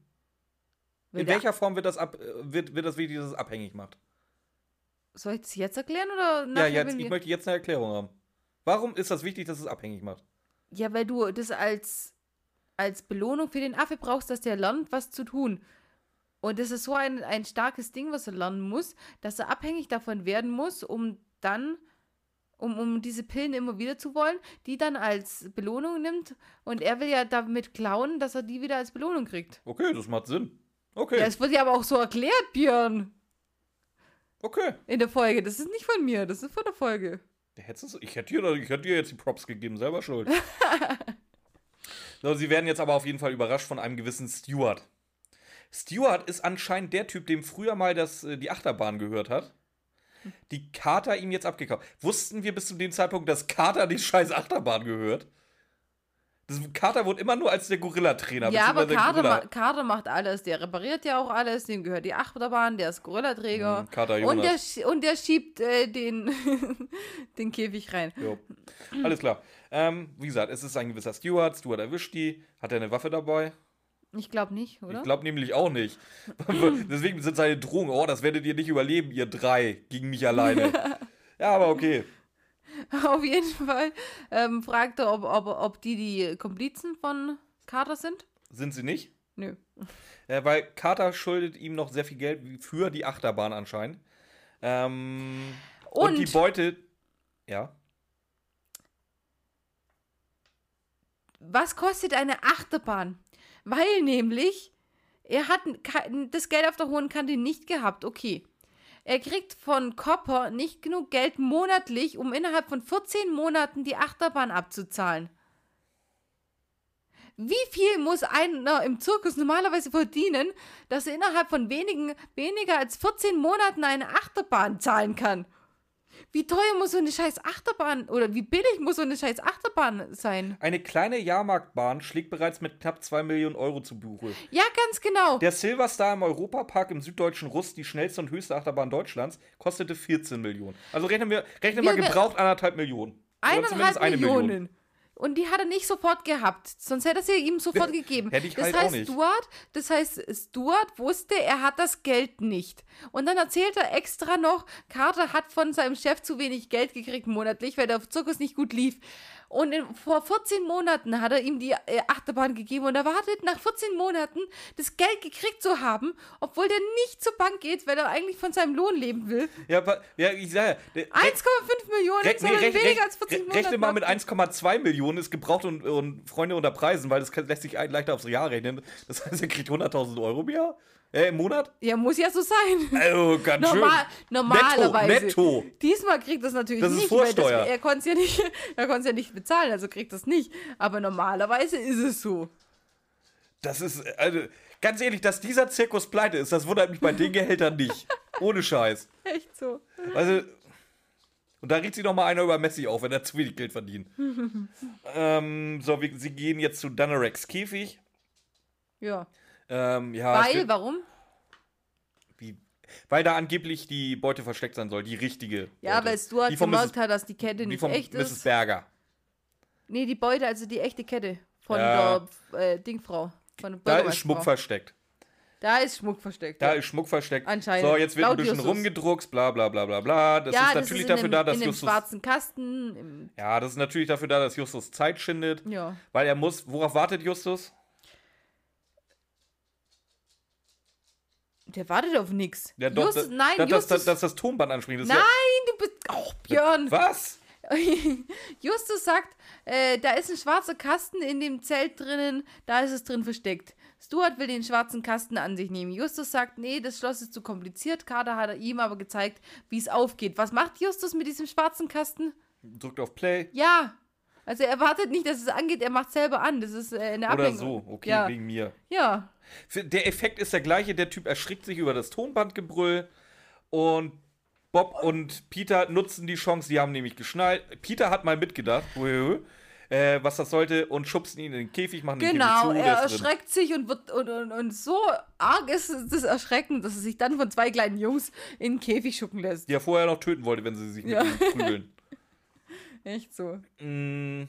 Wenn In welcher Form wird das, ab, äh, wird, wird das wichtig, dass es abhängig macht? Soll ich das jetzt erklären oder Ja, jetzt, ich möchte jetzt eine Erklärung haben. Warum ist das wichtig, dass es abhängig macht? Ja, weil du das als, als Belohnung für den Affe brauchst, dass der lernt, was zu tun. Und das ist so ein, ein starkes Ding, was er lernen muss, dass er abhängig davon werden muss, um dann, um, um diese Pillen immer wieder zu wollen, die dann als Belohnung nimmt. Und er will ja damit klauen, dass er die wieder als Belohnung kriegt. Okay, das macht Sinn. Okay, Ja, es wird ja aber auch so erklärt, Björn, okay. in der Folge. Das ist nicht von mir, das ist von der Folge. Ich hätte, dir, ich hätte dir jetzt die Props gegeben, selber schuld. so, sie werden jetzt aber auf jeden Fall überrascht von einem gewissen Stewart. Stewart ist anscheinend der Typ, dem früher mal das, äh, die Achterbahn gehört hat. Die Carter ihm jetzt abgekauft. Wussten wir bis zu dem Zeitpunkt, dass Carter die scheiß Achterbahn gehört? Das, Carter wurde immer nur als der Gorilla-Trainer. Ja, aber Gorilla- ma Kader macht alles. Der repariert ja auch alles. Dem gehört die Achterbahn, der ist Gorillaträger. Mhm, Kater und, der, und der schiebt äh, den, den Käfig rein. Jo. Alles klar. Ähm, wie gesagt, es ist ein gewisser Stewart. Stewart erwischt die. Hat er eine Waffe dabei? Ich glaube nicht, oder? Ich glaube nämlich auch nicht. Deswegen sind seine Drohungen, oh, das werdet ihr nicht überleben, ihr drei, gegen mich alleine. ja, aber okay. Auf jeden Fall ähm, fragt er, ob, ob, ob die die Komplizen von Kader sind. Sind sie nicht? Nö. Äh, weil Carter schuldet ihm noch sehr viel Geld für die Achterbahn anscheinend. Ähm, und, Und, die Beute. Ja. was kostet eine Achterbahn? Weil nämlich, er hat das Geld auf der hohen Kante nicht gehabt. Okay. Er kriegt von Copper nicht genug Geld monatlich, um innerhalb von 14 Monaten die Achterbahn abzuzahlen. Wie viel muss einer im Zirkus normalerweise verdienen, dass er innerhalb von wenigen, weniger als 14 Monaten eine Achterbahn zahlen kann? Wie teuer muss so eine scheiß Achterbahn oder wie billig muss so eine scheiß Achterbahn sein? Eine kleine Jahrmarktbahn schlägt bereits mit knapp 2 Millionen Euro zu Buche. Ja, ganz genau. Der Silverstar im Europapark im süddeutschen Russ, die schnellste und höchste Achterbahn Deutschlands, kostete 14 Millionen. Also rechnen wir, rechnen wir Wir- gebraucht anderthalb Millionen. Eineinhalb eine Millionen. Million. Und die hat er nicht sofort gehabt. Sonst hätte er sie ihm sofort gegeben. Hätte ich das halt auch heißt, nicht. Stuart, das heißt, Stuart wusste, er hat das Geld nicht. Und dann erzählt er extra noch, Carter hat von seinem Chef zu wenig Geld gekriegt monatlich, weil der Zirkus nicht gut lief. Und in, vor 14 Monaten hat er ihm die äh, Achterbahn gegeben und erwartet, nach 14 Monaten das Geld gekriegt zu haben, obwohl der nicht zur Bank geht, weil er eigentlich von seinem Lohn leben will. Ja, ja ich sage ja. der- 1,5 Millionen, Rech, nee, rech, weniger als 14 re- Monate. rechne mal mit 1,2 Millionen, ist gebraucht und, und Freunde unter Preisen, weil das lässt sich leichter aufs Jahr rechnen. Das heißt, er kriegt 100.000 Euro im Jahr? Äh, im Monat? Ja, muss ja so sein. Also, ganz Normal, schön. normalerweise. Netto, netto. Diesmal kriegt das natürlich Das ist nicht, Vorsteuer. er konnte es ja nicht, er konnte es ja nicht bezahlen, also kriegt das nicht. Aber normalerweise ist es so. Das ist, also, ganz ehrlich, dass dieser Zirkus pleite ist, das wundert mich bei den Gehältern nicht. Ohne Scheiß. Echt so. Also, Und da riecht sie noch mal einer über Messi auf, wenn er zu wenig Geld verdient. ähm, so, wir, sie gehen jetzt zu Dunarex Käfig. Ja. Ähm, ja, Weil, warum? wie, weil da angeblich die Beute versteckt sein soll, die richtige. Ja, Beute. weil die von gemerkt Mrs. hat, dass die Kette Die nicht von echt Mrs. ist. Berger. Nee, die Beute, also die echte Kette von Ja. der äh, Dingfrau. Von der Da ist. Schmuck versteckt. Da ist Schmuck versteckt. Da ja. ist Schmuck versteckt. Anscheinend. So, jetzt wird ein Laut bisschen Justus. rumgedruckst, bla bla bla bla bla. Das ja, ist natürlich in dafür dem, da, dass in Justus. schwarzen Kasten. Ja, das ist natürlich dafür da, dass Justus Zeit schindet. ja. Weil er muss. Worauf wartet Justus? Der wartet auf nix. Ja, doch, Justus, nein, da- Justus. dass, dass das Tonband anspringt. Das nein, du bist. Oh, Björn. Ja, was? Justus sagt, äh, da ist ein schwarzer Kasten in dem Zelt drinnen, da ist es drin versteckt. Stuart will den schwarzen Kasten an sich nehmen. Justus sagt, nee, das Schloss ist zu kompliziert. Kater hat er ihm aber gezeigt, wie es aufgeht. Was macht Justus mit diesem schwarzen Kasten? Drückt auf Play. Ja. Also er wartet nicht, dass es angeht, er macht selber an. Das ist äh, eine Oder Abhängigkeit. so. Okay, ja. wegen mir. Ja. Der Effekt ist der gleiche. Der Typ erschrickt sich über das Tonbandgebrüll. Und Bob und Peter nutzen die Chance. Sie haben nämlich geschnallt. Peter hat mal mitgedacht, äh, was das sollte, und schubsen ihn in den Käfig, machen den Genau, Käfig zu. er der ist drin. erschreckt sich und wird und, und, und so arg ist das Erschrecken, dass er sich dann von zwei kleinen Jungs in den Käfig schucken lässt. Die er vorher noch töten wollte, wenn sie sich mit Ja. ihm prügeln. Echt so. Mm,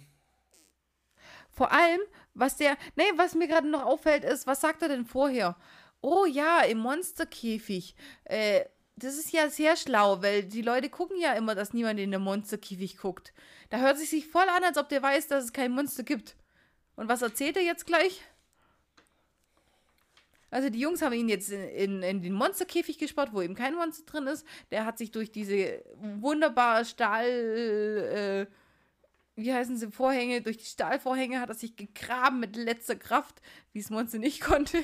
Vor allem, was der, nee, was mir gerade noch auffällt, ist, was sagt er denn vorher? Oh ja, im Monsterkäfig. Äh, das ist ja sehr schlau, weil die Leute gucken ja immer, dass niemand in den Monsterkäfig guckt. Da hört es sich voll an, als ob der weiß, dass es kein Monster gibt. Und was erzählt er jetzt gleich? Also die Jungs haben ihn jetzt in, in, in den Monsterkäfig gesperrt, wo eben kein Monster drin ist. Der hat sich durch diese wunderbare Stahl, äh, wie heißen sie, Vorhänge, durch die Stahlvorhänge hat er sich gegraben mit letzter Kraft, wie es Monster nicht konnte.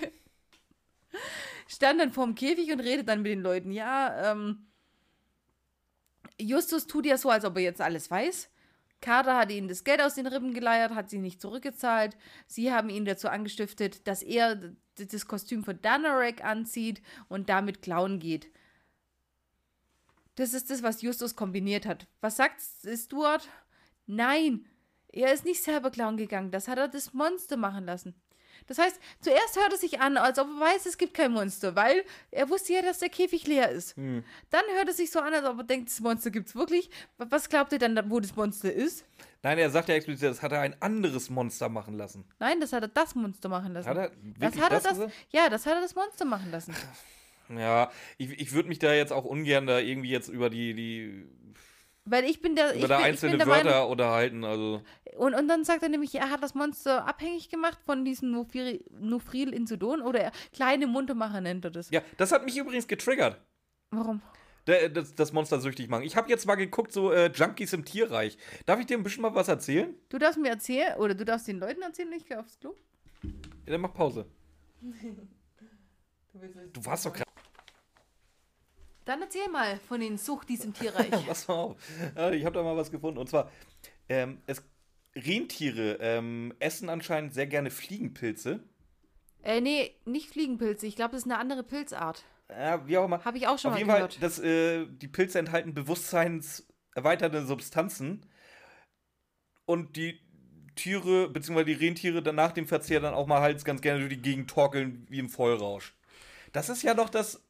Stand dann vorm Käfig und redet dann mit den Leuten. Ja, ähm, Justus tut ja so, als ob er jetzt alles weiß. Carter hat ihnen das Geld aus den Rippen geleiert, hat sie nicht zurückgezahlt. Sie haben ihn dazu angestiftet, dass er das Kostüm von Danarek anzieht und damit klauen geht. Das ist das, was Justus kombiniert hat. Was sagt Stuart? Nein, er ist nicht selber klauen gegangen. Das hat er das Monster machen lassen. Das heißt, zuerst hört es sich an, als ob er weiß, es gibt kein Monster, weil er wusste ja, dass der Käfig leer ist. Dann hört es sich so an, als ob er denkt, das Monster gibt es wirklich. Was glaubt ihr dann, wo das Monster ist? Nein, er sagt ja explizit, das hat er ein anderes Monster machen lassen. Nein, das hat er das Monster machen lassen. Hat er das hat er das das, gesagt? ja, das hat er das Monster machen lassen. Ja, ich, ich würde mich da jetzt auch ungern da irgendwie jetzt über die, die Weil ich bin der, ich da bin, ich einzelne bin der Wörter Meinung, unterhalten. Also, und, und dann sagt er nämlich, er hat das Monster abhängig gemacht von diesem Nofri- Nofril Insodon oder er, kleine Muntermacher nennt er das. ja, das hat mich übrigens getriggert. Warum? Der- Das, das Monster süchtig machen. Ich habe jetzt mal geguckt, so äh, Junkies im Tierreich. Darf ich dir ein bisschen mal was erzählen? Du darfst mir erzählen, oder du darfst den Leuten erzählen, ich gehe aufs Klo. Ja, dann mach Pause. Du warst doch gerade. Dann erzähl mal von den Suchtis im Tierreich. Pass mal auf. Ja, Ich habe da mal was gefunden. Und zwar, ähm, es, Rentiere ähm, essen anscheinend sehr gerne Fliegenpilze. äh, nee, nicht Fliegenpilze. Ich glaube, das ist eine andere Pilzart. Ja, wie auch immer. Habe ich auch schon Auf mal jeden gehört. Fall, das, äh, die Pilze enthalten bewusstseinserweiternde Substanzen. Und die Tiere, beziehungsweise die Rentiere, dann nach dem Verzehr dann auch mal halt ganz gerne durch die Gegend torkeln wie im Vollrausch. Das ist ja doch das.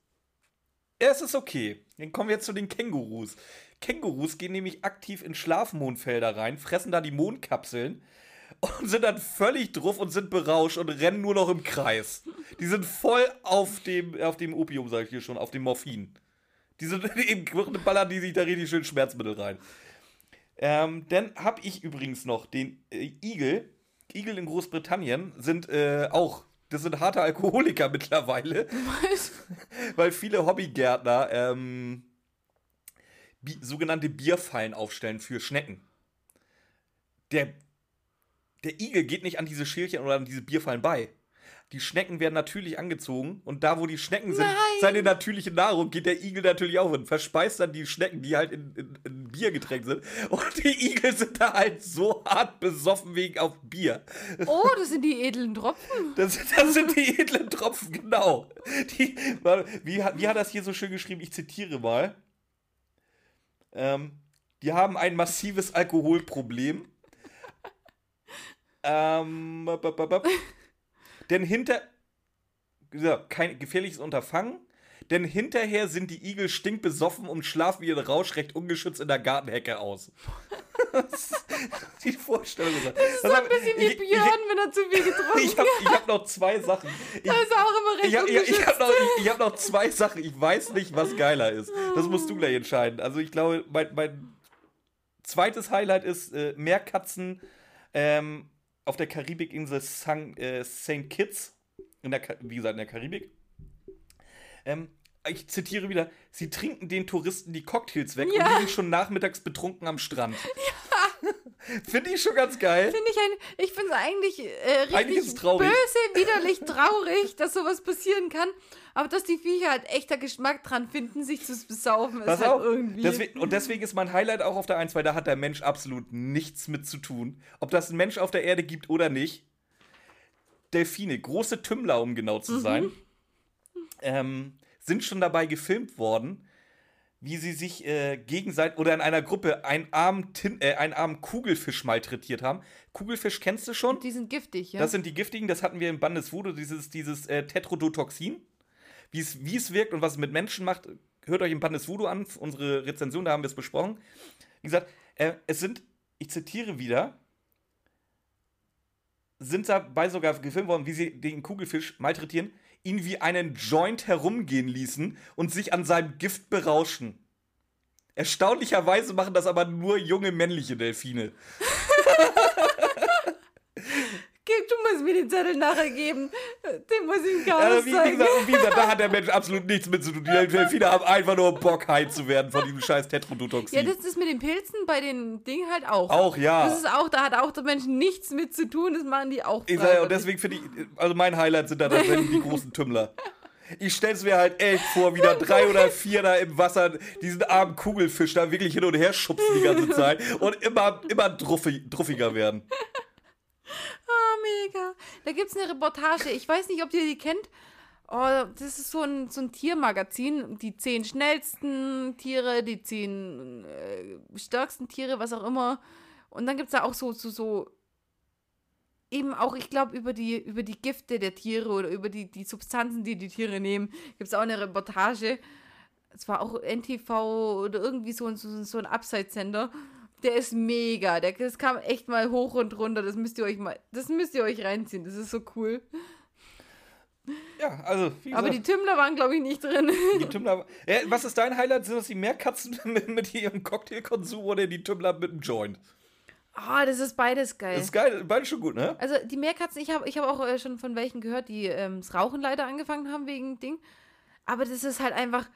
Es ist okay. Dann kommen wir jetzt zu den Kängurus. Kängurus gehen nämlich aktiv in Schlafmondfelder rein, fressen da die Mondkapseln und sind dann völlig drauf und sind berauscht und rennen nur noch im Kreis. Die sind voll auf dem, auf dem Opium, sag ich hier schon, auf dem Morphin. Die sind eben ballern die sich da richtig schön Schmerzmittel rein. Ähm, dann habe ich übrigens noch den äh, Igel. Igel in Großbritannien sind äh, auch, das sind harte Alkoholiker mittlerweile, Was? weil viele Hobbygärtner ähm, bi sogenannte Bierfallen aufstellen für Schnecken. Der, der Igel geht nicht an diese Schälchen oder an diese Bierfallen bei. Die Schnecken werden natürlich angezogen und da, wo die Schnecken sind, Nein. seine natürliche Nahrung, geht der Igel natürlich auch hin. Verspeist dann die Schnecken, die halt in, in, in Bier getränkt sind. Und die Igel sind da halt so hart besoffen wegen auf Bier. Oh, das sind die edlen Tropfen. Das, das sind die edlen Tropfen, genau. Die, wie, hat- wie hat das hier so schön geschrieben? Ich zitiere mal. Ähm, Die haben ein massives Alkoholproblem. ähm. Denn hinter. Ja, kein gefährliches Unterfangen. Denn hinterher sind die Igel stinkbesoffen und schlafen ihren Rausch recht ungeschützt in der Gartenhecke aus. die Vorstellung. Das ist so ein bisschen wie Björn, wenn er zu viel getrunken Ich habe ich hab noch zwei Sachen. Ich, er auch immer recht ich habe ich, ich ungeschützt. hab noch, ich, ich hab noch zwei Sachen. Ich weiß nicht, was geiler ist. Das musst du gleich entscheiden. Also ich glaube, mein, mein zweites Highlight ist äh, Meerkatzen ähm, auf der Karibikinsel San- äh, St. Kitts. In der, wie gesagt, in der Karibik. Ähm, ich zitiere wieder, sie trinken den Touristen die Cocktails weg Ja. und liegen schon nachmittags betrunken am Strand. Finde ich schon ganz geil. Finde ich ein, ich finde es eigentlich äh, richtig Eigentlich ist es traurig. böse, widerlich traurig, dass sowas passieren kann. Aber dass die Viecher halt echter Geschmack dran finden, sich zu besaufen, Pass ist halt auf. irgendwie. Deswegen, und deswegen ist mein Highlight auch auf der 1, weil da hat der Mensch absolut nichts mit zu tun. Ob das ein Mensch auf der Erde gibt oder nicht. Delfine, große Tümmler, um genau zu sein, ähm, sind schon dabei gefilmt worden, wie sie sich äh, gegenseitig oder in einer Gruppe einen armen, Tin äh, einen armen Kugelfisch malträtiert haben. Kugelfisch kennst du schon? die sind giftig, ja. Das sind die giftigen, das hatten wir im Bandes Voodoo, dieses, dieses äh, Tetrodotoxin. Wie es, wirkt und was es mit Menschen macht, hört euch im Bandes Voodoo an, unsere Rezension, da haben wir es besprochen. Wie gesagt, äh, es sind, ich zitiere wieder, sind dabei sogar gefilmt worden, wie sie den Kugelfisch malträtieren, ihn wie einen Joint herumgehen ließen und sich an seinem Gift berauschen. Erstaunlicherweise machen das aber nur junge männliche Delfine. Du musst mir den Zettel nachher geben. Den muss ich ihm gar Ja, nicht wie, wie, zeigen. gesagt, wie gesagt, da hat der Mensch absolut nichts mit zu tun. Die Delfine haben einfach nur Bock, high zu werden von diesem scheiß Tetrodotoxin. Ja, das ist mit den Pilzen bei den Dingen halt auch. auch, ja. Das ist auch, da hat auch der Mensch nichts mit zu tun, das machen die auch. Ich sag, ja, und deswegen finde ich, also mein Highlight sind da tatsächlich die großen Tümmler. Ich stell's mir halt echt vor, wie da drei oder vier da im Wasser diesen armen Kugelfisch da wirklich hin und her schubsen die ganze Zeit und immer, immer druffi, druffiger werden. Mega. Da gibt es eine Reportage. Ich weiß nicht, ob ihr die kennt. Oh, das ist so ein, so ein Tiermagazin. Die zehn schnellsten Tiere, die zehn äh, stärksten Tiere, was auch immer. Und dann gibt es da auch so, so, so eben auch, ich glaube, über die, über die Gifte der Tiere oder über die, die Substanzen, die die Tiere nehmen, gibt es auch eine Reportage. Es war auch NTV oder irgendwie so, ein- so, so ein Abseitssender. Der ist mega. Der, das kam echt mal hoch und runter. Das müsst ihr euch mal, das müsst ihr euch reinziehen. Das ist so cool. Ja, also, Aber die Tümmler waren, glaube ich, nicht drin. die, Tümmler. Ja, was ist dein Highlight? Sind das die Meerkatzen mit, mit ihrem Cocktailkonsum oder die Tümmler mit dem Joint? Ah, das ist beides geil. Das ist geil, beide schon gut, ne? Also die Meerkatzen, ich habe ich hab auch äh, schon von welchen gehört, die ähm, das Rauchen leider angefangen haben wegen Ding. Aber das ist halt einfach.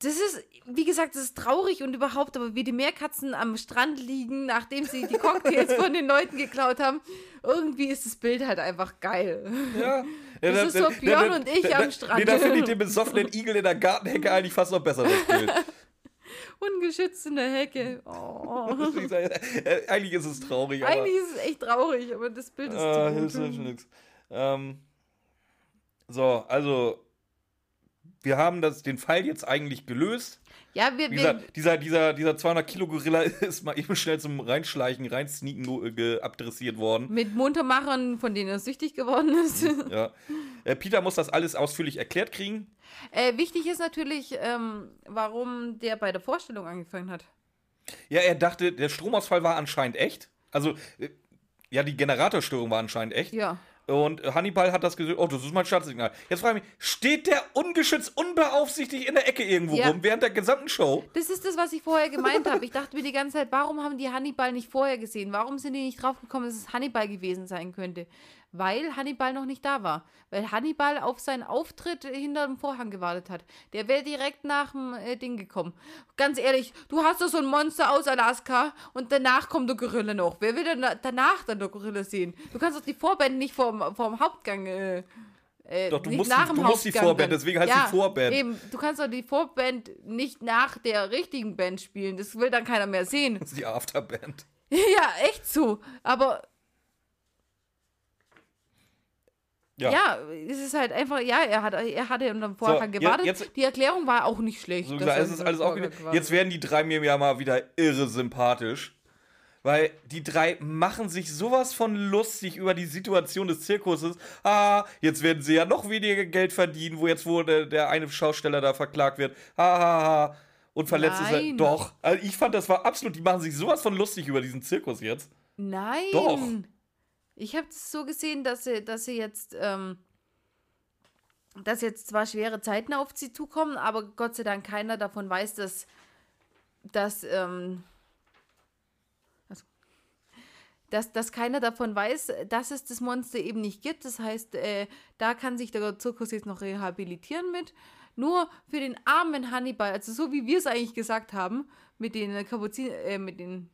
Das ist, wie gesagt, das ist traurig und überhaupt, aber wie die Meerkatzen am Strand liegen, nachdem sie die Cocktails von den Leuten geklaut haben, irgendwie ist das Bild halt einfach geil. Ja. Das Ja, ist da- so da- Björn da- und ich am Strand. Nee, da finde ich den besoffenen Igel in der Gartenhecke eigentlich fast noch besser, das Bild. Ungeschützt in der Hecke. Oh. Äh, eigentlich ist es traurig, aber. Eigentlich ist es echt traurig, aber das Bild ist Ah, zu hilft gut. hilft nix. Ähm, so, also. Wir haben das, den Fall jetzt eigentlich gelöst. Ja, wir, Wie wir, dieser, dieser, dieser 200 Kilo Gorilla ist mal eben schnell zum Reinschleichen, Reinsneaken äh, abdressiert worden. mit Muntermachern, von denen er süchtig geworden ist. Ja. Äh, Peter muss das alles ausführlich erklärt kriegen. Äh, wichtig ist natürlich, ähm, warum der bei der Vorstellung angefangen hat. Ja, er dachte, der Stromausfall war anscheinend echt. Also, äh, ja, die Generatorstörung war anscheinend echt. Ja. Und Hannibal hat das gesehen, oh, das ist mein Startsignal. Jetzt frage ich mich, steht der ungeschützt, unbeaufsichtigt in der Ecke irgendwo Ja. rum während der gesamten Show? Das ist das, was ich vorher gemeint habe. Ich dachte mir die ganze Zeit, warum haben die Hannibal nicht vorher gesehen? Warum sind die nicht draufgekommen, dass es Hannibal gewesen sein könnte? Weil Hannibal noch nicht da war. Weil Hannibal auf seinen Auftritt hinter dem Vorhang gewartet hat. Der wäre direkt nach dem äh, Ding gekommen. Ganz ehrlich, du hast doch so ein Monster aus Alaska und danach kommt der Gorilla noch. Wer will denn da- danach dann der Gorilla sehen? Du kannst doch die Vorbände nicht vorm, vorm Hauptgang äh, äh, Doch, du musst nach die- dem du musst die Vorband, deswegen heißt die Vorband. Eben, du kannst doch die Vorband nicht nach der richtigen Band spielen. Das will dann keiner mehr sehen. Das ist die Afterband. ja, echt so. Aber Ja. Ja. es ist halt einfach, ja, er, hat, er hatte unter dem Vorhang ja, gewartet. jetzt- die Erklärung war auch nicht schlecht. So gesagt, es ist alles auch Jetzt werden die drei mir ja mal wieder irre sympathisch. Weil die drei machen sich sowas von lustig über die Situation des Zirkuses. Ah, jetzt werden sie ja noch weniger Geld verdienen, wo jetzt wo der, der eine Schausteller da verklagt wird. Ha, ha, ha. Und verletzt ist er. Nein. Doch. Also ich fand, das war absolut, die machen sich sowas von lustig über diesen Zirkus jetzt. Nein. Doch. Ich habe es so gesehen, dass sie, dass sie jetzt, ähm, dass jetzt zwar schwere Zeiten auf sie zukommen, aber Gott sei Dank keiner davon weiß, dass, dass, ähm, also, dass, dass keiner davon weiß, dass es das Monster eben nicht gibt. Das heißt, äh, da kann sich der Zirkus jetzt noch rehabilitieren mit. Nur für den armen Hannibal, also so wie wir es eigentlich gesagt haben, mit den Kapuzin, äh, mit den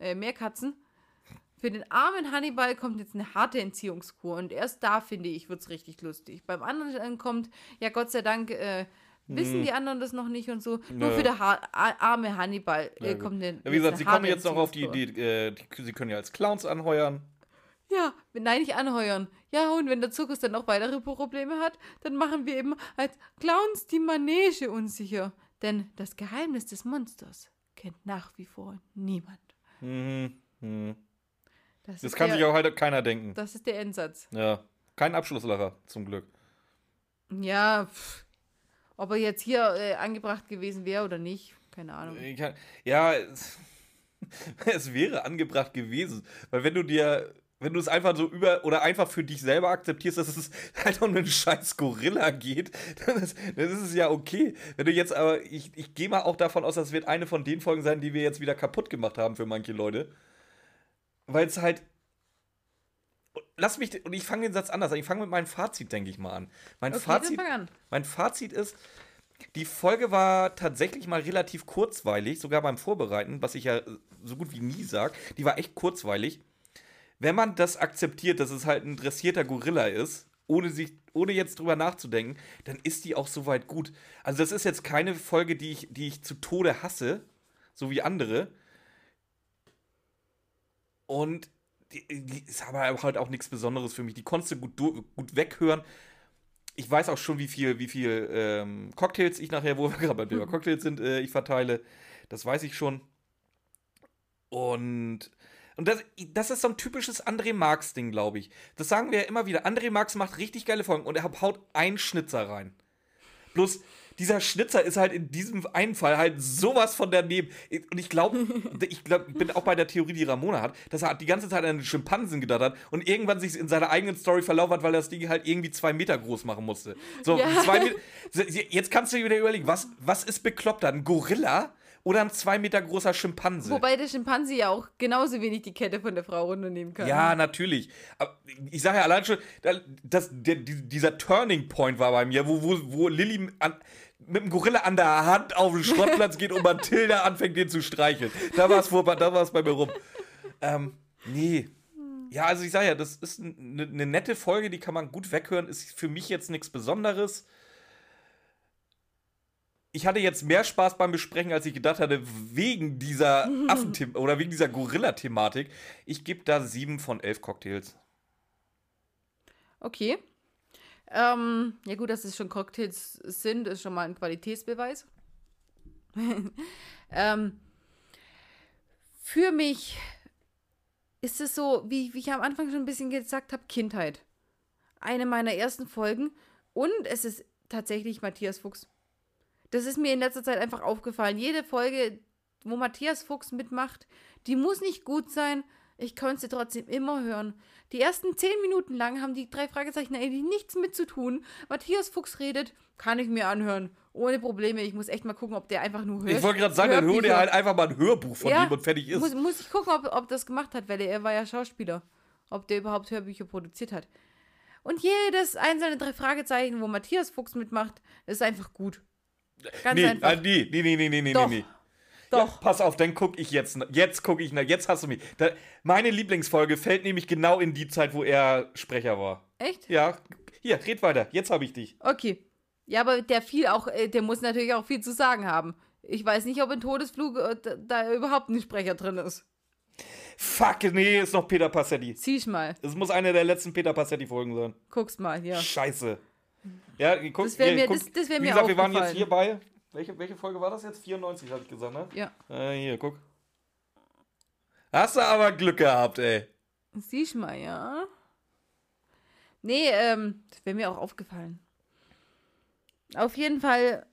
äh, Meerkatzen, für den armen Hannibal kommt jetzt eine harte Entziehungskur und erst da, finde ich, wird es richtig lustig. Beim anderen kommt, ja Gott sei Dank, äh, wissen die anderen das noch nicht und so. Nur Hm. Nö. für der ha a- arme Hannibal äh, kommt eine Ja, wie gesagt, sie kommen jetzt noch auf die. Idee, äh, die, sie können ja als Clowns anheuern. Ja, nein, nicht anheuern. Ja, und wenn der Zirkus dann noch weitere Probleme hat, dann machen wir eben als Clowns die Manege unsicher. Denn das Geheimnis des Monsters kennt nach wie vor niemand. Mhm. Mhm. Das, Das kann der, sich auch halt keiner denken. Das ist der Endsatz. Ja. Kein Abschlusslacher, zum Glück. Ja, pff, ob er jetzt hier äh, angebracht gewesen wäre oder nicht, keine Ahnung. Kann, ja, es, es wäre angebracht gewesen. Weil wenn du dir, wenn du es einfach so über oder einfach für dich selber akzeptierst, dass es halt um einen scheiß Gorilla geht, dann ist, dann ist es ja okay. Wenn du jetzt aber, ich, ich gehe mal auch davon aus, das wird eine von den Folgen sein, die wir jetzt wieder kaputt gemacht haben für manche Leute. Weil es halt. Lass mich, und ich fange den Satz anders an. Ich fange mit meinem Fazit, denke ich mal an. Mein Okay, Fazit. an. Mein Fazit ist, die Folge war tatsächlich mal relativ kurzweilig, sogar beim Vorbereiten, was ich ja so gut wie nie sage. Die war echt kurzweilig. Wenn man das akzeptiert, dass es halt ein dressierter Gorilla ist, ohne, sich, ohne jetzt drüber nachzudenken, dann ist die auch soweit gut. Also, das ist jetzt keine Folge, die ich, die ich zu Tode hasse, so wie andere. Und die, die ist aber halt auch nichts Besonderes für mich. Die konntest du gut, gut weghören. Ich weiß auch schon, wie viel, wie viel ähm, Cocktails ich nachher, wo wir gerade beim Thema Cocktails sind, äh, ich verteile. Das weiß ich schon. Und, und das, das ist so ein typisches André Marx-Ding, glaube ich. Das sagen wir ja immer wieder. André Marx macht richtig geile Folgen und er haut einen Schnitzer rein. Bloß dieser Schnitzer ist halt in diesem einen Fall halt sowas von daneben. Und ich glaube, ich glaub, bin auch bei der Theorie, die Ramona hat, dass er die ganze Zeit an den Schimpansen gedacht hat und irgendwann sich in seiner eigenen Story verlaufen hat, weil er das Ding halt irgendwie zwei Meter groß machen musste. So, Ja. zwei Meter. Jetzt kannst du dir wieder überlegen, was, was ist bekloppter? Ein Gorilla oder ein zwei Meter großer Schimpanse? Wobei der Schimpanse ja auch genauso wenig die Kette von der Frau runternehmen kann. Ja, natürlich. Aber ich sage ja allein schon, da- das, der, die- dieser Turning Point war bei mir, wo, wo, wo Lilly an, mit dem Gorilla an der Hand auf den Schrottplatz geht und Mathilda anfängt, den zu streicheln. Da war es da war's bei mir rum. Ähm, nee. Ja, also ich sage ja, das ist eine ne nette Folge, die kann man gut weghören. Ist für mich jetzt nichts Besonderes. Ich hatte jetzt mehr Spaß beim Besprechen, als ich gedacht hatte, wegen dieser Affen oder wegen dieser Gorilla-Thematik. Ich gebe da sieben von elf Cocktails. Okay. Ähm, ja gut, dass es schon Cocktails sind, ist schon mal ein Qualitätsbeweis. ähm, für mich ist es so, wie, wie ich am Anfang schon ein bisschen gesagt habe, Kindheit. Eine meiner ersten Folgen. Und es ist tatsächlich Matthias Fuchs. Das ist mir in letzter Zeit einfach aufgefallen. Jede Folge, wo Matthias Fuchs mitmacht, die muss nicht gut sein. Ich konnte sie trotzdem immer hören. Die ersten zehn Minuten lang haben die drei Fragezeichen eigentlich nichts mit zu tun. Matthias Fuchs redet, kann ich mir anhören. Ohne Probleme. Ich muss echt mal gucken, ob der einfach nur hört. Ich wollte gerade sagen, dann hol dir halt einfach mal ein Hörbuch von ihm und fertig ist. Muss, muss ich gucken, ob, ob das gemacht hat, weil er, er war ja Schauspieler. Ob der überhaupt Hörbücher produziert hat. Und jedes einzelne drei Fragezeichen, wo Matthias Fuchs mitmacht, ist einfach gut. Ganz nee, einfach. äh, nee, nee, nee, nee, nee, nee, Doch. nee. Doch. Ja, pass auf, dann guck ich jetzt. Jetzt gucke ich nach. Jetzt hast du mich. Da, meine Lieblingsfolge fällt nämlich genau in die Zeit, wo er Sprecher war. Echt? Ja, hier, red weiter. Jetzt habe ich dich. Okay. Ja, aber der viel auch, äh, der muss natürlich auch viel zu sagen haben. Ich weiß nicht, ob in Todesflug äh, da, da überhaupt ein Sprecher drin ist. Fuck, nee, ist noch Peter Passetti. Siehst mal. Es muss eine der letzten Peter Passetti-Folgen sein. Guck's mal, ja. Scheiße. Ja, guck, Das wär hier, mir- guck, das- das wär Wie mir gesagt, wir waren jetzt aufgefallen. Welche, welche Folge war das jetzt? 94, hatte ich gesagt, ne? Ja. Äh, hier, guck. Hast du aber Glück gehabt, ey. Siehst mal, ja. Nee, ähm, das wäre mir auch aufgefallen. Auf jeden Fall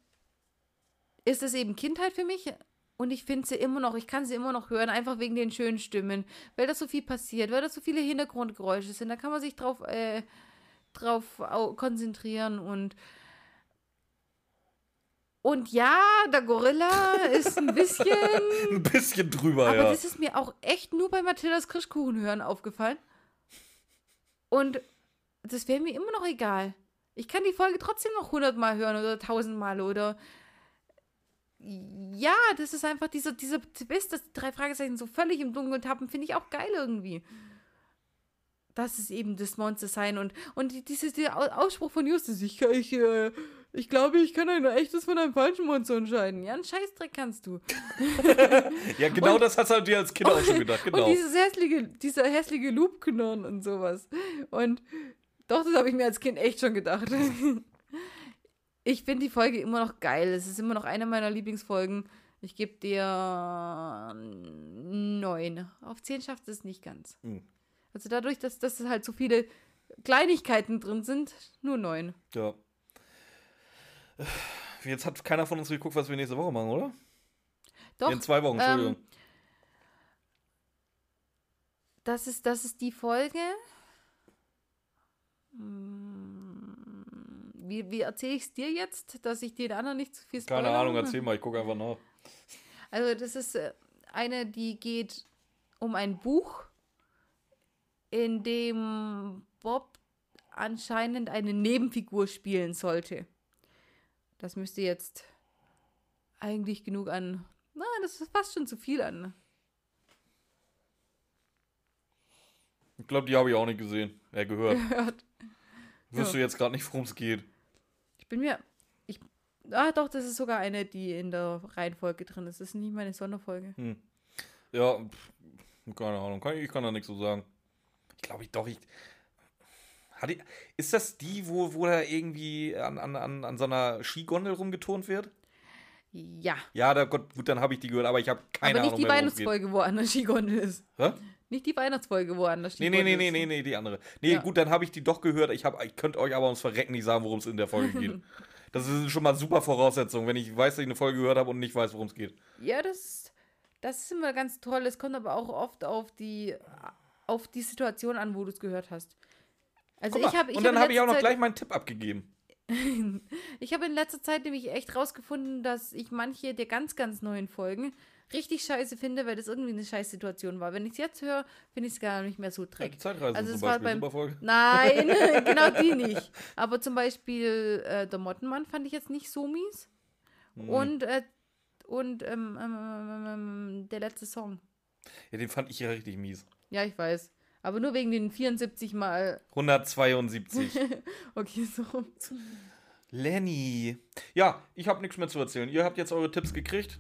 ist es eben Kindheit für mich und ich finde sie immer noch, ich kann sie immer noch hören, einfach wegen den schönen Stimmen, weil da so viel passiert, weil da so viele Hintergrundgeräusche sind, da kann man sich drauf, äh, drauf au- konzentrieren und und ja, der Gorilla ist ein bisschen Ein bisschen drüber, aber ja. das ist mir auch echt nur bei Mathildas Kirschkuchenhören aufgefallen. Und das wäre mir immer noch egal. Ich kann die Folge trotzdem noch hundertmal hören oder tausendmal oder. Ja, das ist einfach dieser, dieser Twist, dass die drei Fragezeichen so völlig im Dunkeln tappen, finde ich auch geil irgendwie. Das ist eben das Monster sein und, und die- dieses dieser Au- Ausspruch von Justus, ich, ich, äh, ich glaube, ich kann ein echtes von einem falschen Monster unterscheiden. Ja, einen Scheißdreck kannst du. Ja, genau das hast du dir als Kind auch schon gedacht, genau. Und dieses hässliche, dieser hässliche Loopknurren und sowas. Und doch, das habe ich mir als Kind echt schon gedacht. Ich finde die Folge immer noch geil. Es ist immer noch eine meiner Lieblingsfolgen. Ich gebe dir neun. Auf zehn schafft es nicht ganz. Hm. Also dadurch, dass, dass halt so viele Kleinigkeiten drin sind, nur neun. Ja. Jetzt hat keiner von uns geguckt, was wir nächste Woche machen, oder? Doch, In zwei Wochen, Entschuldigung. ähm, das ist, das ist die Folge. Hm, Wie, wie erzähle ich es dir jetzt, dass ich den anderen nicht zu viel Keine spoilere? Ahnung, erzähl mal, ich gucke einfach nach. Also das ist äh, eine, die geht um ein Buch, in dem Bob anscheinend eine Nebenfigur spielen sollte. Das müsste jetzt eigentlich genug an. Na, das ist fast schon zu viel an. Ich glaube, die habe ich auch nicht gesehen. Ja, gehört. gehört. Wüsste jetzt gerade nicht, worum es geht. Ich bin mir. Ich, ah, doch, das ist sogar eine, die in der Reihenfolge drin ist. Das ist nicht meine Sonderfolge. Ja, pff, keine Ahnung. Kann, ich kann da nichts so sagen. Ich glaube, ich doch, ich. Die, ist das die, wo, wo da irgendwie an, an, an, an so einer Skigondel rumgeturnt wird? Ja. Ja, da, Gott, gut, dann habe ich die gehört, aber ich habe keine aber nicht Ahnung die worum es geht. Weihnachtsfolge, wo an der Skigondel ist. Hä? Nicht die Weihnachtsfolge, wo an der Nee, Skigondel nee, nee, ist. nee, nee, nee, die andere. Nee, Ja. gut, dann habe ich die doch gehört. Ich, hab, ich könnte euch aber ums Verrecken nicht sagen, worum es in der Folge geht. Das ist schon mal super Voraussetzung, wenn ich weiß, dass ich eine Folge gehört habe und nicht weiß, worum es geht. Ja, das, das ist immer ganz toll. Es kommt aber auch oft auf die, auf die Situation an, wo du es gehört hast. Also mal, ich habe und dann habe ich auch noch letzter gleich meinen Tipp abgegeben. Ich habe in letzter Zeit nämlich echt rausgefunden, dass ich manche der ganz, ganz neuen Folgen richtig scheiße finde, weil das irgendwie eine scheiß Situation war. Wenn ich es jetzt höre, finde ich es gar nicht mehr so Ja, die dreck. Zeitreise Also zum es war beim- super Folge. Nein, genau die nicht. Aber zum Beispiel äh, der Mottenmann fand ich jetzt nicht so mies. Hm. Und, äh, und ähm, ähm, ähm, ähm, der letzte Song. Ja, den fand ich ja richtig mies. Ja, ich weiß. Aber nur wegen den 74 Mal. 172. Okay, so rum. Lenny. Ja, ich habe nichts mehr zu erzählen. Ihr habt jetzt eure Tipps gekriegt.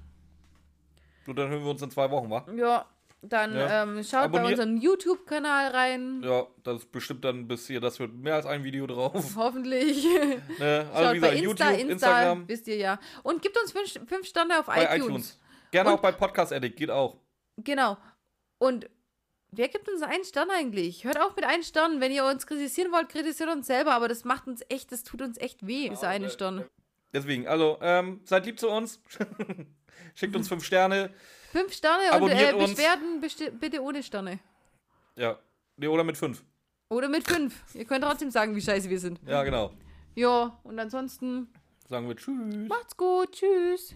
Und dann hören wir uns in zwei Wochen, wa? Ja, dann Ja. Ähm, schaut bei Abonniert- unserem YouTube-Kanal rein. Ja, das ist bestimmt dann bis hier, das wird mehr als ein Video drauf. Hoffentlich. Ne? Also Schaut wie bei gesagt, Insta, YouTube, Insta, Instagram, wisst ihr ja. Und gibt uns fünf, fünf Sterne auf bei iTunes. iTunes. Gerne Und- auch bei Podcast Addict, geht auch. Genau. Und wer gibt uns einen Stern eigentlich? Hört auf mit einem Stern. Wenn ihr uns kritisieren wollt, kritisiert uns selber. Aber das macht uns echt, das tut uns echt weh, dieser eine Stern. Deswegen, also, ähm, seid lieb zu uns. Schickt uns fünf Sterne. Fünf Sterne und Abonniert äh, uns. Beschwerden bitte ohne Sterne. Ja. Nee, oder mit fünf. Oder mit fünf. ihr könnt trotzdem sagen, wie scheiße wir sind. Ja, genau. Ja, und ansonsten Sagen wir Tschüss. macht's gut. Tschüss.